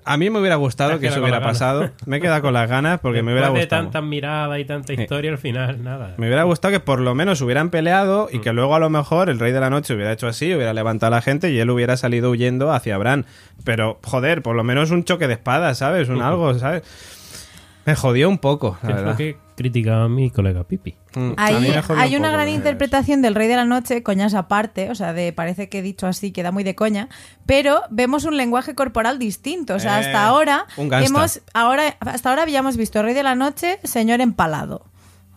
A mí me hubiera gustado que eso hubiera pasado. Me he quedado con las ganas porque me hubiera Después de gustado. tantas miradas y tanta historia, al final, nada. Me hubiera gustado que por lo menos hubieran peleado y Mm. que luego a lo mejor el Rey de la Noche hubiera hecho así, hubiera levantado a la gente y él hubiera salido huyendo hacia Bran. Pero, joder, por lo menos un choque de espadas, ¿sabes? Un algo, ¿sabes? Me jodió un poco, la Que es lo que criticaba mi colega Pipi. Mm, a Ahí hay un una poco, gran eh, interpretación del Rey de la Noche, coñas aparte, o sea, de parece que dicho así queda muy de coña, pero vemos un lenguaje corporal distinto, o sea, Eh, hasta ahora un gangsta. hemos ahora hasta ahora habíamos visto Rey de la Noche, señor empalado.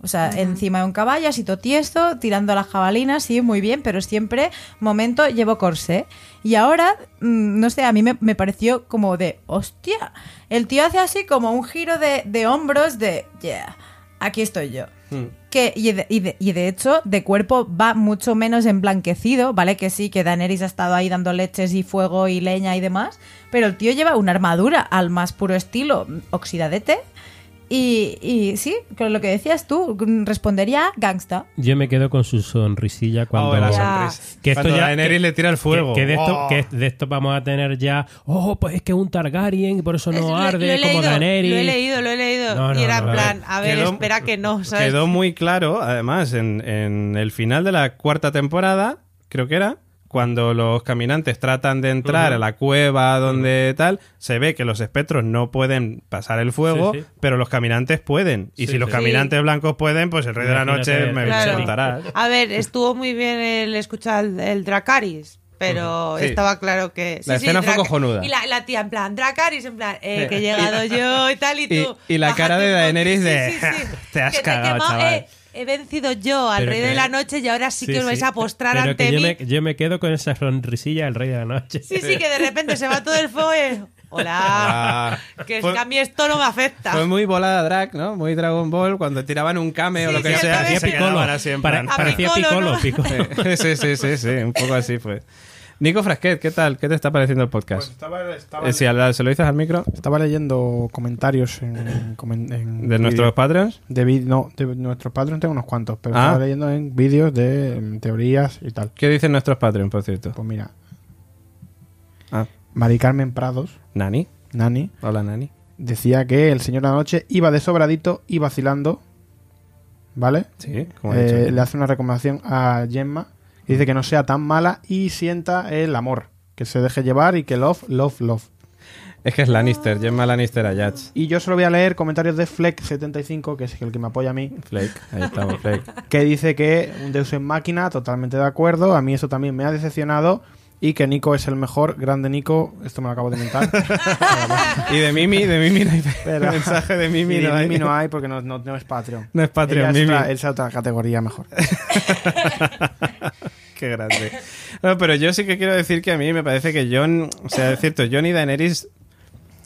O sea, encima de un caballo, así tiesto, tirando a la jabalina, sí, muy bien, pero siempre, momento, llevo corsé. Y ahora, mm, no sé, a mí me, me pareció como de, hostia, el tío hace así como un giro de, de hombros de, yeah, aquí estoy yo. Mm. Que, y, de, y de- y de hecho, de cuerpo va mucho menos emblanquecido, ¿vale? Que sí, que Daenerys ha estado ahí dando leches y fuego y leña y demás, pero el tío lleva una armadura al más puro estilo oxidadete. Y, y sí, con lo que decías tú, respondería gangsta. Yo me quedo con su sonrisilla cuando... Oh, la sonrisa. Que esto Cuando ya- Daenerys que- le tira el fuego. Que, que de esto, Oh. que de esto vamos a tener ya. Oh, pues es que es un Targaryen y por eso Es- no arde lo como leído, Daenerys. Lo he leído, lo he leído. No, no, y era en a plan, ver. a ver, Quedó- espera que no, ¿sabes? Quedó muy claro, además, en, en el final de la cuarta temporada, creo que era, cuando los caminantes tratan de entrar a la cueva donde tal, se ve que los espectros no pueden pasar el fuego, Sí, sí. pero los caminantes pueden. Y Sí, si los sí. caminantes blancos pueden, pues el rey de la noche me Claro. contará. A ver, estuvo muy bien el escuchar el, el Dracaris. Pero Sí. estaba claro que. La escena fue Draca- cojonuda. Y la, la tía, en plan, Dracaris, en plan, eh, Sí. que he llegado yo y tal, y tú. y la cara de. Daenerys Sí, de, sí, sí. "Te has Que cagado, quemado, chaval". eh, he vencido yo al Pero rey que- de la noche y ahora sí, Sí, que os sí. vais a postrar Pero ante que yo mí. me, yo me quedo con esa sonrisilla del rey de la noche. Sí, sí, que de repente se va todo el fuego y... Hola. Ah, que es fue- que a mí esto no me afecta. Fue muy volada drag, ¿no? Muy Dragon Ball, cuando tiraban un kame o Sí, lo que sí, sea, parecía se Piccolo. quedaban así en Pare- plan. A parecía Piccolo, Piccolo, ¿no? Piccolo. Sí, sí, sí, sí, un poco así fue. Nico Frasquet, ¿qué tal? ¿Qué te está pareciendo el podcast? estaba, estaba, Eh, si se lo dices al micro, estaba leyendo comentarios en, de nuestros vídeos. Patreons. De no, de nuestros Patreons tengo unos cuantos, pero Ah. estaba leyendo en vídeos de em, teorías y tal. ¿Qué dicen nuestros Patreons, por cierto? Pues mira, Ah, Mari Carmen Prados, Nani. Nani, Hola, Nani. decía que el Señor de la Noche iba de sobradito y vacilando, ¿vale? Sí, como he Eh, dicho. le hace una recomendación a Gemma. Y Dice que no sea tan mala y sienta el amor. Que se deje llevar y que love, love, love. Es que es Lannister, Gemma Lannister Ayats. Y yo solo voy a leer comentarios de Fleck75, que es el que me apoya a mí, Flake, ahí estamos, Flake. que dice que un Deus en máquina, totalmente de acuerdo. A mí eso también me ha decepcionado. Y que Nico es el mejor, grande Nico. Esto me lo acabo de inventar. Y de Mimi, de Mimi no hay Pero- mensaje de Mimi, Y de no, hay. Mimi no hay porque no, no- no es Patreon. No es Patreon, Ella es Mimi. otra- es otra categoría mejor. Qué grande. No, pero yo sí que quiero decir que a mí me parece que John, o sea, es cierto, John y Daenerys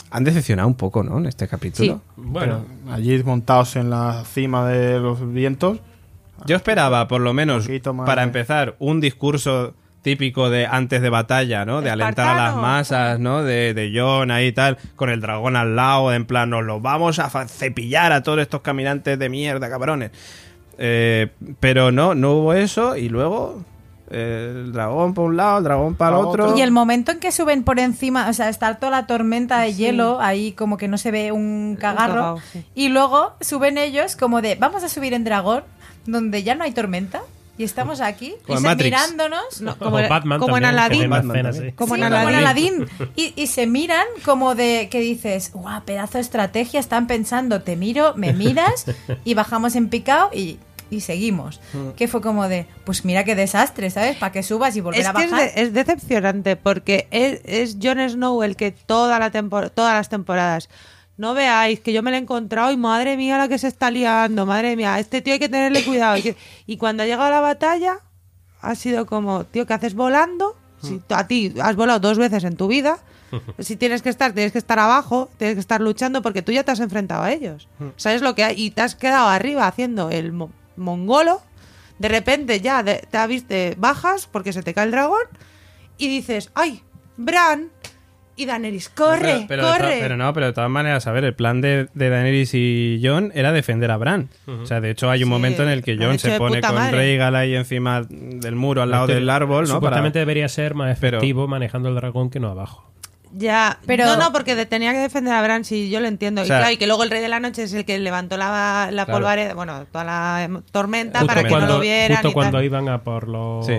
han decepcionado un poco, ¿no? En este capítulo. Bueno, Pero allí montados en la cima de los vientos. Yo esperaba, por lo menos, para empezar, un discurso típico de antes de batalla, ¿no? De alentar a las masas, ¿no? De, de John ahí y tal, con el dragón al lado, en plan, nos los vamos a cepillar a todos estos caminantes de mierda, cabrones. Eh, pero no, no hubo eso y luego el dragón por un lado, el dragón para el otro. Y el momento en que suben por encima, o sea, está toda la tormenta de hielo, ahí como que no se ve un cagarro. cagao, sí. Y luego suben ellos como de, vamos a subir en dragón, donde ya no hay tormenta. Y estamos aquí, Como y en se- Matrix. mirándonos. No, como, como, Batman como en también, que Aladdin. Batman. Como Sí, en como en. Aladdin. Y, y se miran como de que dices, guau, pedazo de estrategia, están pensando, te miro, me miras y bajamos en picado y, y seguimos. Que fue como de, pues mira qué desastre, ¿sabes? Para que subas y volver Es a que es, bajar. de- es decepcionante porque es, es Jon Snow el que toda la tempor- todas las temporadas no veáis que yo me lo he encontrado y madre mía la que se está liando, madre mía, este tío hay que tenerle cuidado. Y, cuando ha llegado la batalla ha sido como, tío, ¿qué haces volando? Si tú- a ti has volado dos veces en tu vida, si tienes que estar, tienes que estar abajo, tienes que estar luchando porque tú ya te has enfrentado a ellos. ¿Sabes lo que hay? Y te has quedado arriba haciendo el mongolo. De repente ya de- te ha visto, bajas porque se te cae el dragón y dices, ¡ay! Bran y Daenerys, ¡corre! pero, pero de ¡corre! pero no, pero de todas maneras, a ver, el plan de, de Daenerys y John era defender a Bran. O sea, de hecho hay un Sí, momento en el que John se pone con madre. Rhaegal ahí encima del muro, al lado del árbol, ¿no? Supuestamente Para- debería ser más Pero- efectivo manejando el dragón que no abajo. Ya, Pero- no, no, porque tenía que defender a Bran, sí, yo lo entiendo. O sea- y claro, y que luego el Rey de la Noche es el que levantó la, la Claro. polvareda, bueno, toda la em, tormenta Justo para que cuando, no lo vieran. justo y cuando tal. iban a por los Sí.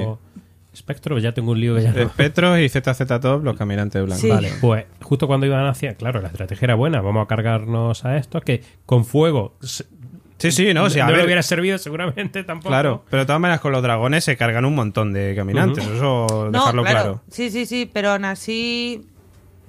espectros, ya tengo un lío que ya Eh, no. Petros y ZZ Top, los caminantes blancos. Sí. Vale. Pues justo cuando iban hacia, claro, la estrategia era buena, vamos a cargarnos a estos que con fuego Sí, sí, no, sí, a no ver, le hubiera servido seguramente tampoco. Claro, pero de todas maneras con los dragones se cargan un montón de caminantes, eso No, dejarlo claro. Sí, sí, sí, pero aún así.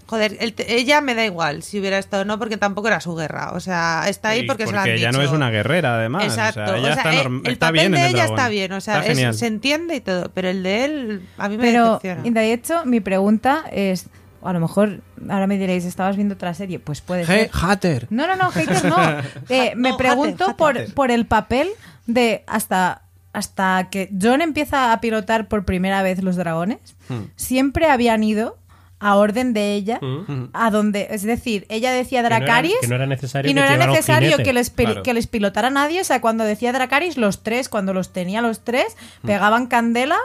Joder, el ella me da igual si hubiera estado no, porque tampoco era su guerra. O sea, está ahí Y porque, se lo han ella no es una guerrera, además. Exacto. O sea, ella O sea, está, eh, el está papel bien de en el ella dragón. está bien, o sea, es- se entiende y todo, pero el de él a mí me Pero, decepciona. y de hecho, mi pregunta es, a lo mejor ahora me diréis, ¿estabas viendo otra serie? Pues puede ser. Hatter. No, no, no, haters no. Eh, me No, pregunto hater, por, hater. por el papel de hasta, hasta que John empieza a pilotar por primera vez los dragones. Siempre habían ido a orden de ella, Mm. a donde, es decir, ella decía no era- Dracaris que no era necesario y no que era necesario que les, Claro. que les pilotara nadie, o sea, cuando decía Dracaris, los tres, cuando los tenía los tres, pegaban candela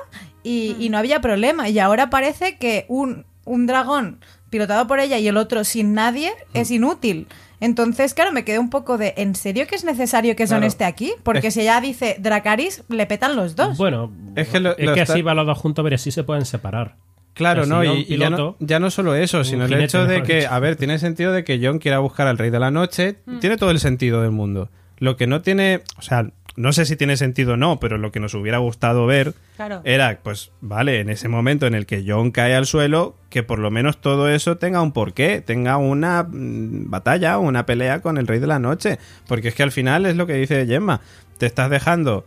y, y no había problema. Y ahora parece que un, un dragón pilotado por ella y el otro sin nadie es inútil. Entonces, claro, me quedé un poco de, ¿en serio que es necesario que Son Claro. esté aquí? Porque Es- si ella dice Dracaris, le petan los dos. Bueno, Es que lo- es lo que está- así van los dos juntos, pero así se pueden separar. Claro, no, y, ya, no, piloto, ya no solo eso, sino el hecho de que, dicho. a ver, tiene sentido de que John quiera buscar al Rey de la Noche, tiene todo el sentido del mundo. Lo que no tiene, o sea, no sé si tiene sentido o no, pero lo que nos hubiera gustado ver Claro. era, pues, vale, en ese momento en el que John cae al suelo, que por lo menos todo eso tenga un porqué, tenga una mm, batalla, una pelea con el Rey de la Noche. Porque es que al final es lo que dice Gemma, te estás dejando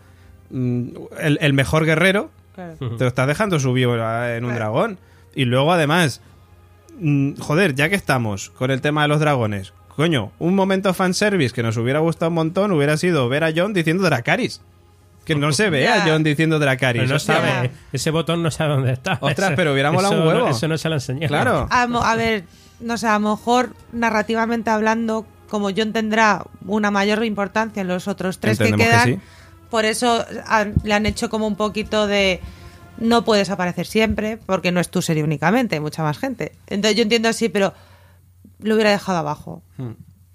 mm, el, el mejor guerrero, Claro. te lo estás dejando subido en un dragón. Y luego además, mm, joder, ya que estamos con el tema de los dragones, coño, un momento fanservice que nos hubiera gustado un montón hubiera sido ver a John diciendo Dracaris. Que no se ve a. John diciendo Dracaris. Pero no sabe, ese botón no sabe dónde está. Ostras, Eso- pero hubiera molado un huevo. No, eso no se lo enseñó. Claro. A, ver, no sé, a lo mejor narrativamente hablando, como John tendrá una mayor importancia en los otros tres Entendemos que que quedan, sí. Por eso han- le han hecho como un poquito de no puedes aparecer siempre, porque no es tu serie únicamente, hay mucha más gente. Entonces yo entiendo así, pero lo hubiera dejado abajo.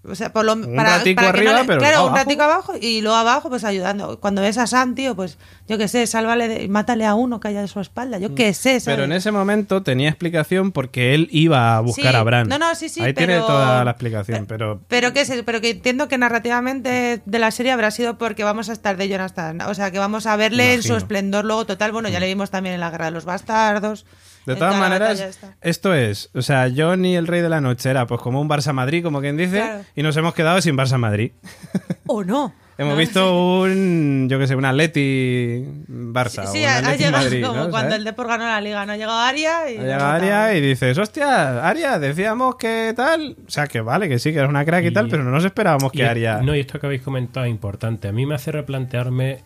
O sea, por lo. Un para, ratico para que arriba, no le- pero claro, un ratico abajo y luego abajo pues ayudando. Cuando ves a Sam, tío, pues yo qué sé, sálvale, de- mátale a uno que haya de su espalda, yo qué sé. ¿sabes? Pero en ese momento tenía explicación porque él iba a buscar Sí. a Bran. No, no, sí, sí, Ahí tiene pero- toda la explicación, pero... Pero que, se- pero que entiendo que narrativamente de la serie habrá sido porque vamos a estar de Jonathan. O sea, que vamos a verle en su esplendor luego total. Bueno, ya le vimos también en la Guerra de los Bastardos. De todas maneras, esto es, o sea, John y el Rey de la Noche era pues como un Barça-Madrid, como quien dice, Claro. y nos hemos quedado sin Barça-Madrid. O no. Hemos No, visto un, yo que sé, un Atleti-Barça. Sí, o un ha, ha Atleti llegado Madrid, como ¿no? cuando ¿Sabes? el Depor ganó la Liga. No ha llegado Aria y... Ha llegado Aria y dices, hostia, Aria, decíamos que tal. O sea, que vale, que sí, que eres una crack y, Y- tal, pero no nos esperábamos que Y- Aria. No, y esto que habéis comentado es importante. A mí me hace replantearme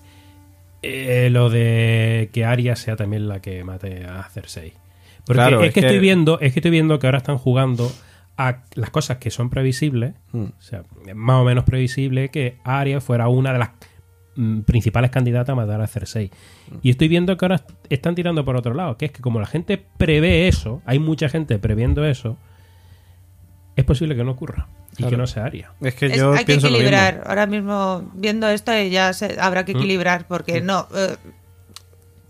eh, lo de que Arya sea también la que mate a Cersei. Porque Claro, es, es que, que- estoy viendo, es que estoy viendo que ahora están jugando a las cosas que son previsibles, Hmm. o sea, más o menos previsible que Arya fuera una de las mm, principales candidatas a matar a Cersei. Hmm. Y estoy viendo que ahora están tirando por otro lado, que es que como la gente prevé eso, hay mucha gente previendo eso, es posible que no ocurra y Claro. que no sea Arya. Es que Es- yo hay que pienso lo mismo. equilibrar. Ahora mismo, viendo esto, ya se- habrá que Mm. equilibrar, porque no. eh,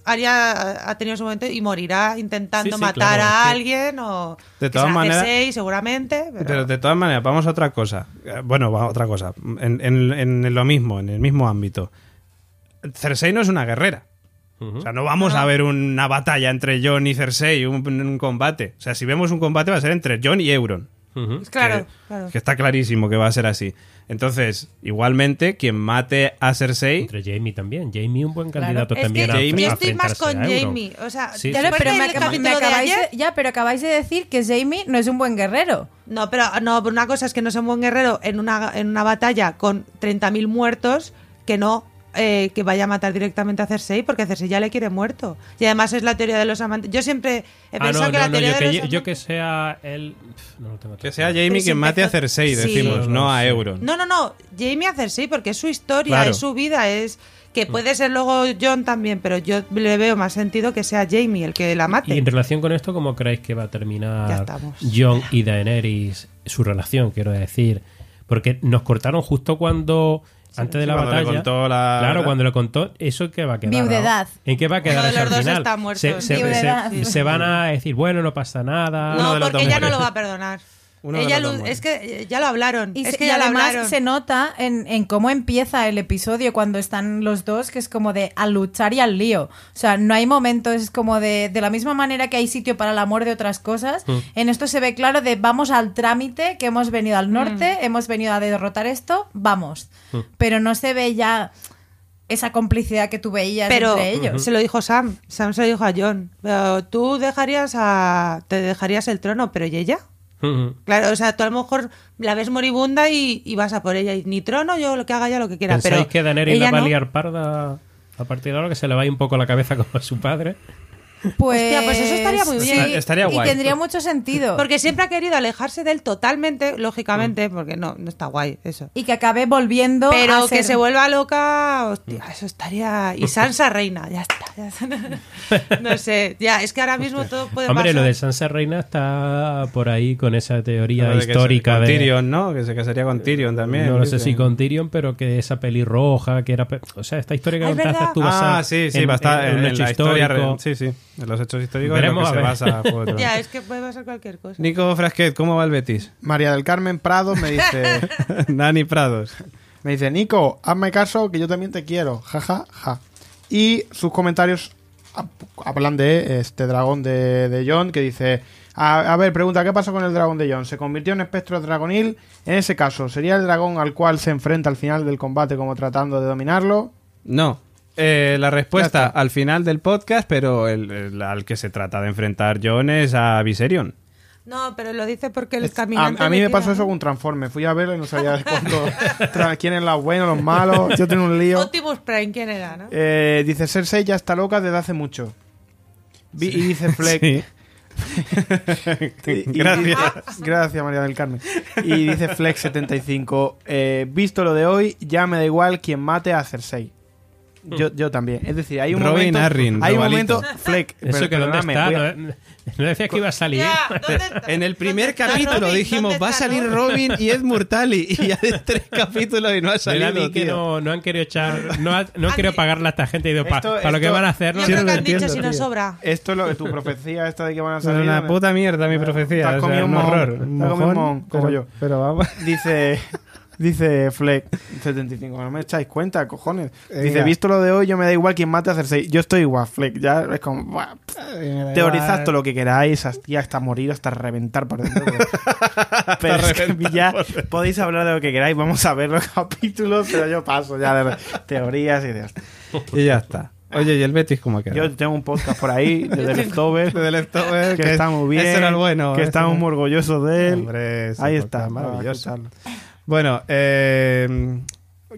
Arya ha tenido su momento y morirá intentando Sí, sí, matar claro, a alguien o. De todas maneras- Cersei, seguramente. Pero, Pero de todas maneras, vamos a otra cosa. Eh, Bueno, va a otra cosa. En, en- en lo mismo, en el mismo ámbito. Cersei no es una guerrera. O sea, no vamos a ver una batalla entre Jon y Cersei, un, un combate. O sea, si vemos un combate va a ser entre Jon y Euron. Ujú. claro, que, claro. que está clarísimo que va a ser así. Entonces, igualmente, quien mate a Cersei... Entre Jamie también. Jamie un buen candidato Es también que a Jamie- yo estoy más con. Jamie. O sea, Sí, Ya, sí. pero me, me acabáis ayer- de, ya, pero acabáis de decir que Jamie no es un buen guerrero. No, pero no, una cosa es que no sea un buen guerrero en una, en una batalla con 30.000 muertos que no eh, que vaya a matar directamente a Cersei porque Cersei ya le quiere muerto. Y además es la teoría de los amantes. Yo siempre he Ah, pensado no, que no, la no, teoría yo, de los que, yo amantes- que sea él... pf, No lo tengo Que sea. Jamie quien mate a Cersei, Sí. decimos, No, a. Euron. No, no, no. Jamie a Cersei porque es su historia, Claro. es su vida, es que puede ser luego John también, pero yo le veo más sentido que sea Jamie el que la mate. Y en relación con esto, ¿cómo creéis que va a terminar. Jon y Daenerys, su relación, quiero decir? Porque nos cortaron justo cuando, antes de la cuando le batalla... contó la- claro, cuando le contó, ¿eso qué va a quedar? Viudedad. ¿En qué va a quedar Uno de eso los dos final? está muerto. Se, se- se- se van a decir, bueno, no pasa nada... No, porque ella no lo va a perdonar. Uno Ella lo- es que eh, ya lo hablaron. Y, es se- que y ya lo además hablaron. se nota en, en cómo empieza el episodio cuando están los dos, que es como de a luchar y al lío. O sea, no hay momentos, es como de, de la misma manera que hay sitio para el amor de otras cosas, en esto se ve claro de vamos al trámite, que hemos venido al norte, hemos venido a derrotar esto, vamos. Pero no se ve ya esa complicidad que tú veías Pero entre ellos. se lo dijo Sam. Sam se lo dijo a John. Pero tú dejarías a. Te dejarías el trono, pero ¿y ella? Claro, o sea, tú a lo mejor la ves moribunda y, y vas a por ella. Y ni trono, yo lo que haga ya lo que quiera. ¿Pensáis Pero que Daenerys la va a no. liar parda a partir de ahora? Que se le va a ir un poco la cabeza como a su padre. Pues, Hostia, pues eso estaría muy bien. sí, Estaría y tendría mucho sentido. Porque siempre ha querido alejarse de él totalmente, lógicamente, porque no, no está guay eso. y que acabe volviendo Pero a que ser- se vuelva loca, hostia, eso estaría. Y Sansa reina, ya está. ya está. No sé, ya, es que ahora mismo todo puede Hombre, pasar. lo de Sansa Reina está por ahí con esa teoría de que se- histórica con de... Tyrion, ¿no? Que se casaría con Tyrion también. No lo sé si con Tyrion, pero que esa pelirroja, que era... pe- O sea, esta historia que Ah, contaste tú basada Ah, sí, sí, en- va a estar en en, en hecho la historia. re- Sí, sí, en los hechos históricos Veremos, en lo que a se basa Juego de Tronos. Ya, es que puede pasar cualquier cosa. Nico Frasquet, ¿cómo va el Betis? María del Carmen Prado me dice... Nani Prados. Me dice, Nico, hazme caso que yo también te quiero. Ja, ja, ja. Y sus comentarios hab- hablan de este dragón de, de John que dice... A, a ver, pregunta, ¿qué pasó con el dragón de John? ¿Se convirtió en espectro dragonil? En ese caso, ¿sería el dragón al cual se enfrenta al final del combate como tratando de dominarlo? No. Eh, la respuesta al final del podcast, pero el, el al que se trata de enfrentar John es a Viserion. No, pero lo dice porque el Es- a, caminante. a mí me pasó eso con un transforme. Fui a verlo y no sabía cuánto, quién es los buenos, los malos. Yo tengo un lío. Optimus Prime, ¿quién era, no? Eh, dice Cersei ya está loca desde hace mucho. Y dice Fleck. Sí. y- y- Gracias. gracias, María del Carmen. Y dice Flex75. eh, visto lo de hoy, ya me da igual quien mate a Cersei. Yo, yo también. Es decir, hay un Robin momento. Arryn, hay un momento. Fleck. Eso pero- que dónde está, a- ¿no, no decías que iba a salir. Ya. En el primer ¿Dónde está capítulo Robin? dijimos, ¿Dónde va a salir Robin y Ed Murtali. Y ya de tres capítulos y no ha salido, mí que tío. no, no han querido echar, no, ha- no han querido pagarle a esta gente y para Esto- lo que van a hacer, no Yo Sí, creo lo que han entiendo, dicho si nos tío. sobra. Esto es lo que tu profecía esta de que van a Es salir. una me- puta mierda mi profecía. horror. Te has comido un mojón, como yo. Pero vamos. Dice. Dice Fleck 75, no me echáis cuenta, cojones. Dice, Venga. visto lo de hoy, yo me da igual quién mate a Cersei. Yo estoy igual, Fleck. Ya es como. buah, teorizad todo lo que queráis, hasta, hasta morir, hasta reventar por dentro. Pero, pero es que ya podéis hablar de lo que queráis. Vamos a ver los capítulos, pero yo paso ya de teorías y de Y ya está. Oye, ¿y el Betis cómo queda? Yo tengo un podcast por ahí de The Leftovers. de Leftover, que, está muy bien. Ese era el bueno. Que ese estamos era- muy orgullosos de él. Hombre, ahí está, maravilloso. Bueno, eh,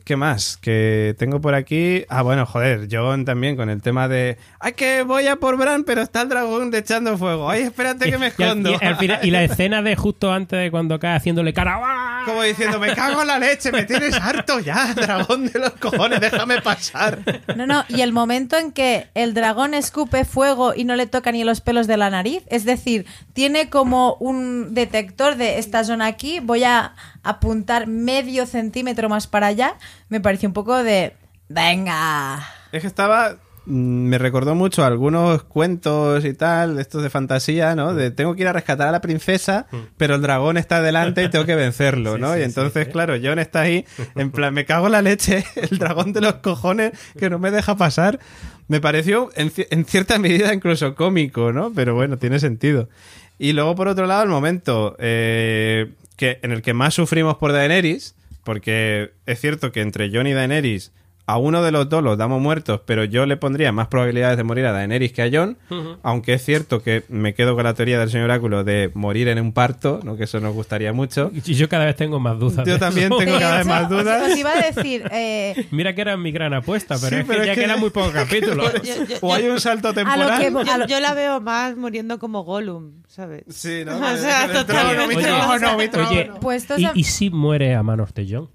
¿qué más? Que tengo por aquí. Ah, bueno, joder, John también con el tema de. ¡Ay, que voy a por Bran, pero está el dragón de echando fuego! ¡Ay, espérate que me Y, al- escondo! y al final- y la escena de justo antes de cuando cae haciéndole cara. Como diciendo, me cago en la leche, me tienes harto ya, dragón de los cojones, déjame pasar. No, no, y el momento en que el dragón escupe fuego y no le toca ni los pelos de la nariz, es decir, tiene como un detector de esta zona aquí, voy a apuntar medio centímetro más para allá, me pareció un poco de... Venga. Es que estaba. mm, Me recordó mucho a algunos cuentos y tal, estos de fantasía, ¿no? De tengo que ir a rescatar a la princesa, pero el dragón está delante y tengo que vencerlo, ¿no? sí, y entonces, sí. claro, John está ahí, en plan, me cago en la leche, el dragón de los cojones que no me deja pasar. Me pareció, en, en cierta medida, incluso cómico, ¿no? Pero bueno, tiene sentido. Y luego, por otro lado, el momento eh, que, en el que más sufrimos por Daenerys, porque es cierto que entre Jon y Daenerys a uno de los dos los damos muertos, pero yo le pondría más probabilidades de morir a Daenerys que a Jon, aunque es cierto que me quedo con la teoría del señor Oráculo de morir en un parto, ¿no? que eso nos gustaría mucho. Y yo cada vez tengo más dudas. Yo también eso. tengo De cada vez más dudas. Os, iba a decir, eh, Mira que era mi gran apuesta, pero Sí, es que pero ya es que- quedan muy pocos capítulos. Yo- yo- O hay un salto temporal. que- yo- a lo- yo la veo más muriendo como Gollum, ¿sabes? Sí, ¿no? O sea, El trono, totalmente. mi trono, mi. Oye, Puestos ¿y, y si muere a manos de John?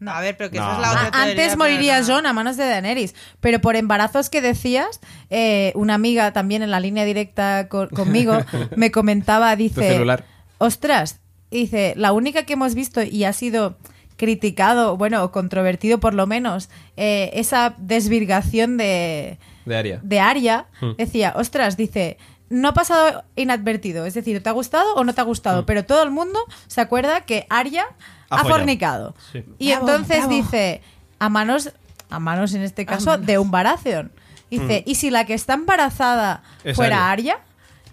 No, a ver, pero que No. esa es la otra A- teoría, Antes moriría no. John a manos de Daenerys, pero por embarazos que decías, eh, una amiga también en la línea directa co- conmigo me comentaba, dice, celular. ostras, dice, la única que hemos visto y ha sido criticado, bueno, o controvertido por lo menos, eh, esa desvirgación de, De Aria. de Arya, Hmm. decía, ostras, dice, no ha pasado inadvertido, es decir, ¿te ha gustado o no te ha gustado? Pero todo el mundo se acuerda que Arya Ha fornicado. Sí. Y Bravo, entonces bravo. dice, a manos, a manos en este caso, de un Baratheon. Dice, ¿y si la que está embarazada Es fuera Arya. Arya?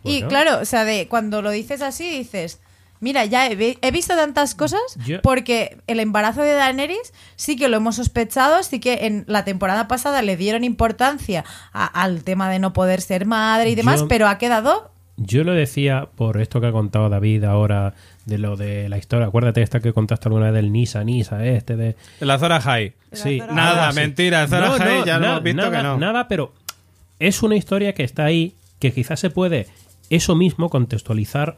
Y claro, o sea, de cuando lo dices así, dices, mira, ya he, vi- he visto tantas cosas Yo- porque el embarazo de Daenerys sí que lo hemos sospechado, sí que en la temporada pasada le dieron importancia a- al tema de no poder ser madre y demás, Yo- pero ha quedado... Yo lo decía por esto que ha contado David ahora de lo de la historia. Acuérdate esta que contaste alguna vez del Nisa, Nisa, este de... La Zora High. Sí, Zora Nada, mentira, Zora High ya lo na- hemos visto nada, que no. Nada, pero es una historia que está ahí, que quizás se puede eso mismo contextualizar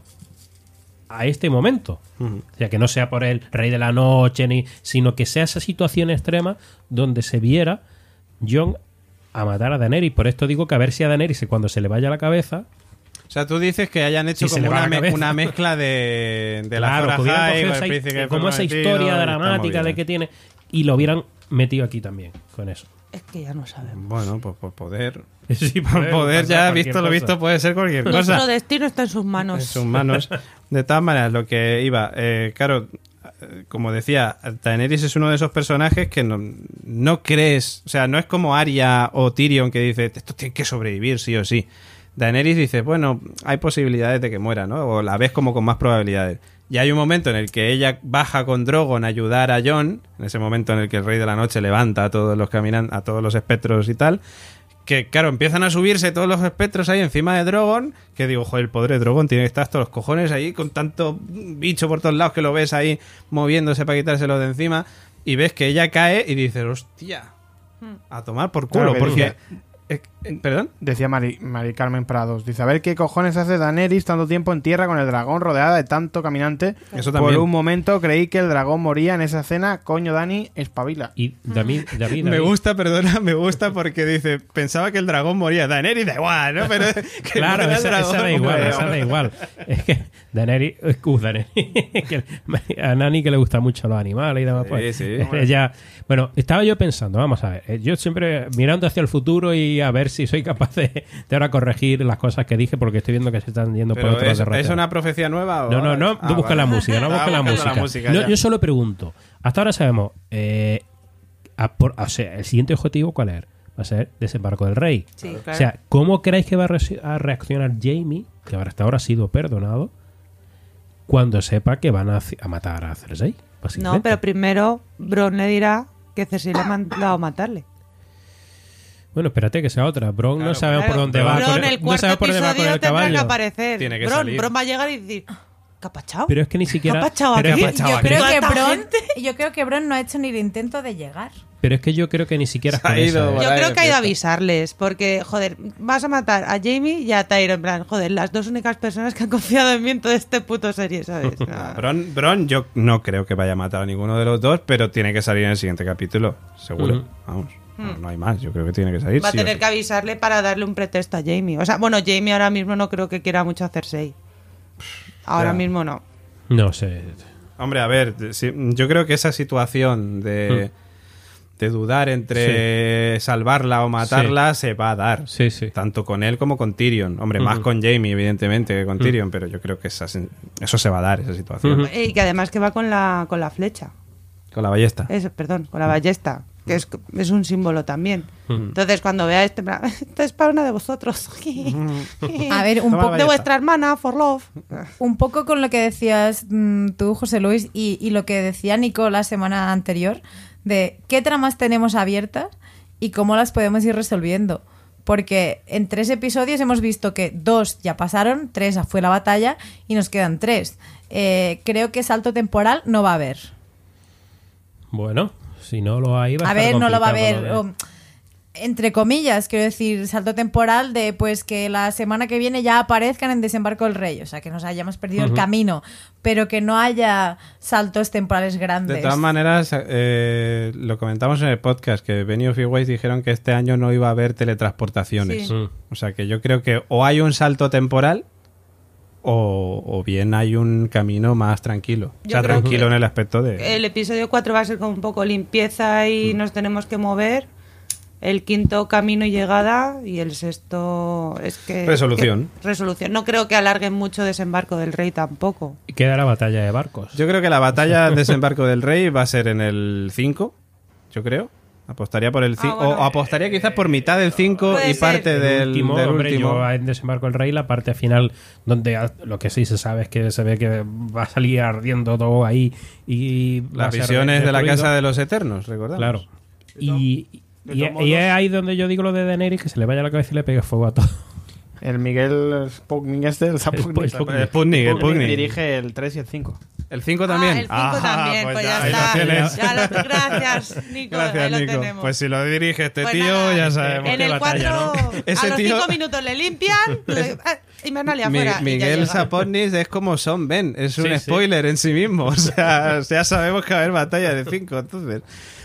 a este momento. O sea, que no sea por el rey de la noche, ni, sino que sea esa situación extrema donde se viera John a matar a Daenerys. Por esto digo que a ver si a Daenerys cuando se le vaya la cabeza... O sea, tú dices que hayan hecho como una, la me- cabeza. una mezcla de, de la Claro, el príncipe como esa historia dramática de que tiene y lo hubieran metido aquí también con eso. Es que ya no sabemos. Pues por, poder. Sí, Por poder, pasar ya visto lo cosa. visto, puede ser cualquier Nuestro cosa. destino está en sus manos. En sus manos. De todas maneras, lo que iba, eh, claro, eh, como decía, Daenerys es uno de esos personajes que no, no crees, o sea, no es como Arya o Tyrion que dice, esto tiene que sobrevivir sí o sí. Daenerys dice, bueno, hay posibilidades de que muera, ¿no? O la ves como con más probabilidades. Y hay un momento en el que ella baja con Drogon a ayudar a Jon, en ese momento en el que el Rey de la Noche levanta a todos los caminan a todos los espectros y tal, que claro, empiezan a subirse todos los espectros ahí encima de Drogon, que digo, joder, el pobre Drogon tiene que estar hasta los cojones ahí con tanto bicho por todos lados que lo ves ahí moviéndose para quitárselo de encima, y ves que ella cae y dices, hostia, a tomar por culo, Claro porque... dice- eh, eh, ¿Perdón? Decía Mari, Mari Carmen Prados. Dice, a ver qué cojones hace Daenerys tanto tiempo en tierra con el dragón rodeada de tanto caminante. Eso Por también. un momento creí que el dragón moría en esa escena. Coño, Dani, espabila. Y David, David, Me gusta, perdona, me gusta porque dice, pensaba que el dragón moría. Daenerys da igual, ¿no? Pero que Claro, el esa, esa dragón, da igual, esa da igual. Es que Daenerys, uh, Daenerys, que a Nani que le gustan mucho los animales y demás, pues, Sí, sí. ella, bueno, estaba yo pensando, vamos a ver, eh, yo siempre mirando hacia el futuro y a ver si soy capaz de, de ahora corregir las cosas que dije porque estoy viendo que se están yendo por Pero otros ¿es, derroteros. ¿es una profecía nueva? o- No, no, no, Ah, busca vale. la música, no busca la música. música, No, ya. yo solo pregunto, hasta ahora sabemos, eh, a por- o sea, el siguiente objetivo, ¿cuál es? Va a ser desembarco del rey. Sí, O sea, ¿cómo creéis que va a, re- a reaccionar Jamie, que hasta ahora ha sido perdonado, cuando sepa que van a, matar a Cersei? no, pero primero Bron le dirá que Cersei le ha mandado a matarle. Bueno, espérate que sea otra. Bron no sabemos por dónde va. Bron, con el no cuarto sabemos por dónde va con episodio el tendrá que aparecer. Tiene que Bron, salir. Bron va a llegar y decir, ¿qué ha pachado? Pero es que ni siquiera. ¿Qué ha pachado pero, aquí? que- Yo creo, que ¿Cuánta Bron, gente? yo creo que Bron no ha hecho ni el intento de llegar. pero es que yo creo que ni siquiera ha ido, ¿eh? Yo creo que ha ido a avisarles, porque, joder, vas a matar a Jamie y a Tyrion, en plan, joder, las dos únicas personas que han confiado en mí en toda este puto serie, ¿sabes? No. Bron, Bron, yo no creo que vaya a matar a ninguno de los dos, pero tiene que salir en el siguiente capítulo, seguro. Vamos, no, no hay más, yo creo que tiene que salir. Hmm. Va a sí tener que avisarle para darle un pretexto a Jamie. O sea, bueno, Jamie ahora mismo no creo que quiera mucho a Cersei. Ahora Ya. mismo no. No sé. Hombre, a ver, sí, yo creo que esa situación de, de dudar entre salvarla o matarla se va a dar. Sí, sí. Tanto con él como con Tyrion. Hombre, más con Jamie, evidentemente, que con Tyrion, pero yo creo que esa- eso se va a dar, esa situación. Y que además que va con la, con la flecha. Con la ballesta. Eso, perdón, con la ballesta. Que es, es un símbolo también. Entonces, cuando vea este, esto es para una de vosotros. A ver, un poco de vuestra hermana, for love. un poco con lo que decías mm, tú, José Luis, y, y lo que decía Nico la semana anterior, de qué tramas tenemos abiertas y cómo las podemos ir resolviendo. Porque en tres episodios hemos visto que dos ya pasaron, tres fue la batalla y nos quedan tres. Eh, creo que salto temporal no va a haber. Bueno, si no lo hay, va a A estar ver, no lo va a o, entre comillas, quiero decir, salto temporal de pues que la semana que viene ya aparezcan en Desembarco del Rey, o sea, que nos hayamos perdido el camino, pero que no haya saltos temporales grandes. De todas maneras, eh, lo comentamos en el podcast, que Benioff y Weiss dijeron que este año no iba a haber teletransportaciones. Sí. Mm. O sea que yo creo que o hay un salto temporal o, o bien hay un camino más tranquilo. o Yo sea, creo tranquilo en el aspecto de... El episodio 4 va a ser como un poco limpieza y Mm. nos tenemos que mover. El quinto camino y llegada y el sexto es que Resolución. que- resolución. No creo que alarguen mucho desembarco del rey tampoco. Y Queda la batalla de barcos. Yo creo que la batalla de desembarco del rey va a ser en el 5, yo creo. Apostaría por el 5. Ah, bueno. o apostaría quizás por mitad del 5 Puede y ser. parte El del último, del hombre, último. yo en Desembarco del Rey, la parte final, donde a- lo que sí se sabe es que se ve que va a salir ardiendo todo ahí y Las a ser visiones de la. Casa de los Eternos, ¿recordamos? Claro. Y, y, es ahí donde yo digo lo de Daenerys, que se le vaya la cabeza y le pegue fuego a todo. El Miguel Sputnik este, el Sputnik, el Sputnik. dirige el 3 y el 5. ¿El 5 también? Ah, el 5 Ah, también, pues, ya, ahí lo está. tienes. Ya lo- gracias, Nico. Gracias, ahí lo Nico. tenemos. Pues si lo dirige este Pues tío, nada, ya sabemos En el batalla, 4, ¿no? A los tío- 5 minutos le limpian ah, y Mernalia Mi- afuera. y ya Miguel llega. Sapotnis es como Son Ben, es un Sí, sí. spoiler en sí mismo. O sea, ya sabemos que va a haber batalla de 5. Entonces,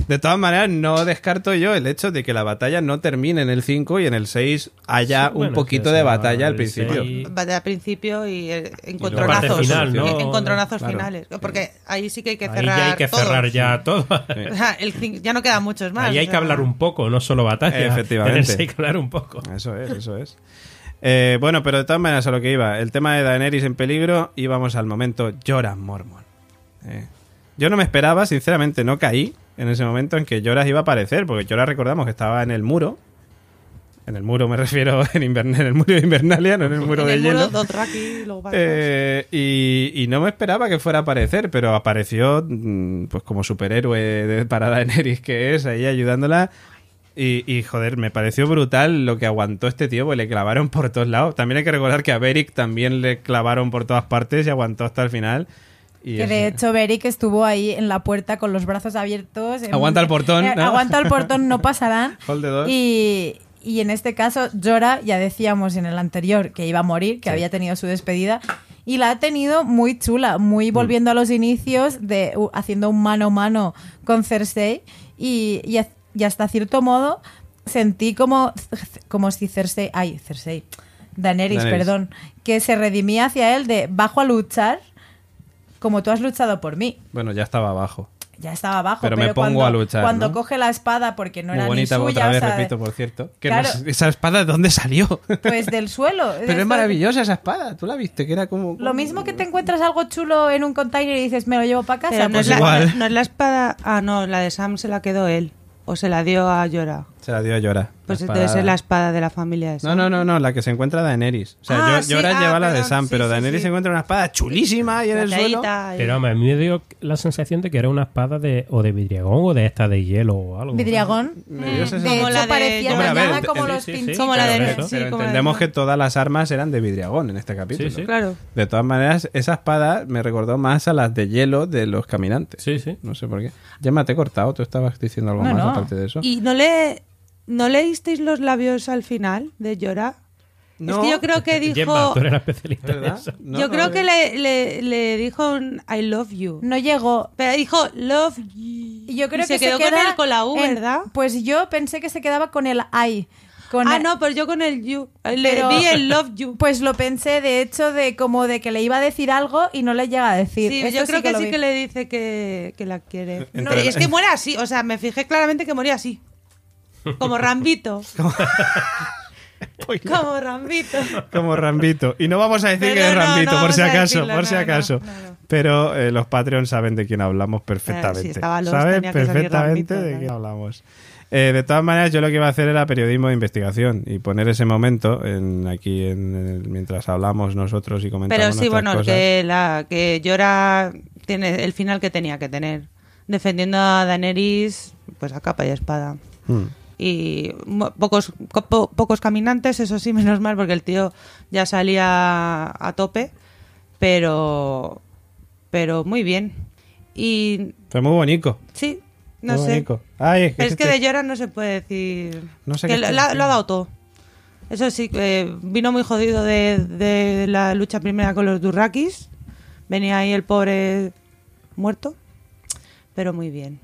de todas maneras, no descarto yo el hecho de que la batalla no termine en el 5 y en el 6 haya Sí, bueno, un poquito que de batalla al principio. Batalla al principio y eh, parte encontronazos. final, ¿no? Encontronazos Claro. finales. Porque ahí sí que hay que Ahí cerrar. ya hay que todo. cerrar ya todo. O sea, el cin- ya no quedan muchos más. Ahí o hay que hablar un poco, no solo batalla. Efectivamente. Hay que hablar un poco. Eso es, eso es. Eh, bueno, pero de todas maneras a lo que iba. El tema de Daenerys en peligro y vamos al momento Jorah Mormon. Eh, yo no me esperaba, sinceramente, no caí en ese momento en que Lloras iba a aparecer, porque Lloras recordamos que estaba en el muro. En el muro me refiero en, Invern- en el muro de Invernalia, no en el muro En de el hielo. muro. Eh, y, y no me esperaba que fuera a aparecer, pero apareció mm, pues como superhéroe de, para Daenerys que es, ahí ayudándola. Y, y, joder, me pareció brutal lo que aguantó este tío, porque le clavaron por todos lados. También hay que recordar que a Beric también le clavaron por todas partes y aguantó hasta el final. Y Que es- de hecho Beric estuvo ahí en la puerta con los brazos abiertos. en- Aguanta el portón, Eh, ¿no? Aguanta el portón, no pasarán. Hold the door. Y, y en este caso, Jorah, ya decíamos en el anterior que iba a morir, que Sí. había tenido su despedida. Y la ha tenido muy chula, muy Mm. volviendo a los inicios, de u- haciendo un mano a mano con Cersei. Y, y hasta cierto modo sentí como, como si Cersei. Ay, Cersei. Daenerys, Daenerys. perdón. Que se redimía hacia él de bajo a luchar como tú has luchado por mí. Bueno, ya estaba abajo. Ya estaba abajo, Pero pero, me pongo cuando, a luchar, cuando ¿no? coge la espada, porque no Muy era bonita ni suya, otra vez, o sea, repito, por cierto. Que Claro. no sé, esa espada, ¿de dónde salió? pues del suelo. Pero es maravillosa esa espada, ¿tú la viste? Que era como... Lo mismo que te encuentras algo chulo en un container y dices, me lo llevo para casa. Pero no, pues es la, igual. no- no es la espada. Ah, no, la de Sam se la quedó él. O se la dio a Llora. Se la dio a Llora. Pues La debe espada- ser la espada de la familia de Sam. No, no, no, no, la que se encuentra Daenerys. O sea, Ah, Yo- sí, Llora ah, lleva la de Sam, sí, pero sí, Daenerys sí. se encuentra una espada chulísima ahí en el suelo. Y- Pero hombre, a mí me dio la sensación de que era una espada de o de vidriagón o de esta de hielo o algo. Vidriagón. Me esa De Como hecho, la de- parecía dañada como los. Como la de- pero, la entendemos de- que todas las armas eran de vidriagón en este capítulo. Sí, sí. Claro. De todas maneras, esa espada me recordó más a las de hielo de los caminantes. Sí, sí. No sé por qué. Gemma, te he cortado. Tú estabas diciendo algo No, más no. aparte de eso. ¿Y no le no leísteis los labios al final de Llora? No. Es que yo creo que dijo. Gemma, tú eres la especialista en ¿Verdad? eso. No, yo no, creo eh. que le, le, le dijo un I love you. No llegó. Pero dijo love you. Y yo creo Y se que quedó se queda con el con la U, en- ¿verdad? Pues yo pensé que se quedaba con el I. Con Ah, el- no, pues yo con el you. Le Pero- vi el love you. Pues lo pensé, de hecho, de como de que le iba a decir algo y no le llega a decir. Sí, Esto yo creo que, sí vi. que le dice que, que la quiere. Entre- No, y es que muere así, o sea, me fijé claramente que moría así. Como Rambito. Como Rambito. Como Rambito. Y no vamos a decir Pero que es no, Rambito, no por si acaso, decirlo, por si no, acaso. Pero eh, los Patreons saben de quién hablamos perfectamente. si Lost, saben perfectamente Rambito, de quién hablamos. Eh, de todas maneras, yo lo que iba a hacer era periodismo de investigación y poner ese momento en, aquí en mientras hablamos nosotros y comentamos Pero sí, bueno, cosas. que, la, que Llora tiene el final que tenía que tener. Defendiendo a Daenerys, pues a capa y espada. Hmm. Y pocos, co- po- pocos caminantes, eso sí, menos mal, porque el tío ya salía a tope. Pero, pero muy bien. Y Fue muy bonito. sí, no muy sé. bonito. Ay, es que, Es que este- de Llora no se puede decir. No sé que qué lo, lo ha dado todo. Eso sí, eh, vino muy jodido de, de la lucha primera con los Durrakis. Venía ahí el pobre muerto. Pero muy bien.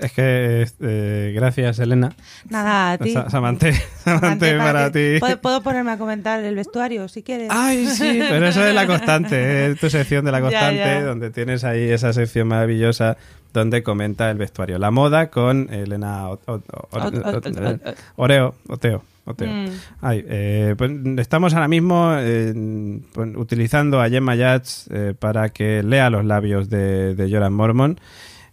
Es que, eh, gracias, Elena. Nada, a ti. Sa- Samante, Samante para ti. ¿Puedo, puedo ponerme a comentar el vestuario si quieres? Ay, sí, pero eso es la constante, es tu sección de la constante, ya. donde tienes ahí esa sección maravillosa donde comenta el vestuario. La moda con Elena o- Oreo, Oteo. Oteo. Mm. Ay, eh, pues estamos ahora mismo eh, pues, utilizando a Gemma Yats eh, para que lea los labios de, de Joran Mormon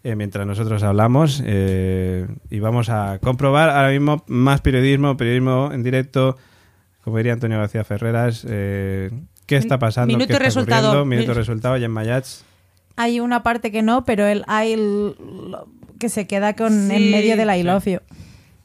eh, mientras nosotros hablamos eh, y vamos a comprobar ahora mismo más periodismo, periodismo en directo, como diría Antonio García Ferreras, eh, qué está pasando, Minuto qué está resultado. ocurriendo? minuto Mi- resultado, Gemma Yats. Hay una parte que no, pero el lo- que se queda con Sí. en medio del I love you.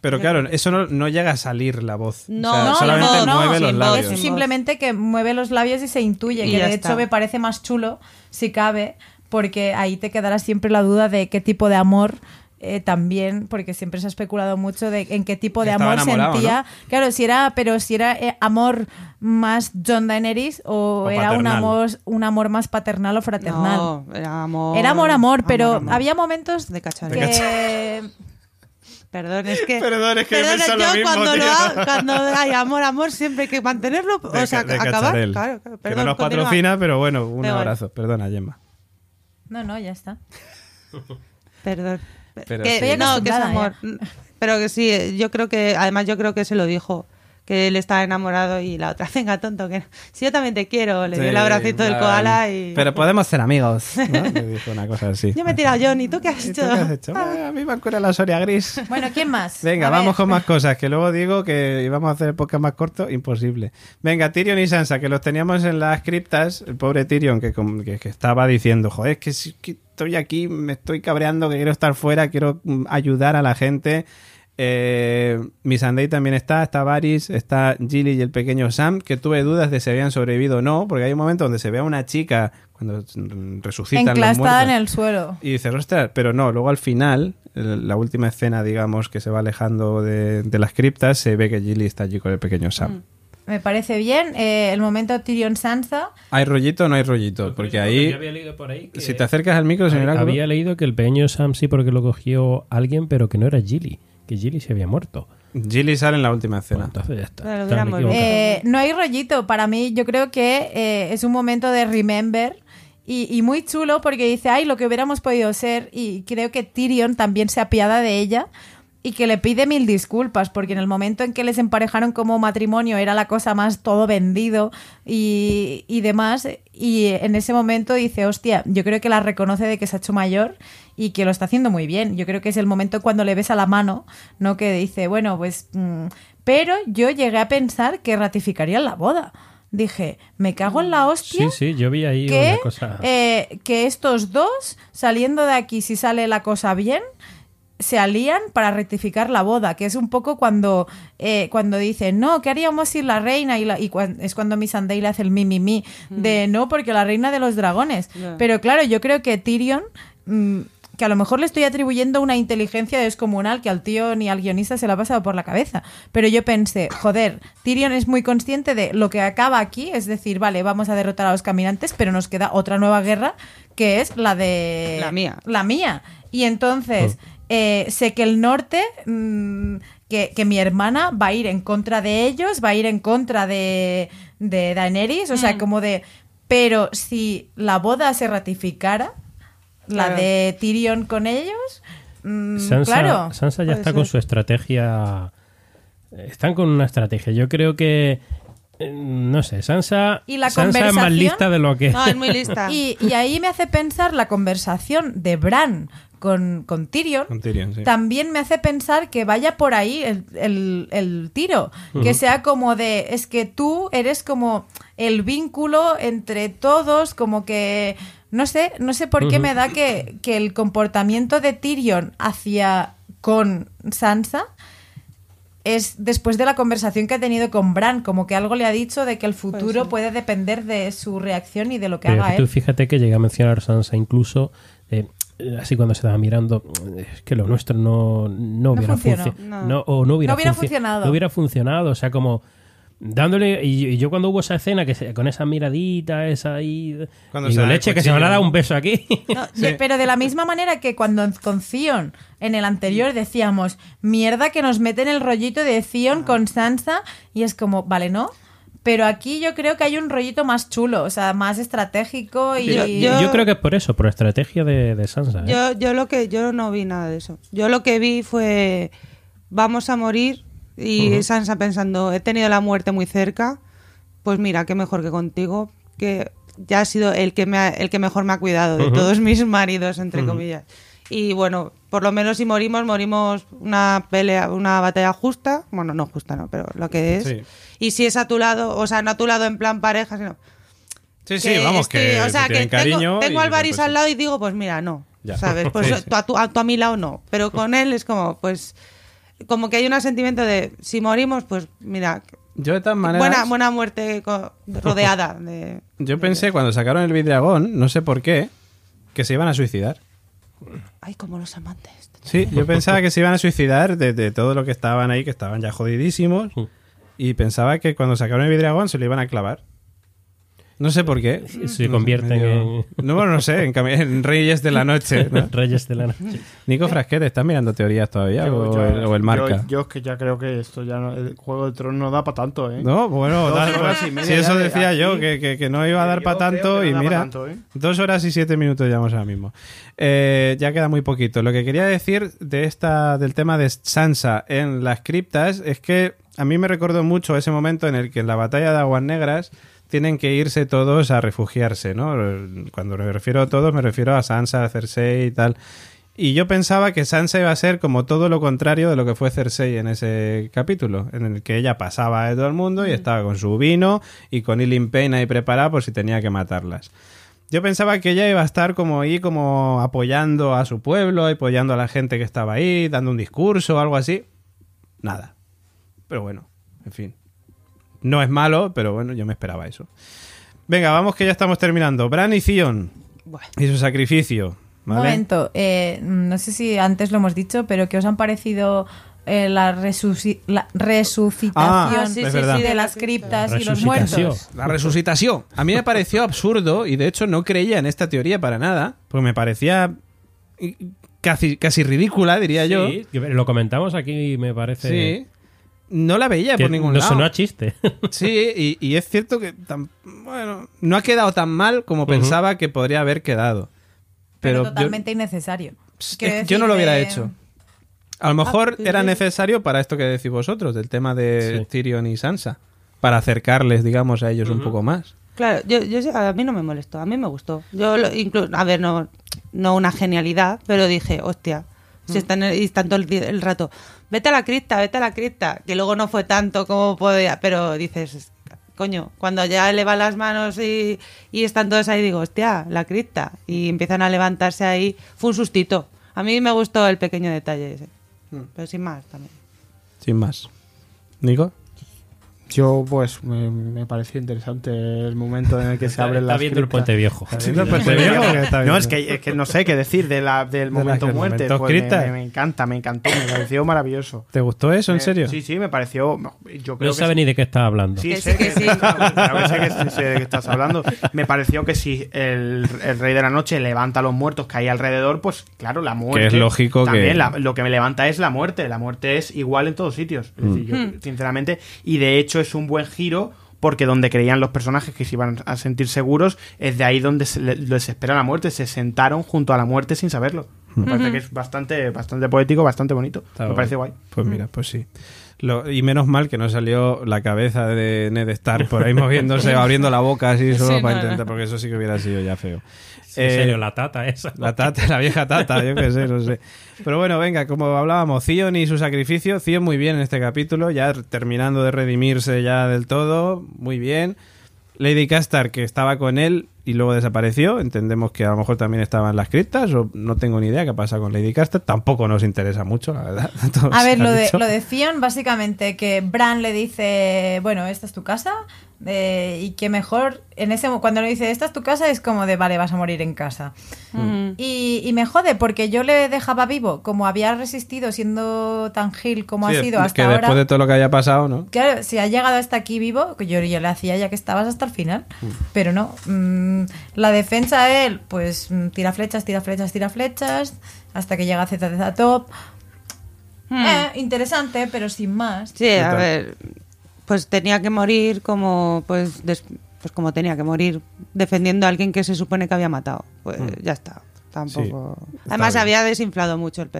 Pero claro, eso no, no llega a salir la voz. No, O sea, no, solamente no, mueve los labios. Es simplemente que mueve los labios y se intuye, Y que de está. hecho me parece más chulo, si cabe, porque ahí te quedará siempre la duda de qué tipo de amor eh, también, porque siempre se ha especulado mucho de en qué tipo de Estaba amor sentía. Claro, si era, pero si era eh, amor más John Daenerys o, O era un amor, un amor más paternal o fraternal. No, era amor. Era amor, amor, pero amor. había momentos De que... Perdón, es que. Perdón, es que lo yo mismo, cuando, lo tío. ha- cuando hay amor, amor, siempre hay que mantenerlo. De o sea, acabar. Claro, que perdón, no nos continúa. patrocina, pero bueno, un abrazo. Perdona, Gemma. No, no, ya está. Perdón. Pero Que- sí. No, que es amor. Pero que sí, yo creo que. Además, yo creo que se lo dijo. Que él estaba enamorado y la otra, venga, tonto, que no. si yo también te quiero, le dio el Sí, abracito del koala y... Pero podemos ser amigos. ¿no? Le dijo una cosa así. Yo me he tirado John, ¿y tú qué has ¿Y tú hecho? qué has hecho? Eh, a mí me cura la Soria Gris. Bueno, ¿quién más? Venga, A ver. vamos con más cosas, que luego digo que íbamos a hacer el podcast más corto, imposible. Venga, Tyrion y Sansa, que los teníamos en las criptas, el pobre Tyrion que, que- que estaba diciendo, joder, es que, que estoy aquí, me estoy cabreando, que quiero estar fuera, quiero mm, ayudar a la gente. Eh, Missandei también está, está Varys, está Gilly y el pequeño Sam, que tuve dudas de si habían sobrevivido o no, porque hay un momento donde se ve a una chica cuando mm, resucitan los en el suelo. Y dices, ostras, pero no, luego al final, el- la última escena, digamos, que se va alejando de, de las criptas, se ve que Gilly está allí con el pequeño Sam. Me parece bien. Eh, el momento Tyrion Sansa. ¿Hay rollito o no hay rollito? Porque ahí, Yo había leído por ahí que- si te acercas al micro, señor Áculo, Había leído que el pequeño Sam sí porque lo cogió alguien, pero que no era Gilly. Que Gilly se había muerto. Gilly sale en la última Bueno, escena. entonces ya está. Eh, no hay rollito. Para mí, yo creo que eh, es un momento de remember. Y, y muy chulo porque dice, ay, lo que hubiéramos podido ser. Y creo que Tyrion también se apiada de ella y que le pide mil disculpas porque en el momento en que les emparejaron como matrimonio era la cosa más todo vendido y, y demás. Y en ese momento dice, hostia, yo creo que la reconoce de que se ha hecho mayor y que lo está haciendo muy bien. Yo creo que es el momento cuando le besa la mano, ¿no? Que dice, bueno, pues... mm, pero yo llegué a pensar que ratificarían la boda. Dije, me cago en la hostia Sí, sí, yo vi ahí que, una cosa. eh, que estos dos, saliendo de aquí, si sale la cosa bien, se alían para rectificar la boda, que es un poco cuando, eh, cuando dicen, no, ¿qué haríamos sin la reina? Y, la- y cuan- es cuando Missandei le hace el mi, mi, mi, de no, porque la reina de los dragones. Pero claro, yo creo que Tyrion, mm, que a lo mejor le estoy atribuyendo una inteligencia descomunal que al tío ni al guionista se le ha pasado por la cabeza. Pero yo pensé, joder, Tyrion es muy consciente de lo que acaba aquí, es decir, vale, vamos a derrotar a los caminantes, pero nos queda otra nueva guerra, que es la de... La mía. La mía. Y entonces, eh, sé que el norte, mm, que, que mi hermana va a ir en contra de ellos, va a ir en contra de, de Daenerys, o sea, como de... Pero si la boda se ratificara, la de Tyrion con ellos, mm, Sansa, claro. Sansa ya está con su estrategia. Están con una estrategia. Yo creo que. eh, No sé, Sansa, Y la Sansa es más lista de lo que. No, es muy lista. Y, y ahí me hace pensar la conversación de Bran con, con Tyrion. Con Tyrion, sí. También me hace pensar que vaya por ahí el, el- el tiro. Que sea como de. Es que tú eres como el vínculo entre todos, como que. No sé, no sé por qué me da que, que el comportamiento de Tyrion hacia con Sansa es después de la conversación que ha tenido con Bran, como que algo le ha dicho de que el futuro puede depender de su reacción y de lo que Pero haga tú él. fíjate que llega a mencionar Sansa incluso. eh, así cuando se estaba mirando, es que lo nuestro no, no hubiera funcionó. funci- No. no, o no hubiera, No hubiera funci- funcionado. No hubiera funcionado. O sea, como dándole. Y, y yo cuando hubo esa escena que se- con esa miradita, esa ahí. Cuando digo, se leche, que se me cuchillo. ha dado un beso aquí. No, de- Pero de la misma manera que cuando con Theon en el anterior decíamos, mierda que nos meten el rollito de Theon con Sansa, y es como, vale, ¿no? Pero aquí yo creo que hay un rollito más chulo, o sea, más estratégico y... Yo- Yo, yo- creo que es por eso, por estrategia de, de Sansa. ¿eh? Yo, yo lo que yo no vi nada de eso. Yo lo que vi fue vamos a morir y Sansa pensando he tenido la muerte muy cerca. Pues mira qué mejor que contigo que ya ha sido el que me ha- el que mejor me ha cuidado de todos mis maridos entre comillas. Y bueno, por lo menos si morimos morimos una pelea, una batalla justa. Bueno, no justa no, pero lo que es. Sí. Y si es a tu lado, o sea, no a tu lado en plan pareja, sino Sí, sí, vamos, que, estoy- o sea, se que tengo, tengo al Baris pues, al lado y digo, pues mira, no. Ya. ¿Sabes? Pues Sí, sí. Tú, a, tu- a- tú a mi lado no. Pero con él es como, pues, como que hay un sentimiento de, si morimos, pues mira, Yo de todas maneras... buena, buena muerte rodeada de... Yo pensé cuando sacaron el Vidragón, no sé por qué, que se iban a suicidar. Ay, como los amantes. Sí, yo pensaba que se iban a suicidar de, de todo lo que estaban ahí, que estaban ya jodidísimos. Y pensaba que cuando sacaron el Vidragón se lo iban a clavar. No sé por qué. Se No sé, medio- No, bueno, no sé, en, en Reyes de la Noche. ¿no? en Reyes de la Noche. Nico Frasquete, ¿estás mirando teorías todavía? Yo- o, yo- el, o el marca? Yo, yo es que ya creo que esto ya no, el Juego de Tronos no da para tanto, ¿eh? No, bueno, Dos da- horas y media si eso de decía yo, que, que- que no iba a dar para tanto y mira, tanto, ¿eh? dos horas y siete minutos llevamos ahora mismo. Eh, ya queda muy poquito. Lo que quería decir de esta, del tema de Sansa en las criptas es que a mí me recordó mucho ese momento en el que en la batalla de Aguas Negras tienen que irse todos a refugiarse, ¿no? Cuando me refiero a todos, me refiero a Sansa, a Cersei y tal. Y yo pensaba que Sansa iba a ser como todo lo contrario de lo que fue Cersei en ese capítulo, en el que ella pasaba de todo el mundo y estaba con su vino y con Ilyn Payne ahí preparada por si tenía que matarlas. Yo pensaba que ella iba a estar como ahí, como apoyando a su pueblo, apoyando a la gente que estaba ahí, dando un discurso o algo así. Nada. Pero bueno, en fin. No es malo, pero bueno, yo me esperaba eso. Venga, vamos que ya estamos terminando. Bran y Bueno. y su sacrificio. Un ¿vale? momento, eh, no sé si antes lo hemos dicho, pero ¿qué os han parecido eh, la, resuci- la resucitación Ah, sí, sí, sí, de las criptas y los muertos? La resucitación. A mí me pareció absurdo y de hecho no creía en esta teoría para nada, porque me parecía casi, casi ridícula, diría yo. Lo comentamos aquí, me parece. Sí. No la veía que por ningún no lado. sonó a chiste. Sí, y, y es cierto que tan- bueno, no ha quedado tan mal como pensaba que podría haber quedado. Pero, Pero, yo- totalmente innecesario. decir, yo no lo hubiera de- hecho. A lo mejor pues era necesario para esto que decís vosotros, del tema de Sí. Tyrion y Sansa, para acercarles, digamos, a ellos un poco más. Claro, yo, yo a mí no me molestó, a mí me gustó. Yo lo- inclu- a ver, no, no una genialidad, pero dije, hostia, si están, y están todo el, di- el rato, vete a la cripta, vete a la cripta, que luego no fue tanto como podía, pero dices, coño, cuando ya eleva las manos y, y están todos ahí, digo, hostia, la cripta, y empiezan a levantarse ahí, fue un sustito. A mí me gustó el pequeño detalle ese, pero sin más también. Sin más. ¿Nico? Yo, pues, me, me pareció interesante el momento en el que se abren Está las viendo el puente viejo. viendo el puente viejo está No, es que, es que no sé qué decir de la, del momento del muerte. momento pues, me, me- me encanta, me encantó, me pareció maravilloso. ¿Te gustó eso, en Eh, serio? Sí, sí, me pareció. Yo creo No que sabe sí. ni de qué está hablando. Sí, sé que sí. claro, sé que sé de qué estás hablando. Me pareció que si el, el rey de la noche levanta a los muertos que hay alrededor, pues claro, la muerte. Que es lógico también que- la- lo que me levanta es la muerte. La muerte es igual en todos sitios. Es decir, yo, sinceramente, y de hecho es un buen giro. Porque donde creían los personajes que se iban a sentir seguros, es de ahí donde se les espera la muerte. Se sentaron junto a la muerte sin saberlo. Me parece que es bastante, bastante poético, bastante bonito. Está me guay. parece guay. Pues mira, pues sí. Lo- y menos mal que no salió la cabeza de Ned Stark por ahí moviéndose, abriendo la boca así solo Sí, para no, no. intentar, porque eso sí que hubiera sido ya feo. en Eh, serio, la tata esa. La tata, la vieja tata, yo qué sé, no sé. Pero bueno, venga, como hablábamos, Theon y su sacrificio, Theon muy bien en este capítulo, ya terminando de redimirse ya del todo, muy bien. Lady Castar, que estaba con él y luego desapareció, entendemos que a lo mejor también estaba en las criptas, o no tengo ni idea qué pasa con Lady Castar, tampoco nos interesa mucho, la verdad. A ver, lo de, dicho. lo de Theon, básicamente, que Bran le dice, bueno, esta es tu casa, eh, y que mejor, en ese cuando le dice, esta es tu casa, es como de, vale, vas a morir en casa. Y, y me jode, porque yo le dejaba vivo, como había resistido siendo tan gil como Sí, ha sido que hasta ahora. después de todo lo que haya pasado, ¿no? Claro, si ha llegado hasta aquí vivo, que yo, yo le hacía ya que estabas hasta el final, pero no. mm, la defensa él, pues mm, tira flechas, tira flechas, tira flechas, hasta que llega a ZZ Top. Eh, interesante, pero sin más. Sí, a ver, pues tenía que morir como pues des- pues como tenía que morir defendiendo a alguien que se supone que había matado. Pues ya está. Tampoco. Sí, Además bien. había desinflado mucho el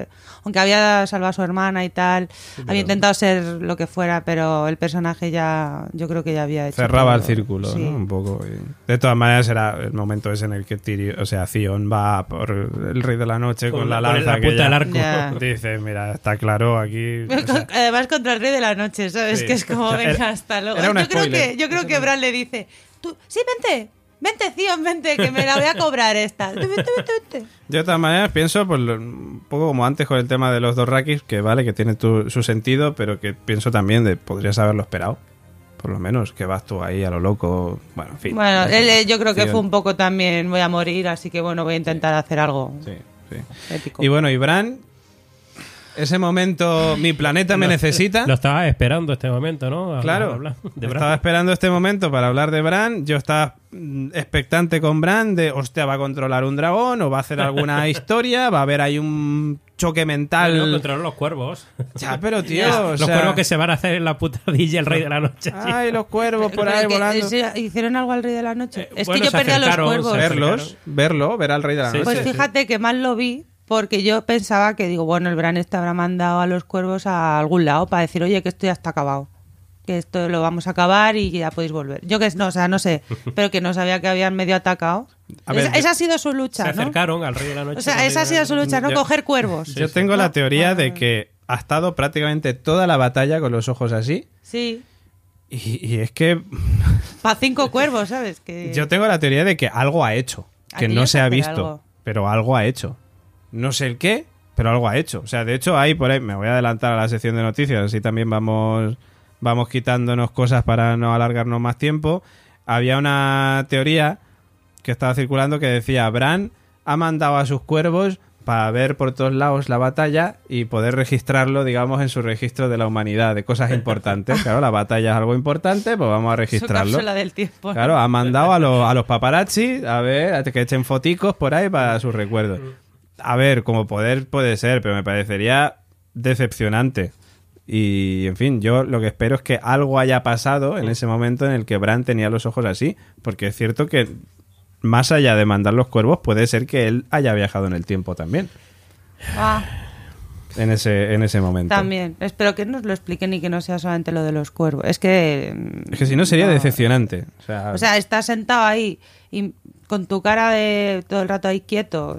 aunque había salvado a su hermana y tal, había intentado ser lo que fuera, pero el personaje ya yo creo que ya había hecho Cerraba el círculo, Sí. ¿no? Un poco. y- De todas maneras, era el momento ese en el que Tyrion, o sea, Theon va por el Rey de la Noche con, Con la lanza la que ya arco. Ya. dice, mira, está claro aquí. o sea, Además contra el rey de la noche, ¿sabes? Sí. Que es como, venga, hasta luego. era un Yo creo que, yo creo que Bran le dice, tú, sí, vente, vente, Theon, vente, que me la voy a cobrar esta. Vente, vente, vente. Yo de todas maneras pienso, pues, un poco como antes con el tema de los dos Rakis, que vale, que tiene tu- su sentido, pero que pienso también de podrías haberlo esperado. Por lo menos, que vas tú ahí a lo loco. Bueno, en fin. Bueno, él, eh, yo creo que fue un poco también, voy a morir, así que bueno, voy a intentar hacer algo Sí, sí. Y bueno, y Bran, ese momento, mi planeta me necesita. Lo estaba esperando este momento, ¿no? Claro, hablar de Bran. estaba esperando este momento para hablar de Bran. Yo estaba mm, expectante con Bran de, hostia, va a controlar un dragón o va a hacer alguna historia, va a haber ahí un choque mental. No, controlar los cuervos. Ya, pero tío, o los sea, cuervos que se van a hacer en la putadilla el rey de la noche. Ay, los cuervos por Pero ahí volando. ¿sí- ¿Hicieron algo al rey de la noche? Eh, es bueno, que yo perdí a los cuervos. Verlos, verlo, ver al rey de la Sí, noche. Pues fíjate que mal lo vi porque yo pensaba que, digo, bueno, el Bran este habrá mandado a los cuervos a algún lado para decir, oye, que esto ya está acabado. que esto lo vamos a acabar y ya podéis volver. Yo que no, o sea, no sé, pero que no sabía que habían medio atacado. A ver, esa, ha sido su Se lucha, ¿no? acercaron al Rey de la Noche. O sea, esa ha sido su lucha, ¿no? Yo- Coger cuervos. Yo tengo la teoría de que ha estado prácticamente toda la batalla con los ojos así. Sí, Y, y es que para cinco cuervos, ¿sabes? Que... yo tengo la teoría de que algo ha hecho, que no se ha visto, algo. pero algo ha hecho. No sé el qué, pero algo ha hecho. O sea, de hecho, hay por ahí, me voy a adelantar a la sección de noticias, así también vamos, vamos quitándonos cosas para no alargarnos más tiempo. Había una teoría que estaba circulando que decía, Bran ha mandado a sus cuervos para ver por todos lados la batalla y poder registrarlo, digamos, en su registro de la humanidad, de cosas importantes. Claro, la batalla es algo importante, pues vamos a Su registrarlo. cápsula del tiempo. Claro, ha mandado a los, a los paparazzi a ver, a que echen foticos por ahí para sus recuerdos. A ver, como poder puede ser, pero me parecería decepcionante. Y, en fin, yo lo que espero es que algo haya pasado en ese momento en el que Bran tenía los ojos así, porque es cierto que más allá de mandar los cuervos, puede ser que él haya viajado en el tiempo también, Ah, en ese, en ese momento. también. Espero que nos lo expliquen y que no sea solamente lo de los cuervos. Es que... Es que si no sería decepcionante. O sea, O sea, estás sentado ahí y con tu cara de todo el rato ahí quieto.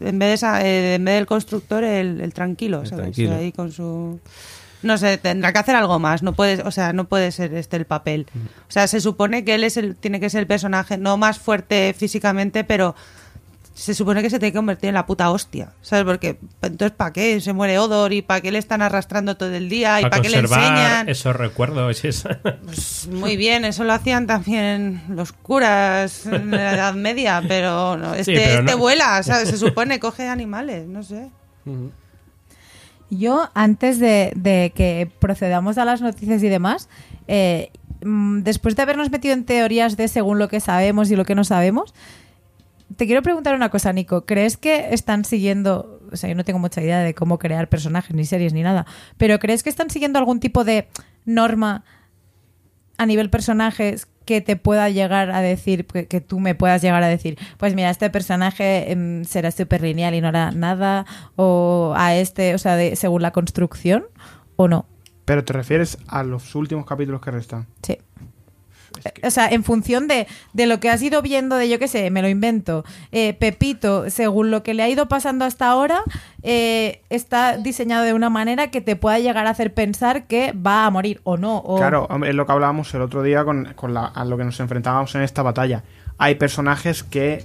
En vez, de esa- eh, en vez del constructor, el, el tranquilo, El ¿sabes? tranquilo. Ahí con su... No sé, tendrá que hacer algo más. No puede, o sea, no puede ser este el papel. Mm. O sea, se supone que él es el, tiene que ser el personaje no más fuerte físicamente, pero se supone que se tiene que convertir en la puta hostia, ¿sabes? Porque entonces ¿para qué se muere Odor y para qué le están arrastrando todo el día y para para qué le conservar enseñan? esos recuerdos. esa- Muy bien, eso lo hacían también los curas en la Edad Media, pero no, este, pero este no- vuela, ¿sabes? se supone, coge animales, no sé. Yo, antes de, de que procedamos a las noticias y demás, eh, mm, después de habernos metido en teorías de según lo que sabemos y lo que no sabemos, te quiero preguntar una cosa, Nico. ¿Crees que están siguiendo, o sea, yo no tengo mucha idea de cómo crear personajes, ni series, ni nada, pero ¿crees que están siguiendo algún tipo de norma a nivel personajes que te pueda llegar a decir, que, que tú me puedas llegar a decir, pues mira, este personaje em, será súper lineal y no hará nada, o a este, o sea, de, según la construcción, o no? Pero te refieres a los últimos capítulos que restan. Sí. O sea, en función de, de lo que has ido viendo, de yo qué sé, me lo invento. eh, Pepito, según lo que le ha ido pasando hasta ahora, eh, está diseñado de una manera que te pueda llegar a hacer pensar que va a morir o no. O... Claro, es lo que hablábamos el otro día con, con la- a lo que nos enfrentábamos en esta batalla. Hay personajes que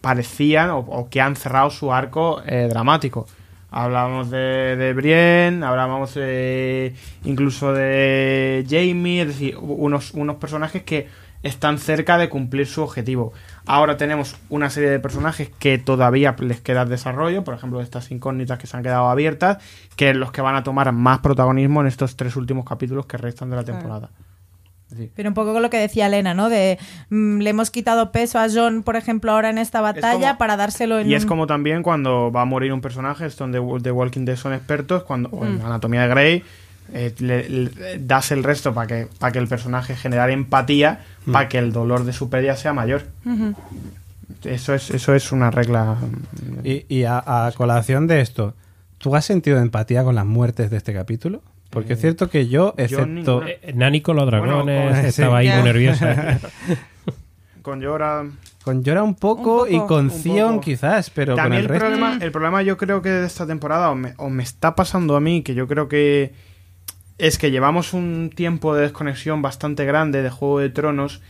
parecían o, o que han cerrado su arco eh, dramático. Hablábamos de, de Brienne, hablábamos de- incluso de Jamie, es decir, unos, unos personajes que están cerca de cumplir su objetivo. Ahora tenemos una serie de personajes que todavía les queda desarrollo, por ejemplo, estas incógnitas que se han quedado abiertas, que es los que van a tomar más protagonismo en estos tres últimos capítulos que restan de la temporada. Pero un poco con lo que decía Elena, ¿no? De mm, le hemos quitado peso a John, por ejemplo, ahora en esta batalla como- para dárselo en Y es un- como también cuando va a morir un personaje, esto en The, Walking Dead son expertos, cuando o en Anatomía de Grey, eh, le- le- das el resto para que, para que el personaje generara empatía, para que el dolor de su pérdida sea mayor. Eso es, eso es una regla. mm, Y, y a, a colación de esto, ¿tú has sentido empatía con las muertes de este capítulo? Porque es cierto que yo, excepto... ninguna. Eh, Nani con los dragones Bueno, con- estaba sí. ahí muy nerviosa. Con Llora. Con Llora un poco, Un poco, y con Zion quizás, pero También con el el, resto... problema, el problema yo creo que de esta temporada, o me, o me está pasando a mí, que yo creo que es que llevamos un tiempo de desconexión bastante grande de Juego de Tronos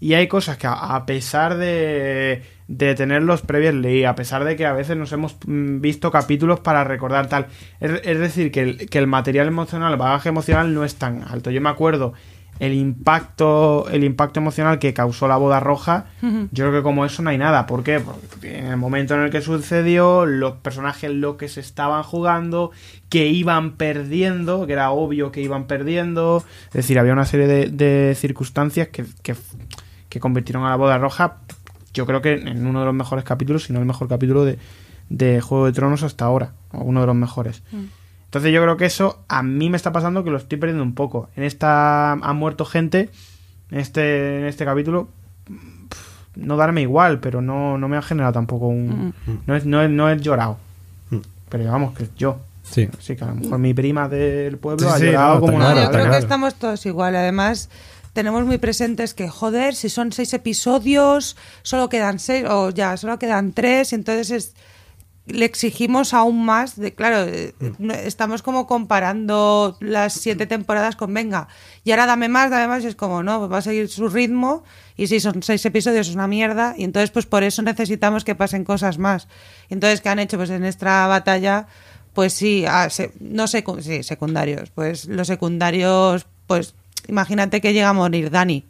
y hay cosas que a, pesar de, de tener los previously, a pesar de que a veces nos hemos mm, visto capítulos para recordar tal, es, es decir, que el, que el material emocional, el bagaje emocional no es tan alto. Yo me acuerdo el impacto, el impacto emocional que causó la boda roja, yo creo que como eso no hay nada. ¿Por qué? Porque en el momento en el que sucedió, los personajes lo que se estaban jugando, que iban perdiendo, que era obvio que iban perdiendo. Es decir, había una serie de, de circunstancias que, que, que convirtieron a la boda roja, yo creo que en uno de los mejores capítulos, si no el mejor capítulo de, de Juego de Tronos hasta ahora, o uno de los mejores. Entonces yo creo que eso a mí me está pasando que lo estoy perdiendo un poco. En esta ha muerto gente, en este, en este capítulo, pf, no darme igual, pero no, no me ha generado tampoco un... No, es, no, es, no he llorado. Pero vamos, que yo. Sí. Sí, que a lo mejor mi prima del pueblo Sí, ha sí, llegado no, como una claro, yo creo que estamos todos igual. Además, tenemos muy presentes que, joder, si son seis episodios, solo quedan seis, o ya, solo quedan tres, y entonces es- le exigimos aún más. De, claro, eh, no- estamos como comparando las siete temporadas con venga, y ahora dame más, dame más, y es como, no, pues va a seguir su ritmo, y si son seis episodios es una mierda, y entonces, pues por eso necesitamos que pasen cosas más. Entonces, ¿qué han hecho? Pues en esta batalla pues sí, ah, se- no sé, sí, secundarios. Pues los secundarios, pues imagínate que llega a morir Dani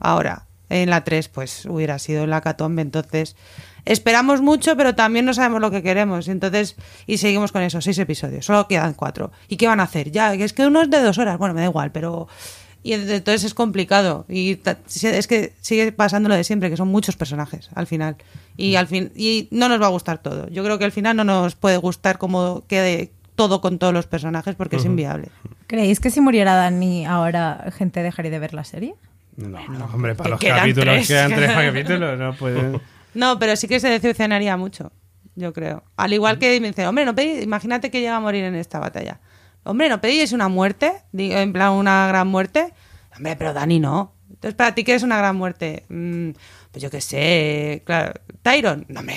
ahora en la 3, pues hubiera sido la catombe. Entonces, esperamos mucho, pero también no sabemos lo que queremos. Entonces, y seguimos con eso, seis episodios, solo quedan cuatro. ¿Y qué van a hacer? Ya, es que uno es de dos horas, bueno, me da igual, pero... Y entonces es complicado. Y es que sigue pasando lo de siempre, que son muchos personajes al final. Y al fin y no nos va a gustar todo. Yo creo que al final no nos puede gustar como quede todo con todos los personajes porque es inviable. ¿Creéis que si muriera Dani ahora gente dejaría de ver la serie? No, no, hombre, para Que los quedan capítulos tres. quedan tres capítulos, no pueden. No, pero sí que se decepcionaría mucho, yo creo. Al igual que me dice, hombre, no pedí, imagínate que llega a morir en esta batalla. Hombre, ¿no pedíais una muerte? Digo, En plan, una gran muerte. Hombre, pero Dani no. Entonces, para ti, ¿qué es una gran muerte? Mm, pues yo qué sé, claro. Tyron, no, hombre,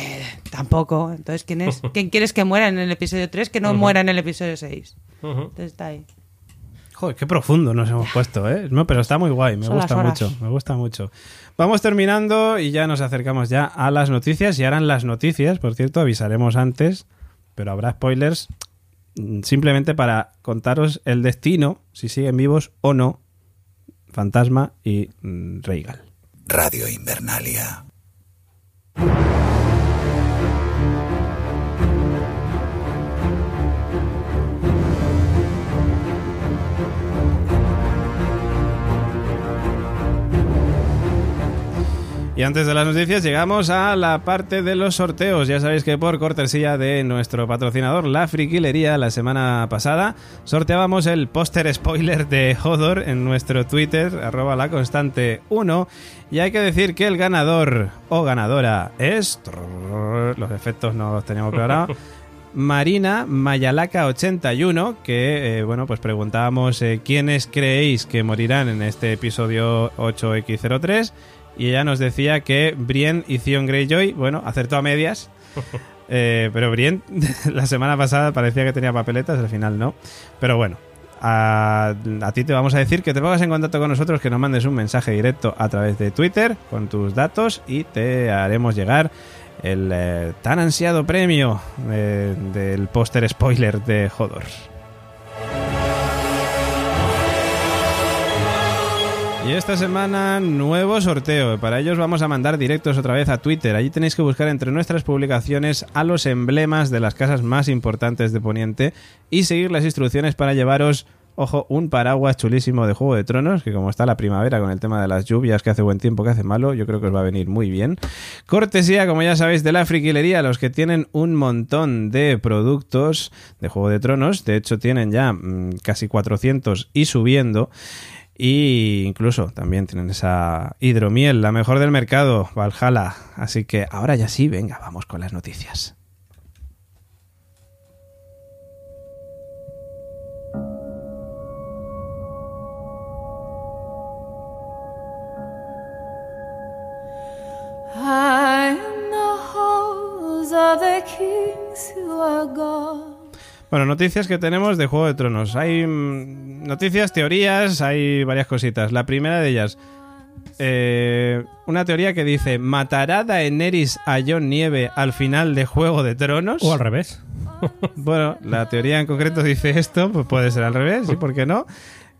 tampoco. Entonces, ¿quién es? ¿Quién quieres que muera en el episodio 3 que no muera en el episodio 6? Entonces está ahí. Joder, qué profundo nos hemos puesto, ¿eh? No, pero está muy guay, me Son gusta mucho, me gusta mucho. Vamos terminando y ya nos acercamos ya a las noticias y ahora en las noticias, por cierto, avisaremos antes, pero habrá spoilers mm, simplemente para contaros el destino, si siguen vivos o no, Fantasma y mm, Reigal. Radio Invernalia. Y antes de las noticias llegamos a la parte de los sorteos. Ya sabéis que por cortesía de nuestro patrocinador, La Friquilería, la semana pasada sorteábamos el póster spoiler de Hodor en nuestro Twitter, arroba la constante 1. Y hay que decir que el ganador o ganadora es... Los efectos no los teníamos preparados. Marina Mayalaca81, que, eh, bueno, pues preguntábamos eh, quiénes creéis que morirán en este episodio 8X03 y ella nos decía que Brienne y Theon Greyjoy, bueno, acertó a medias. Eh, pero Brienne la semana pasada parecía que tenía papeletas, al final no. Pero bueno, a, a ti te vamos a decir que te pongas en contacto con nosotros, que nos mandes un mensaje directo a través de Twitter con tus datos y te haremos llegar el eh, tan ansiado premio eh, del póster spoiler de Hodor. Y esta semana nuevo sorteo. Para ellos vamos a mandar directos otra vez a Twitter. Allí tenéis que buscar entre nuestras publicaciones a los emblemas de las casas más importantes de Poniente y seguir las instrucciones para llevaros, ojo, un paraguas chulísimo de Juego de Tronos, que como está la primavera con el tema de las lluvias, que hace buen tiempo, que hace malo, yo creo que os va a venir muy bien. Cortesía, como ya sabéis, de la friquilería, los que tienen un montón de productos de Juego de Tronos. De hecho, tienen ya mm, casi 400 y subiendo. Y incluso también tienen esa hidromiel, la mejor del mercado, Valhalla. Así que ahora ya sí, venga, vamos con las noticias. Bueno, noticias que tenemos de Juego de Tronos. Hay mm, noticias, teorías, hay varias cositas. La primera de ellas, eh, una teoría que dice, ¿matará Daenerys a Jon Nieve al final de Juego de Tronos? O al revés. Bueno, la teoría en concreto dice esto, pues puede ser al revés, ¿sí? ¿Por qué no?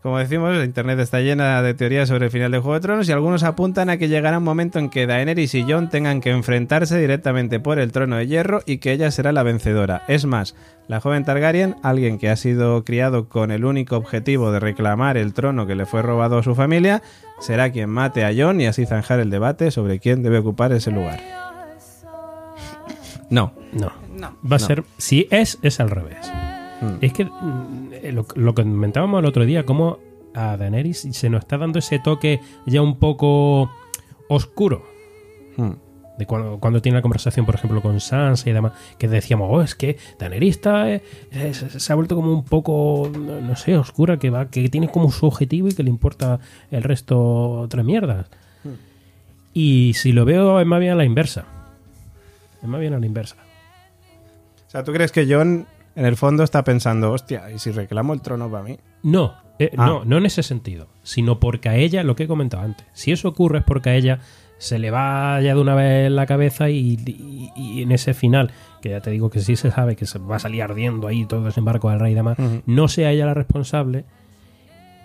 Como decimos, Internet está llena de teorías sobre el final de Juego de Tronos y algunos apuntan a que llegará un momento en que Daenerys y Jon tengan que enfrentarse directamente por el trono de hierro y que ella será la vencedora. Es más, la joven Targaryen, alguien que ha sido criado con el único objetivo de reclamar el trono que le fue robado a su familia, será quien mate a Jon y así zanjar el debate sobre quién debe ocupar ese lugar. No, No. Va a ser. Si es, es al revés. Hmm. Es que mm, lo, lo que comentábamos el otro día, como a Daenerys se nos está dando ese toque ya un poco oscuro. Hmm. De cuando, cuando tiene la conversación, por ejemplo, con Sansa y demás, que decíamos, oh, es que Daenerys está, eh, eh, se se ha vuelto como un poco, no no sé, oscura, que va, que tiene como su objetivo y que le importa el resto otras mierdas. Y si lo veo, es más bien a la inversa. Es más bien a la inversa. O sea, ¿tú crees que John en el fondo está pensando, hostia, ¿y si reclamo el trono para mí? No, eh, Ah. no, no en ese sentido, sino porque a ella, lo que he comentado antes, si eso ocurre es porque a ella se le va ya de una vez la cabeza y, y- y en ese final, que ya te digo que sí se sabe que se va a salir ardiendo ahí todo el desembarco del rey y demás, no sea ella la responsable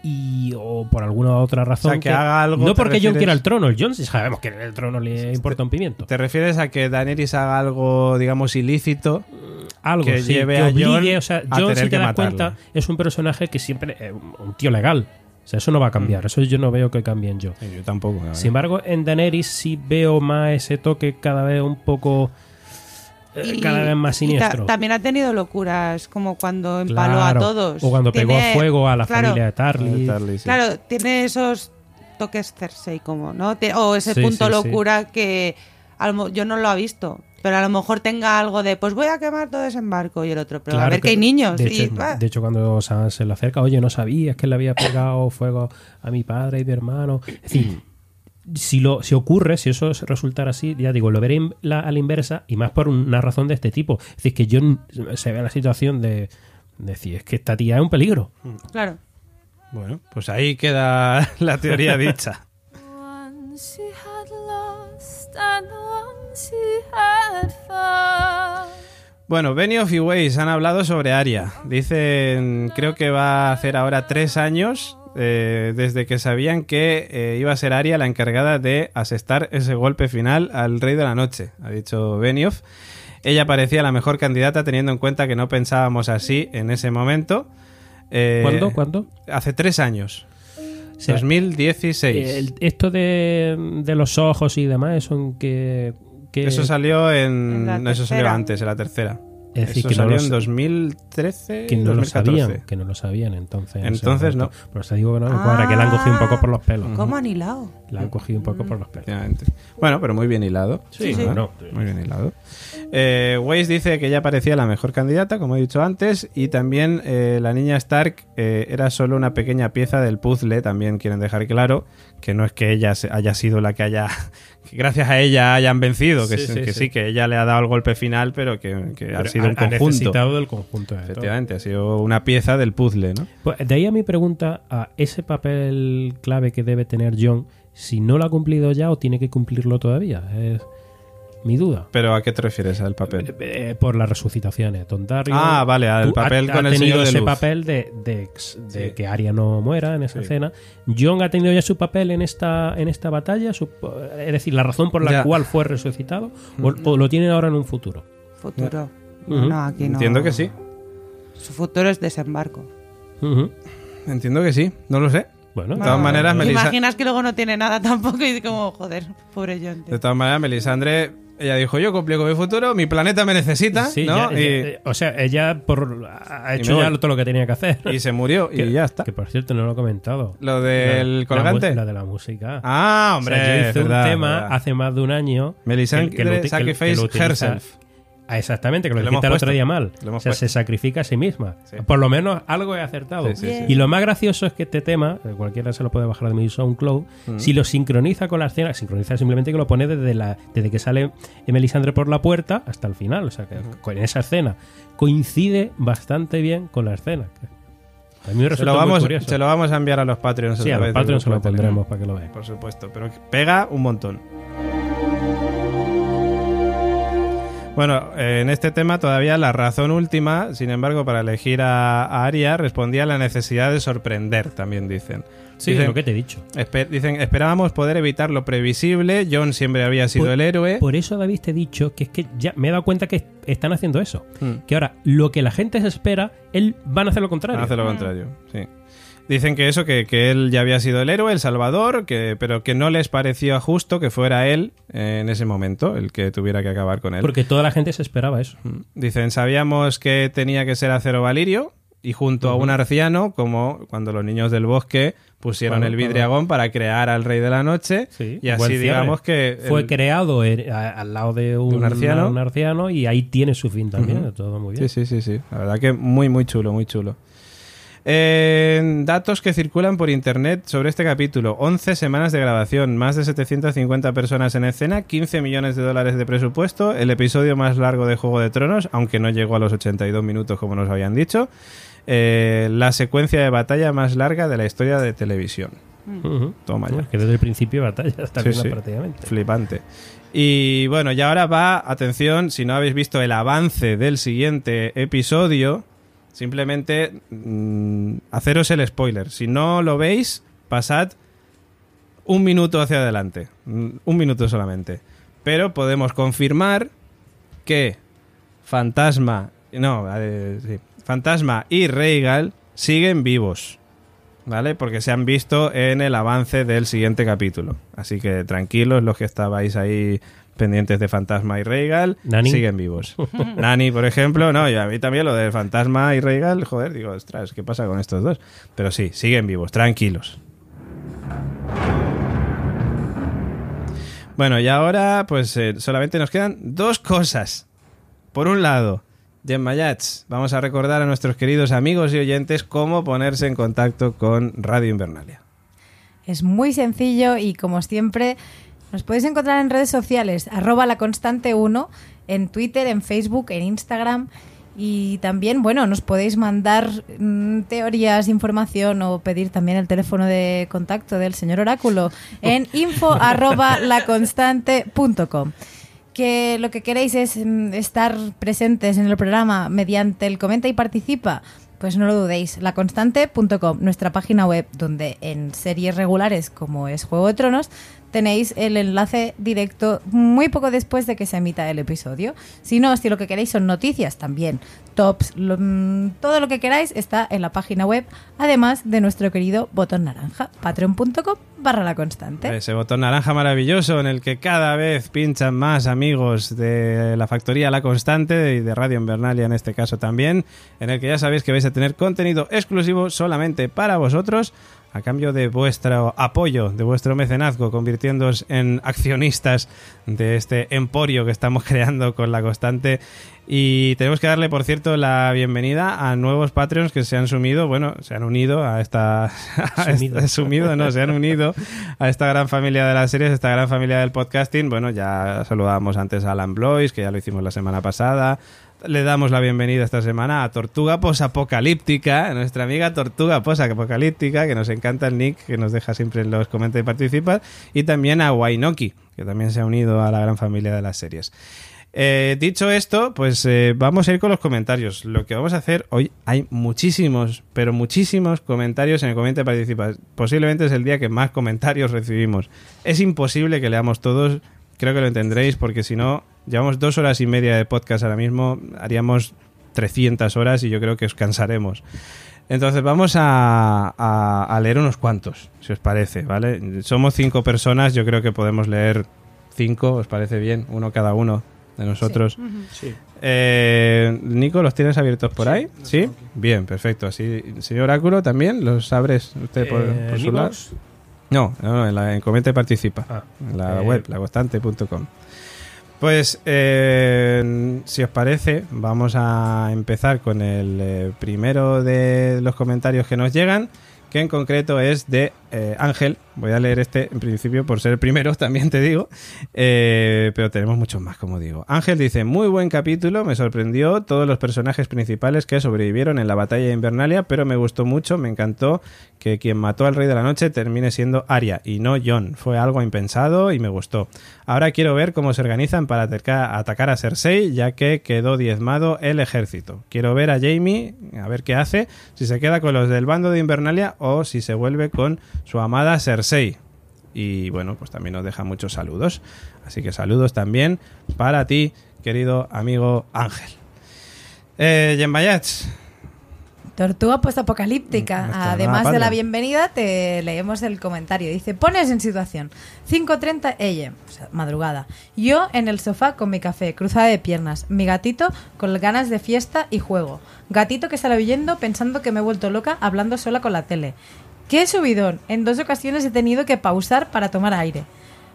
y o por alguna otra razón que haga algo, no ¿te porque John refieres? quiera el trono el John sí sabemos que el trono le importa un pimiento ¿Te refieres a que Daenerys haga algo, digamos, ilícito? algo que sí, lleve que a obligue, Jon o sea, a tener si te das matarla. cuenta, es un personaje que siempre es un tío legal. O sea, eso no va a cambiar. Eso yo no veo que cambie en Jon. Sí, yo tampoco. Sin embargo, en Daenerys sí veo más ese toque cada vez un poco. Eh, Y- cada vez más ta- siniestro. también ha tenido locuras, como cuando empaló Claro. a todos. O cuando pegó fuego a la claro, familia de Tarly. Tarly, sí. Claro, tiene esos toques Cersei, como, ¿no? O ese Sí, punto sí, sí. locura que yo no lo he visto. Pero a lo mejor tenga algo de, pues voy a quemar todo desembarco y el otro. Pero a ver que hay niños. De y, hecho, de hecho, cuando Sansa se le acerca, oye, no sabías que le había pegado fuego a mi padre y mi hermano. Es decir, si, lo, si ocurre, si eso resultara así, ya digo, lo veré la- a la inversa y más por una razón de este tipo. Es decir, que yo se ve la situación de, de decir, es que esta tía es un peligro. Claro. Bueno, pues ahí queda la teoría dicha. Bueno, Benioff y Weiss han hablado sobre Aria. Dicen, creo que va a hacer ahora tres años eh, desde que sabían que eh, iba a ser Aria la encargada de asestar ese golpe final al Rey de la Noche, ha dicho Benioff. Ella parecía la mejor candidata teniendo en cuenta que no pensábamos así en ese momento. Eh, ¿Cuándo? ¿Cuándo? Hace tres años. O sea, 2016. el- esto de, de los ojos y demás, eso en que... que- Eso salió en... En eso salió antes, en la tercera. Es decir, eso que no salió lo en sa- 2013, que no lo 2014. sabían, que no lo sabían entonces. Entonces, no. Pero te digo que no me cuadra, que la han cogido un poco por los pelos. ¿Cómo han hilado? La han cogido un poco por los pelos. Bueno, pero muy bien hilado. Sí, sí. claro. Muy bien hilado. Eh, Weiss dice que ella parecía la mejor candidata, como he dicho antes, y también eh, la niña Stark eh, era solo una pequeña pieza del puzzle, también quieren dejar claro que no es que ella se- haya sido la que haya, que gracias a ella hayan vencido, que, Sí, que sí. sí, que ella le ha dado el golpe final, pero que, que ha sido un ha conjunto. necesitado del conjunto de todo. Efectivamente, ha sido una pieza del puzzle, ¿no? Pues de ahí a mi pregunta a ese papel clave que debe tener John, si no lo ha cumplido ya o tiene que cumplirlo todavía. Es mi duda. Pero ¿a qué te refieres al papel? Eh, por las resucitaciones. Dondarrion Ah, vale, al tú- papel ha, con ha el tenido Señor de ese Luz. papel de, de, de Sí. que Arya no muera en esa Sí. escena. John ha tenido ya su papel en esta, en esta batalla, su- es decir, la razón por la Ya. cual fue resucitado, o, o lo tiene ahora en un futuro. Futuro. No, aquí no. Entiendo que sí. Su futuro es desembarco. Entiendo que sí. No lo sé. Bueno, De todas No, maneras, ¿te imaginas que luego no tiene nada tampoco y como, joder, pobre John. De todas maneras, Melisandre, ella dijo, yo cumplí con mi futuro, mi planeta me necesita, Sí, ¿no? ya- y, eh, o sea, ella por, ha hecho ya todo lo que tenía que hacer. y se murió y ya está. Que por cierto no lo he comentado. Lo del La- la colgante. mu- La, de la música. Ah, O hombre, sea, yo hice verdad, un tema verdad. hace más de un año. Melisandre sacrifice herself. Ah, exactamente, que lo lo dijiste el otro día mal. O sea, puesto. se sacrifica a sí misma. Sí. Por lo menos algo he acertado. Sí, sí, sí. Y lo más gracioso es que este tema, eh, cualquiera se lo puede bajar de mi SoundCloud, Mm. si lo sincroniza con la escena, sincroniza simplemente que lo pone desde, la, desde que sale Melisandre por la puerta hasta el final. O sea, que con esa escena coincide bastante bien con la escena. A mí me Se resulta lo, muy vamos, curioso. se lo vamos a enviar a los Patreons. Sí, a los Patreons se lo pondremos para que lo vean. Por supuesto, pero pega un montón. Bueno, en este tema todavía la razón última, sin embargo, para elegir a, a Aria respondía a la necesidad de sorprender, también dicen. Sí, Dicen- lo que te he dicho. Dicen, esperábamos poder evitar lo previsible, John siempre había sido Por- el héroe. Por eso, David, te he dicho que es que ya me he dado cuenta que están haciendo eso. Hmm. Que ahora, lo que la gente se espera, él van a hacer lo contrario. Hace lo contrario, sí. Dicen que eso, que, que él ya había sido el héroe, el salvador, que, pero que no les parecía justo que fuera él eh, en ese momento el que tuviera que acabar con él. Porque toda la gente se esperaba eso. Mm. Dicen, sabíamos que tenía que ser acero valirio y junto a un arciano, como cuando los niños del bosque pusieron el vidriagón para crear al rey de la noche Sí, y así digamos que Fue creado a- al lado de un, un arciano. un arciano y ahí tiene su fin también. Todo muy bien. Sí, sí, sí, sí. La verdad que muy, muy chulo, muy chulo. Eh, datos que circulan por internet sobre este capítulo. 11 semanas de grabación, más de 750 personas en escena, 15 millones de dólares de presupuesto, el episodio más largo de Juego de Tronos, aunque no llegó a los 82 minutos como nos habían dicho, eh, la secuencia de batalla más larga de la historia de televisión. Ujú. Toma ya. Es que desde el principio de batalla hasta sí. prácticamente. Flipante. Y bueno, y ahora va, atención, si no habéis visto el avance del siguiente episodio, simplemente mm, haceros el spoiler. Si no lo veis, pasad un minuto hacia adelante. Mm, Un minuto solamente. Pero podemos confirmar que Fantasma, no, sí, Fantasma y Reigal siguen vivos. ¿Vale? Porque se han visto en el avance del siguiente capítulo. Así que tranquilos los que estabais ahí pendientes de Fantasma y Reigal, Nani. siguen vivos. Nani, por ejemplo, no, y a mí también lo de Fantasma y Reigal, joder, digo, ostras, ¿qué pasa con estos dos? Pero sí, siguen vivos, tranquilos. Bueno, y ahora pues eh, solamente nos quedan dos cosas. Por un lado, Gemmayats, vamos a recordar a nuestros queridos amigos y oyentes cómo ponerse en contacto con Radio Invernalia. Es muy sencillo y como siempre nos podéis encontrar en redes sociales, arroba la constante 1, en Twitter, en Facebook, en Instagram y también, bueno, nos podéis mandar mm, teorías, información o pedir también el teléfono de contacto del señor Oráculo en info arroba laconstante.com que lo que queréis es mm, estar presentes en el programa mediante el comenta y participa, pues no lo dudéis. Laconstante.com, nuestra página web, donde en series regulares como es Juego de Tronos, tenéis el enlace directo muy poco después de que se emita el episodio. Si no, si lo que queréis son noticias también, tops, mm, todo lo que queráis está en la página web, además de nuestro querido botón naranja, patreon.com barra la constante. Ese botón naranja maravilloso en el que cada vez pinchan más amigos de la factoría La Constante y de Radio Invernalia en este caso también, en el que ya sabéis que vais a tener contenido exclusivo solamente para vosotros a cambio de vuestro apoyo, de vuestro mecenazgo, convirtiéndoos en accionistas de este emporio que estamos creando con La Constante. Y tenemos que darle, por cierto, la bienvenida a nuevos Patreons que se han sumido, bueno, se han unido a esta... a Sumido. no, se han unido a esta gran familia de las series, esta gran familia del podcasting. Bueno, ya saludamos antes a Alan Blois, que ya lo hicimos la semana pasada. Le damos la bienvenida esta semana a Tortuga Posapocalíptica, nuestra amiga Tortuga Posapocalíptica, que nos encanta el nick, que nos deja siempre en los comentarios y participa. Y también a Wainoki, que también se ha unido a la gran familia de las series. Eh, dicho esto, pues eh, vamos a ir con los comentarios. Lo que vamos a hacer hoy, hay muchísimos, pero muchísimos comentarios en el comentario participa. Posiblemente es el día que más comentarios recibimos. Es imposible que leamos todos, creo que lo entenderéis, porque si no, llevamos dos horas y media de podcast ahora mismo, haríamos 300 horas y yo creo que os cansaremos. Entonces vamos a, a- a leer unos cuantos, si os parece, ¿vale? Somos cinco personas, yo creo que podemos leer cinco, ¿os parece bien? Uno cada uno de nosotros. Sí. Eh, Nico, ¿los tienes abiertos por ahí? ¿Sí? Bien, perfecto. Así, señor Oráculo, ¿también los abres usted por, Eh, por su ¿en lado? No, no, en, la, en Comenta y Participa. Ah, en la eh, web, laconstante.com. Pues, eh, si os parece, vamos a empezar con el eh, primero de los comentarios que nos llegan, que en concreto es de eh, Ángel. Voy a leer este en principio por ser el primero, también te digo, Eh, pero tenemos muchos más, como digo. Ángel dice, muy buen capítulo, me sorprendió todos los personajes principales que sobrevivieron en la batalla de Invernalia, pero me gustó mucho, me encantó que quien mató al Rey de la Noche termine siendo Arya y no Jon. Fue algo impensado y me gustó. Ahora quiero ver cómo se organizan para ataca- atacar a Cersei, ya que quedó diezmado el ejército. Quiero ver a Jamie, a ver qué hace, si se queda con los del bando de Invernalia o si se vuelve con su amada Cersei. Y bueno, pues también nos deja muchos saludos. Así que saludos también para ti, querido amigo Ángel. Eh, Tortuga postapocalíptica. Mm, está Además de la bienvenida, te leemos el comentario. Dice, pones en situación. 5.30 ella, o sea, madrugada. Yo en el sofá con mi café, cruzada de piernas. Mi gatito con ganas de fiesta y juego. Gatito que sale huyendo pensando que me he vuelto loca hablando sola con la tele. ¡Qué subidón! En dos ocasiones he tenido que pausar para tomar aire.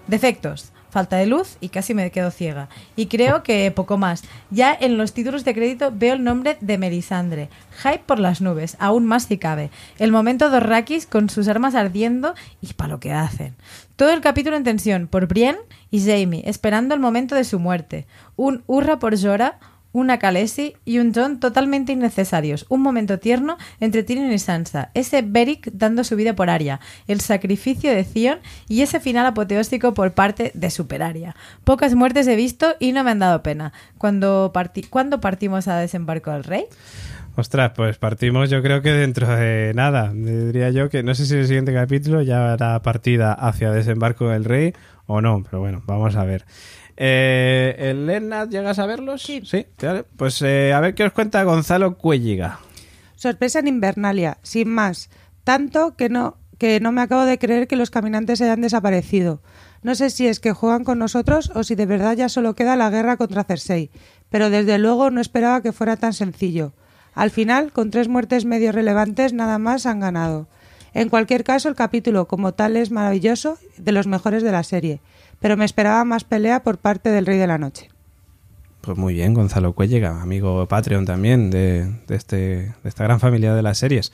Defectos. Falta de luz y casi me quedo ciega. Y creo que poco más. Ya en los títulos de crédito veo el nombre de Melisandre. Hype por las nubes, aún más si cabe. El momento de Rakis con sus armas ardiendo y para lo que hacen. Todo el capítulo en tensión por Brienne y Jamie, esperando el momento de su muerte. Un hurra por Jorah, una Khaleesi y un John totalmente innecesarios. Un momento tierno entre Tyrion y Sansa. Ese Beric dando su vida por Arya. El sacrificio de Theon y ese final apoteósico por parte de Super Arya. Pocas muertes he visto y no me han dado pena. Cuando, parti ¿Cuándo partimos a desembarco del rey? Ostras, pues partimos yo creo que dentro de nada. Diría yo que no sé si el siguiente capítulo ya hará partida hacia Desembarco del Rey o no, pero bueno, vamos a ver. Eh, ¿El Lennart llegas a verlos? Sí. Sí, vale. Pues eh, a ver qué os cuenta Gonzalo Cuelliga. Sorpresa en Invernalia, sin más. Tanto que no, que no me acabo de creer que los caminantes hayan desaparecido. No sé si es que juegan con nosotros o si de verdad ya solo queda la guerra contra Cersei, pero desde luego no esperaba que fuera tan sencillo. Al final, con tres muertes medio relevantes, nada más han ganado. En cualquier caso, el capítulo como tal es maravilloso, de los mejores de la serie, pero me esperaba más pelea por parte del Rey de la Noche. Pues muy bien, Gonzalo Cuelliga, amigo Patreon también de, de este, de esta gran familia de las series.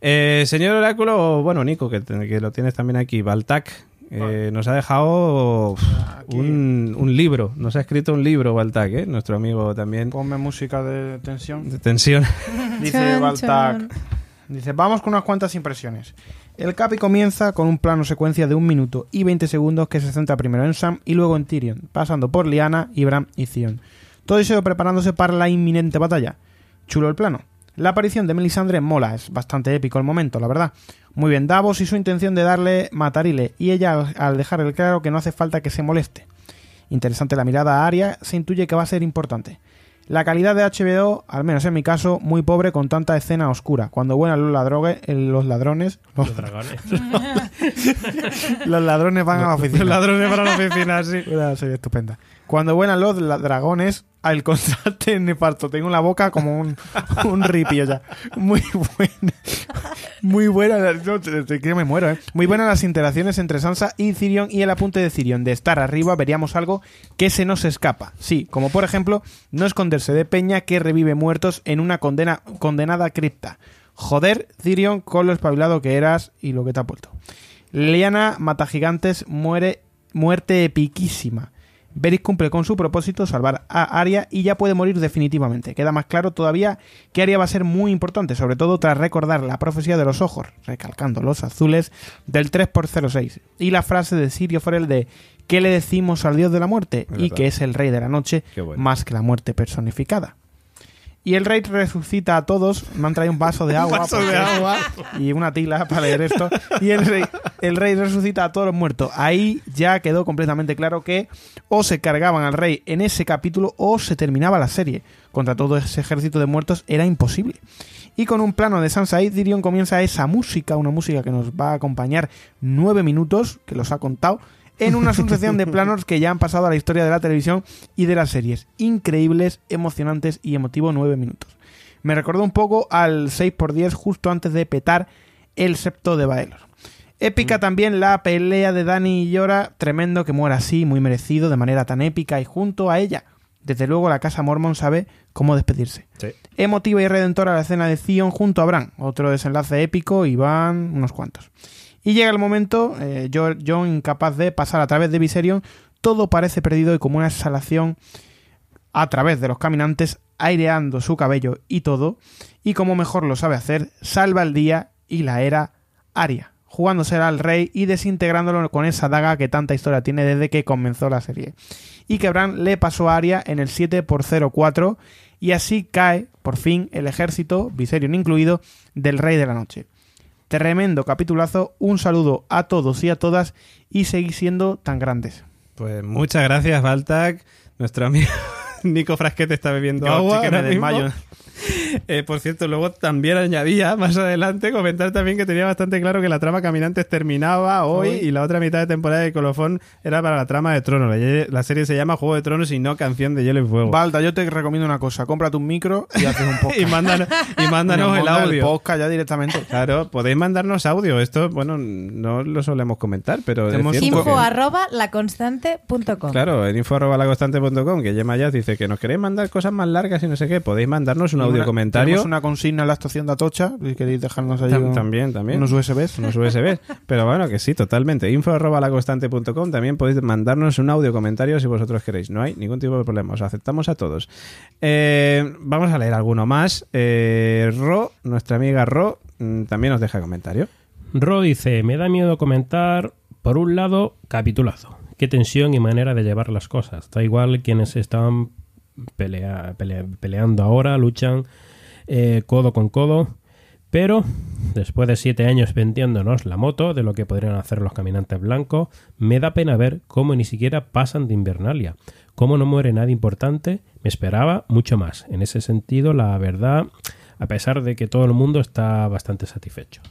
Eh, señor Oráculo, bueno, Nico, que, que lo tienes también aquí, Baltac, eh, nos ha dejado uf, un, un libro, nos ha escrito un libro, Baltac, ¿eh? nuestro amigo también Ponme música de tensión. de tensión. Dice Baltac. Dice, vamos con unas cuantas impresiones. El Capi comienza con un plano secuencia de un minuto y 20 segundos que se centra primero en Sam y luego en Tyrion, pasando por Lyanna, Ibram y Theon. Todo eso preparándose para la inminente batalla. Chulo el plano. La aparición de Melisandre mola, es bastante épico el momento, la verdad. Muy bien Davos y su intención de darle matarile, y ella al- al dejarle claro que no hace falta que se moleste. Interesante la mirada a Arya, se intuye que va a ser importante. La calidad de HBO, al menos en mi caso, muy pobre con tanta escena oscura. Cuando vuelan los, ladrogue- eh, los ladrones, los, dragones. los ladrones van a la oficina. Los ladrones para la oficina, sí. Una serie estupenda. Cuando vuelan los dragones, al contraste es nefasto. Tengo la boca como un, un ripio ya. Muy buena. Muy buena. no, que me muero, ¿eh? Muy buenas las interacciones entre Sansa y Cirion y el apunte de Cirion. De estar arriba veríamos algo que se nos escapa. Sí, como por ejemplo, no esconderse de Peña que revive muertos en una condena, condenada cripta. Joder, Cirion, con lo espabilado que eras y lo que te ha puesto. Lyanna mata gigantes, muere muerte epiquísima. Beric cumple con su propósito, salvar a Arya y ya puede morir definitivamente. Queda más claro todavía que Arya va a ser muy importante, sobre todo tras recordar la profecía de los ojos, recalcando los azules, del 3x06. Y la frase de Sirio Forel de ¿qué le decimos al dios de la muerte? Y que es el rey de la noche, bueno. más que la muerte personificada. Y el rey resucita a todos. Me han traído un vaso de agua. vaso de agua. Y una tila para leer esto. Y el rey, el rey resucita a todos los muertos. Ahí ya quedó completamente claro que o se cargaban al rey en ese capítulo o se terminaba la serie. Contra todo ese ejército de muertos era imposible. Y con un plano de Sansa y Tyrion comienza esa música, una música que nos va a acompañar nueve minutos, que los ha contado, en una sucesión de planos que ya han pasado a la historia de la televisión y de las series. Increíbles, emocionantes y emotivo nueve minutos. Me recordó un poco al 6x10 justo antes de petar el septo de Baelor. Épica también la pelea de Dani y Yora, tremendo que muera así, muy merecido, de manera tan épica y junto a ella. Desde luego la casa Mormon sabe cómo despedirse. Sí. Emotiva y redentora la escena de Theon junto a Bran, otro desenlace épico y van unos cuantos. Y llega el momento, eh, Jo- Jon incapaz de pasar a través de Viserion, todo parece perdido y como una exhalación a través de los caminantes, aireando su cabello y todo, y como mejor lo sabe hacer, salva el día y la era Aria, jugándosela al rey y desintegrándolo con esa daga que tanta historia tiene desde que comenzó la serie. Y que Bran le pasó a Aria en el 7 por 04 y así cae, por fin, el ejército, Viserion incluido, del Rey de la Noche. Tremendo capitulazo, un saludo a todos y a todas y seguís siendo tan grandes. Pues muchas gracias, Baltac. Nuestro amigo Nico Frasquete está bebiendo agua. que me desmayo. Eh, por cierto, luego también añadía más adelante comentar también que tenía bastante claro que la trama Caminantes terminaba hoy y la otra mitad de temporada de Colofón era para la trama de Tronos. La, la serie se llama Juego de Tronos y no Canción de Hielo y Fuego. Balda, yo te recomiendo una cosa. Cómprate un micro y haces un podcast. y mándanos, y mándanos el audio. podcast ya directamente. Claro, podéis mandarnos audio. Esto, bueno, no lo solemos comentar, pero Tenemos Info que- arroba laconstante.com. Claro, en info.laconstante.com, que Gemma ya dice que nos queréis mandar cosas más largas y no sé qué, podéis mandarnos un audio Una- comentario. Tenemos una consigna en la estación de Atocha. Si queréis dejarnos allí Tam- un- también, también. unos USBs. unos USB. Pero bueno, que sí, totalmente. Info.laconstante.com también podéis mandarnos un audio comentario si vosotros queréis. No hay ningún tipo de problema. Os aceptamos a todos. Eh, vamos a leer alguno más. Eh, Ro, nuestra amiga Ro, mm, también nos deja comentario. Ro dice, me da miedo comentar, por un lado, capitulazo. Qué tensión y manera de llevar las cosas. Da igual quienes pelea- pelea- peleando ahora, luchan eh, codo con codo. Pero, después de siete años vendiéndonos la moto de lo que podrían hacer los caminantes blancos, me da pena ver cómo ni siquiera pasan de Invernalia. Cómo no muere nadie importante, me esperaba mucho más. En ese sentido, la verdad, a pesar de que todo el mundo está bastante satisfecho.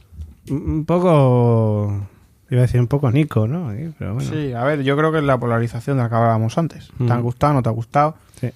Un poco. Iba a decir un poco Nico, ¿no? Sí, Pero bueno. Sí, a ver, yo creo que es la polarización de la que hablábamos antes. ¿Te han Mm. gustado, no te ha gustado? Sí,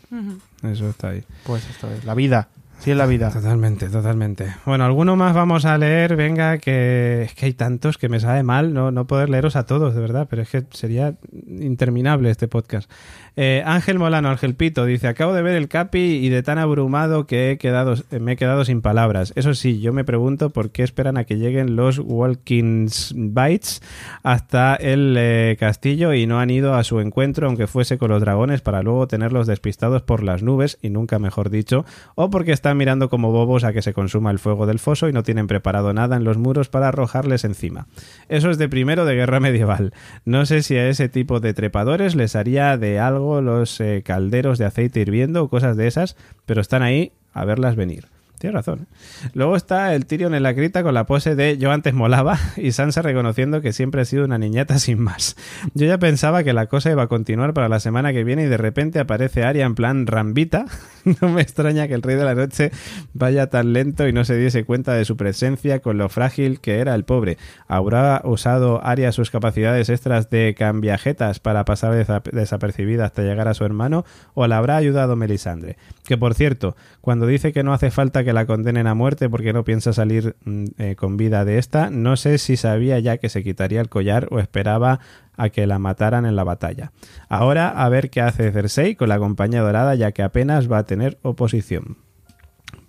eso está ahí. Pues esto es la vida. Sí, es la vida. Totalmente, totalmente. Bueno, alguno más vamos a leer, venga, que es que hay tantos que me sabe mal no, no poder leeros a todos, de verdad, pero es que sería interminable este podcast. Eh, Ángel Molano, Ángel Pito, dice, acabo de ver el Capi y de tan abrumado que he quedado, eh, me he quedado sin palabras. Eso sí, yo me pregunto por qué esperan a que lleguen los Walkins Bites hasta el eh, castillo y no han ido a su encuentro, aunque fuese con los dragones, para luego tenerlos despistados por las nubes, y nunca mejor dicho, o porque están mirando como bobos a que se consuma el fuego del foso y no tienen preparado nada en los muros para arrojarles encima. Eso es de primero de guerra medieval. No sé si a ese tipo de trepadores les haría de algo los eh, calderos de aceite hirviendo o cosas de esas, pero están ahí a verlas venir. Tienes razón. ¿eh? Luego está el Tyrion en la cripta con la pose de yo antes molaba y Sansa reconociendo que siempre ha sido una niñata sin más. Yo ya pensaba que la cosa iba a continuar para la semana que viene y de repente aparece Arya en plan rambita. No me extraña que el Rey de la Noche vaya tan lento y no se diese cuenta de su presencia con lo frágil que era el pobre. ¿Habrá usado Arya sus capacidades extras de cambiajetas para pasar desa- desapercibida hasta llegar a su hermano o la habrá ayudado Melisandre? Que por cierto, cuando dice que no hace falta que la condenen a muerte porque no piensa salir mm, eh, con vida de esta, no sé si sabía ya que se quitaría el collar o esperaba a que la mataran en la batalla. Ahora a ver qué hace Cersei con la compañía dorada ya que apenas va a tener oposición.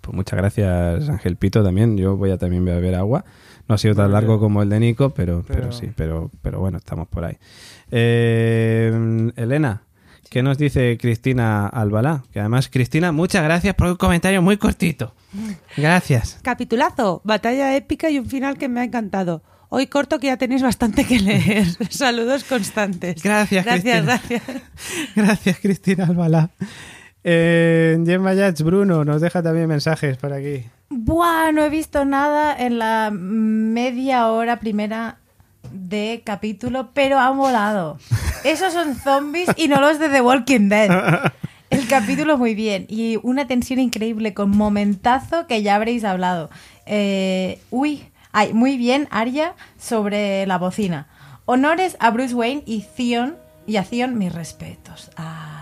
Pues muchas gracias Ángel Pito también, yo voy a también beber agua. No ha sido tan largo como el de Nico, pero, pero... Pero- sí, pero, pero bueno, estamos por ahí. Eh, Elena, ¿qué nos dice Cristina Albalá? Que además, Cristina, muchas gracias por un comentario muy cortito. Gracias. Capitulazo, batalla épica y un final que me ha encantado. Hoy corto que ya tenéis bastante que leer. Saludos constantes. Gracias, Gracias, Cristina. gracias. Gracias, Cristina Albalá. Eh, Gemma Yats Bruno nos deja también mensajes por aquí. Buah, no he visto nada en la media hora primera de capítulo, pero ha volado. Esos son zombies y no los de The Walking Dead. El capítulo muy bien y una tensión increíble con momentazo que ya habréis hablado. Eh, uy, ay, muy bien Arya sobre la bocina. Honores a Bruce Wayne y Theon y a Theon mis respetos. Ah,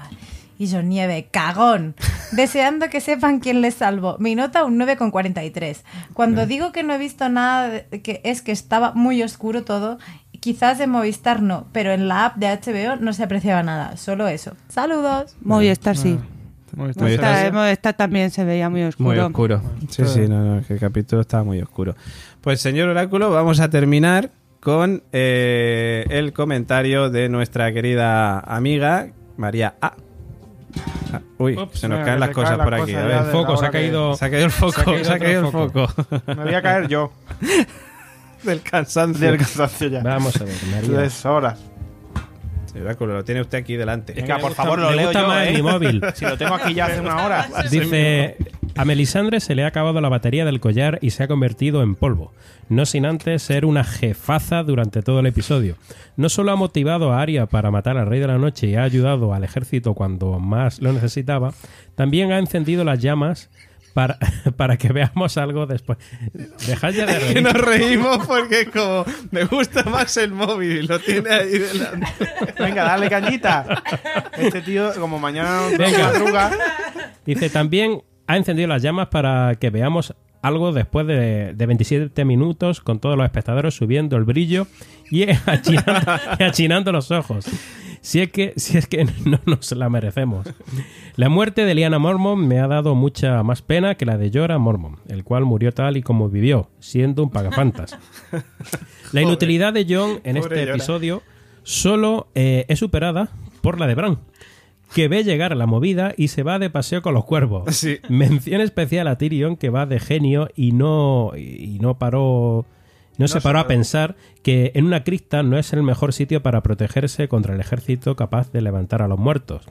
y John Nieve, cagón. Deseando que sepan quién les salvó. Mi nota un 9,43. Cuando digo que no he visto nada, que es que estaba muy oscuro todo. Quizás en Movistar no, pero en la app de HBO no se apreciaba nada. Solo eso. Saludos. Movistar sí. Movistar. Movistar, Movistar también se veía muy oscuro. Muy oscuro. Sí, sí, no, no, que el capítulo estaba muy oscuro. Pues señor Oráculo, vamos a terminar con eh, el comentario de nuestra querida amiga María A. Ah, Uy, Ups, se nos mira, caen que las cosas por aquí. A ver. de- Foco, se ha que- caído. Se ha caído el foco, Se ha caído se ha caído el otro foco. Me voy a caer yo Del cansancio. del cansancio ya. Vamos a ver, María. Tres horas. Oráculo, lo tiene usted aquí delante. Es que por favor, lo me leo gusta yo, más ¿eh? mi móvil. Si lo tengo aquí ya hace una hora. Dice, a Melisandre se le ha acabado la batería del collar y se ha convertido en polvo, no sin antes ser una jefaza durante todo el episodio. No solo ha motivado a Arya para matar al Rey de la Noche y ha ayudado al ejército cuando más lo necesitaba, también ha encendido las llamas para, para que veamos algo después. Dejad ya de Que reír. nos reímos porque como me gusta más el móvil lo tiene ahí delante. Venga, dale cañita. Este tío, como mañana no Venga. madruga, Dice, también ha encendido las llamas para que veamos algo después de, de 27 minutos con todos los espectadores subiendo el brillo y achinando, y achinando los ojos. Si es, que, si es que no nos la merecemos. La muerte de Liana Mormon me ha dado mucha más pena que la de Jorah Mormon, el cual murió tal y como vivió, siendo un pagafantas. La inutilidad de John en este episodio solo eh, es superada por la de Bran, que ve llegar la movida y se va de paseo con los cuervos. Sí. Mención especial a Tyrion, que va de genio y no, y no paró. No, se se paró a pensar que en una cripta no es el mejor sitio para protegerse contra el ejército capaz de levantar a los muertos.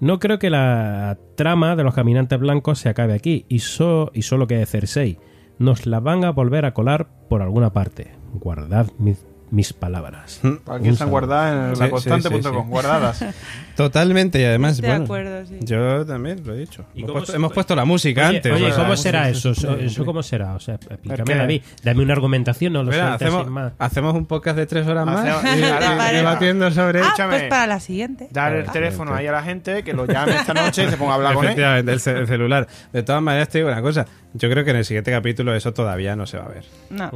No creo que la trama de los caminantes blancos se acabe aquí, y, so- y solo que Cersei. Nos la van a volver a colar por alguna parte. Guardad mis, mis palabras. aquí Un están saludo. guardadas en Sí, laconstante.com, sí, sí, sí. guardadas. Totalmente, y además, de bueno, acuerdo, sí. yo también lo he dicho. ¿Y Hemos puesto, se- hemos puesto la música Oye, antes. oye, ¿cómo será eso? ¿Eso, sí, eso sí. cómo será? O sea, explícame? David. Dame una argumentación, no lo sueltes hacemos, sin más. hacemos un podcast de tres horas más Hacemos- y, y- Ahora, y debatiendo sobre Ah, pues para la siguiente. Dar el teléfono ahí a la gente, que lo llame esta noche y se ponga a hablar con él. El celular. De todas maneras, te digo una cosa. Yo creo que en el siguiente capítulo eso todavía no se va a ver. No.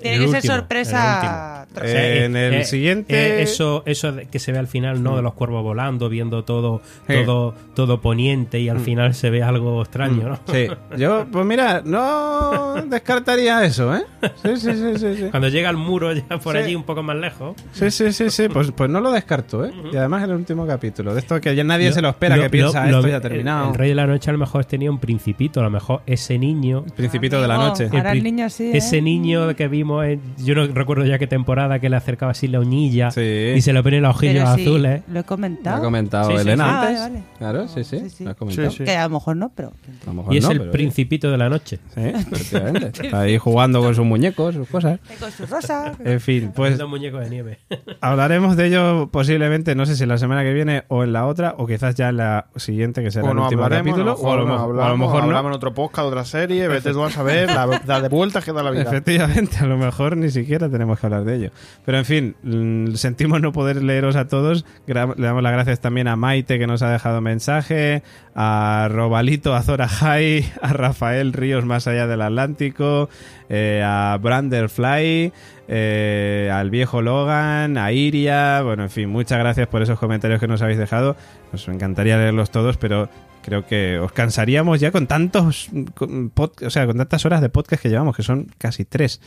Tiene El que ser sorpresa. el. Eh, sea, en el siguiente- eh, eso, eso de que se ve al final, ¿no? De los cuervos volando, viendo todo, Sí. todo, todo poniente y al final se ve algo extraño, ¿no? Sí. Yo, pues mira, no descartaría eso, ¿eh? Sí, sí, sí, sí. sí. Cuando llega al muro ya por Sí. allí un poco más lejos. Sí, sí, sí, sí. Pues, pues no lo descarto, ¿eh? Y además en el último capítulo. De esto que ya nadie se lo espera, lo- que piensa, lo- esto lo- ya ha terminado. El, Rey de la Noche a lo mejor tenía un principito, a lo mejor ese niño. Principito de la noche. Ahora el pri- niño sí, Ese ¿eh? niño que vimos, en- yo no recuerdo ya qué temporada, que le acercaba así la uñilla Sí. y se le ponen los ojillos Pero sí, azules. Lo he Lo comentado. ha comentado Sí, sí, Elena sí. antes. Ah, vale, vale. Claro, sí, sí. Sí, sí. Lo ha comentado. Sí, sí. Que a lo mejor no, pero. A lo mejor Y es no, el pero- principito de la noche. Sí, efectivamente. Está ahí jugando con sus muñecos, sus cosas. Con su rosa. En fin, pues Los muñecos de nieve. hablaremos de ello posiblemente, no sé si la semana que viene o en la otra, o quizás ya en la siguiente, que será O el no último capítulo, no, o a lo, no mo- hablamos, a lo mejor hablamos no. en otro podcast, otra serie, vete tú a saber la, la de vueltas que da la vida. Efectivamente, a lo mejor ni siquiera tenemos que hablar de ello. Pero en fin, sentimos no poder leeros a todos. Le damos las gracias también a Maite que nos ha dejado mensaje, a Robalito, a Zora High, a Rafael Ríos más allá del Atlántico, eh, a Branderfly, eh, al viejo Logan, a Iria. Bueno, en fin, muchas gracias por esos comentarios que nos habéis dejado. Nos encantaría leerlos todos, pero creo que os cansaríamos ya con tantos, o sea, con tantas horas de podcast que llevamos, que son casi tres.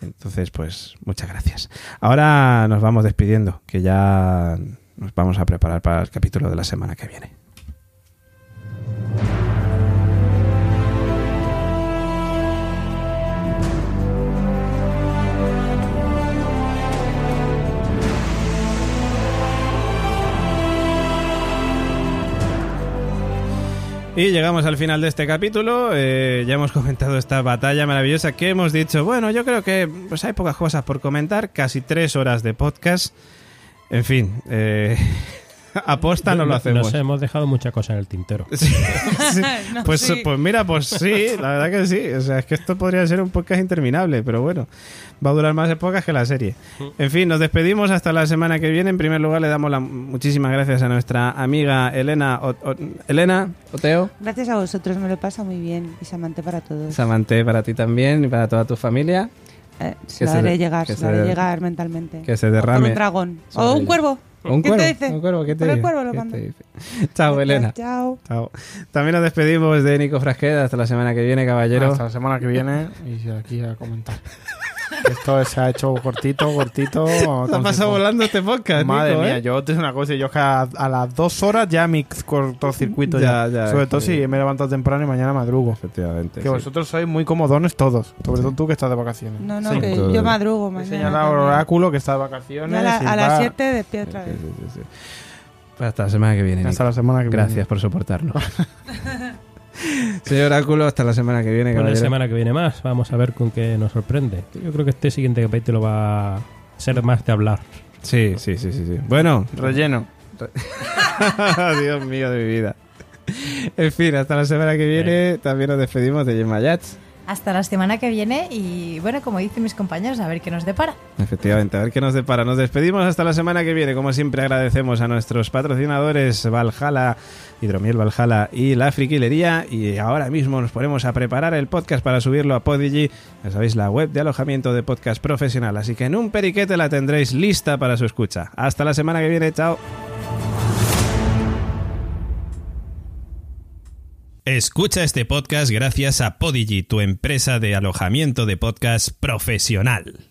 Entonces, pues, muchas gracias. Ahora nos vamos despidiendo, que ya nos vamos a preparar para el capítulo de la semana que viene. Y llegamos al final de este capítulo. eh, ya hemos comentado esta batalla maravillosa que hemos dicho. Bueno, yo creo que pues hay pocas cosas por comentar. Casi tres horas de podcast. En fin, eh, aposta no lo hacemos. Nos hemos dejado muchas cosas en el tintero. Sí, sí. No, pues, sí. pues mira, pues sí, la verdad que sí. O sea, es que esto podría ser un podcast interminable, pero bueno, va a durar más épocas que la serie. En fin, nos despedimos hasta la semana que viene. En primer lugar, le damos las muchísimas gracias a nuestra amiga Elena. O- O- Elena, Oteo. Gracias a vosotros, me lo pasa muy bien. Y Samante para todos. Samante para ti también y para toda tu familia. Eh, que se lo se haré llegar, se lo haré llegar mentalmente. que se O derrame un dragón. sobre O un ella. cuervo. Un ¿Qué cuervo, te dice? un cuervo, ¿qué te Por el dice? cuervo lo ¿Qué mando. Chao, Elena. Chao. Chao. También nos despedimos de Nico Frasqueda hasta la semana que viene, caballero. Hasta la semana que viene y aquí a comentar. Esto se ha hecho cortito, cortito. Te ha pasado volando este podcast, Madre Nico, mía, ¿eh? yo te digo una cosa, yo es que a, a las dos horas ya mi cortocircuito ya. Ya, ya, Sobre todo sí. si me he levantado temprano y mañana madrugo. Efectivamente. Que sí. vosotros sois muy comodones todos, sobre todo tú que estás de vacaciones. No, no, Sí. que yo madrugo He mañana. señalado al oráculo que está de vacaciones. a, la- las 7 despierto otra Sí, vez. sí, sí, sí. Hasta la semana que viene. Hasta Nico. la semana que Gracias viene. por soportarnos. Señor Oráculo, hasta la semana que viene, Con la semana que viene más, vamos a ver con qué nos sorprende. Yo creo que este siguiente capítulo va a ser más de hablar. Sí, sí, sí, sí, sí. Bueno, Relleno. Dios mío de mi vida. En fin, hasta la semana que viene también nos despedimos de Gemma Yats. Hasta la semana que viene y bueno, como dicen mis compañeros, a ver qué nos depara. Efectivamente, a ver qué nos depara. Nos despedimos hasta la semana que viene. Como siempre, agradecemos a nuestros patrocinadores Valhalla, Hidromiel Valhalla y La Friquilería. Y ahora mismo nos ponemos a preparar el podcast para subirlo a Podigy. Ya sabéis, la web de alojamiento de podcast profesional. Así que en un periquete la tendréis lista para su escucha. Hasta la semana que viene. Chao. Escucha este podcast gracias a Podigy, tu empresa de alojamiento de podcast profesional.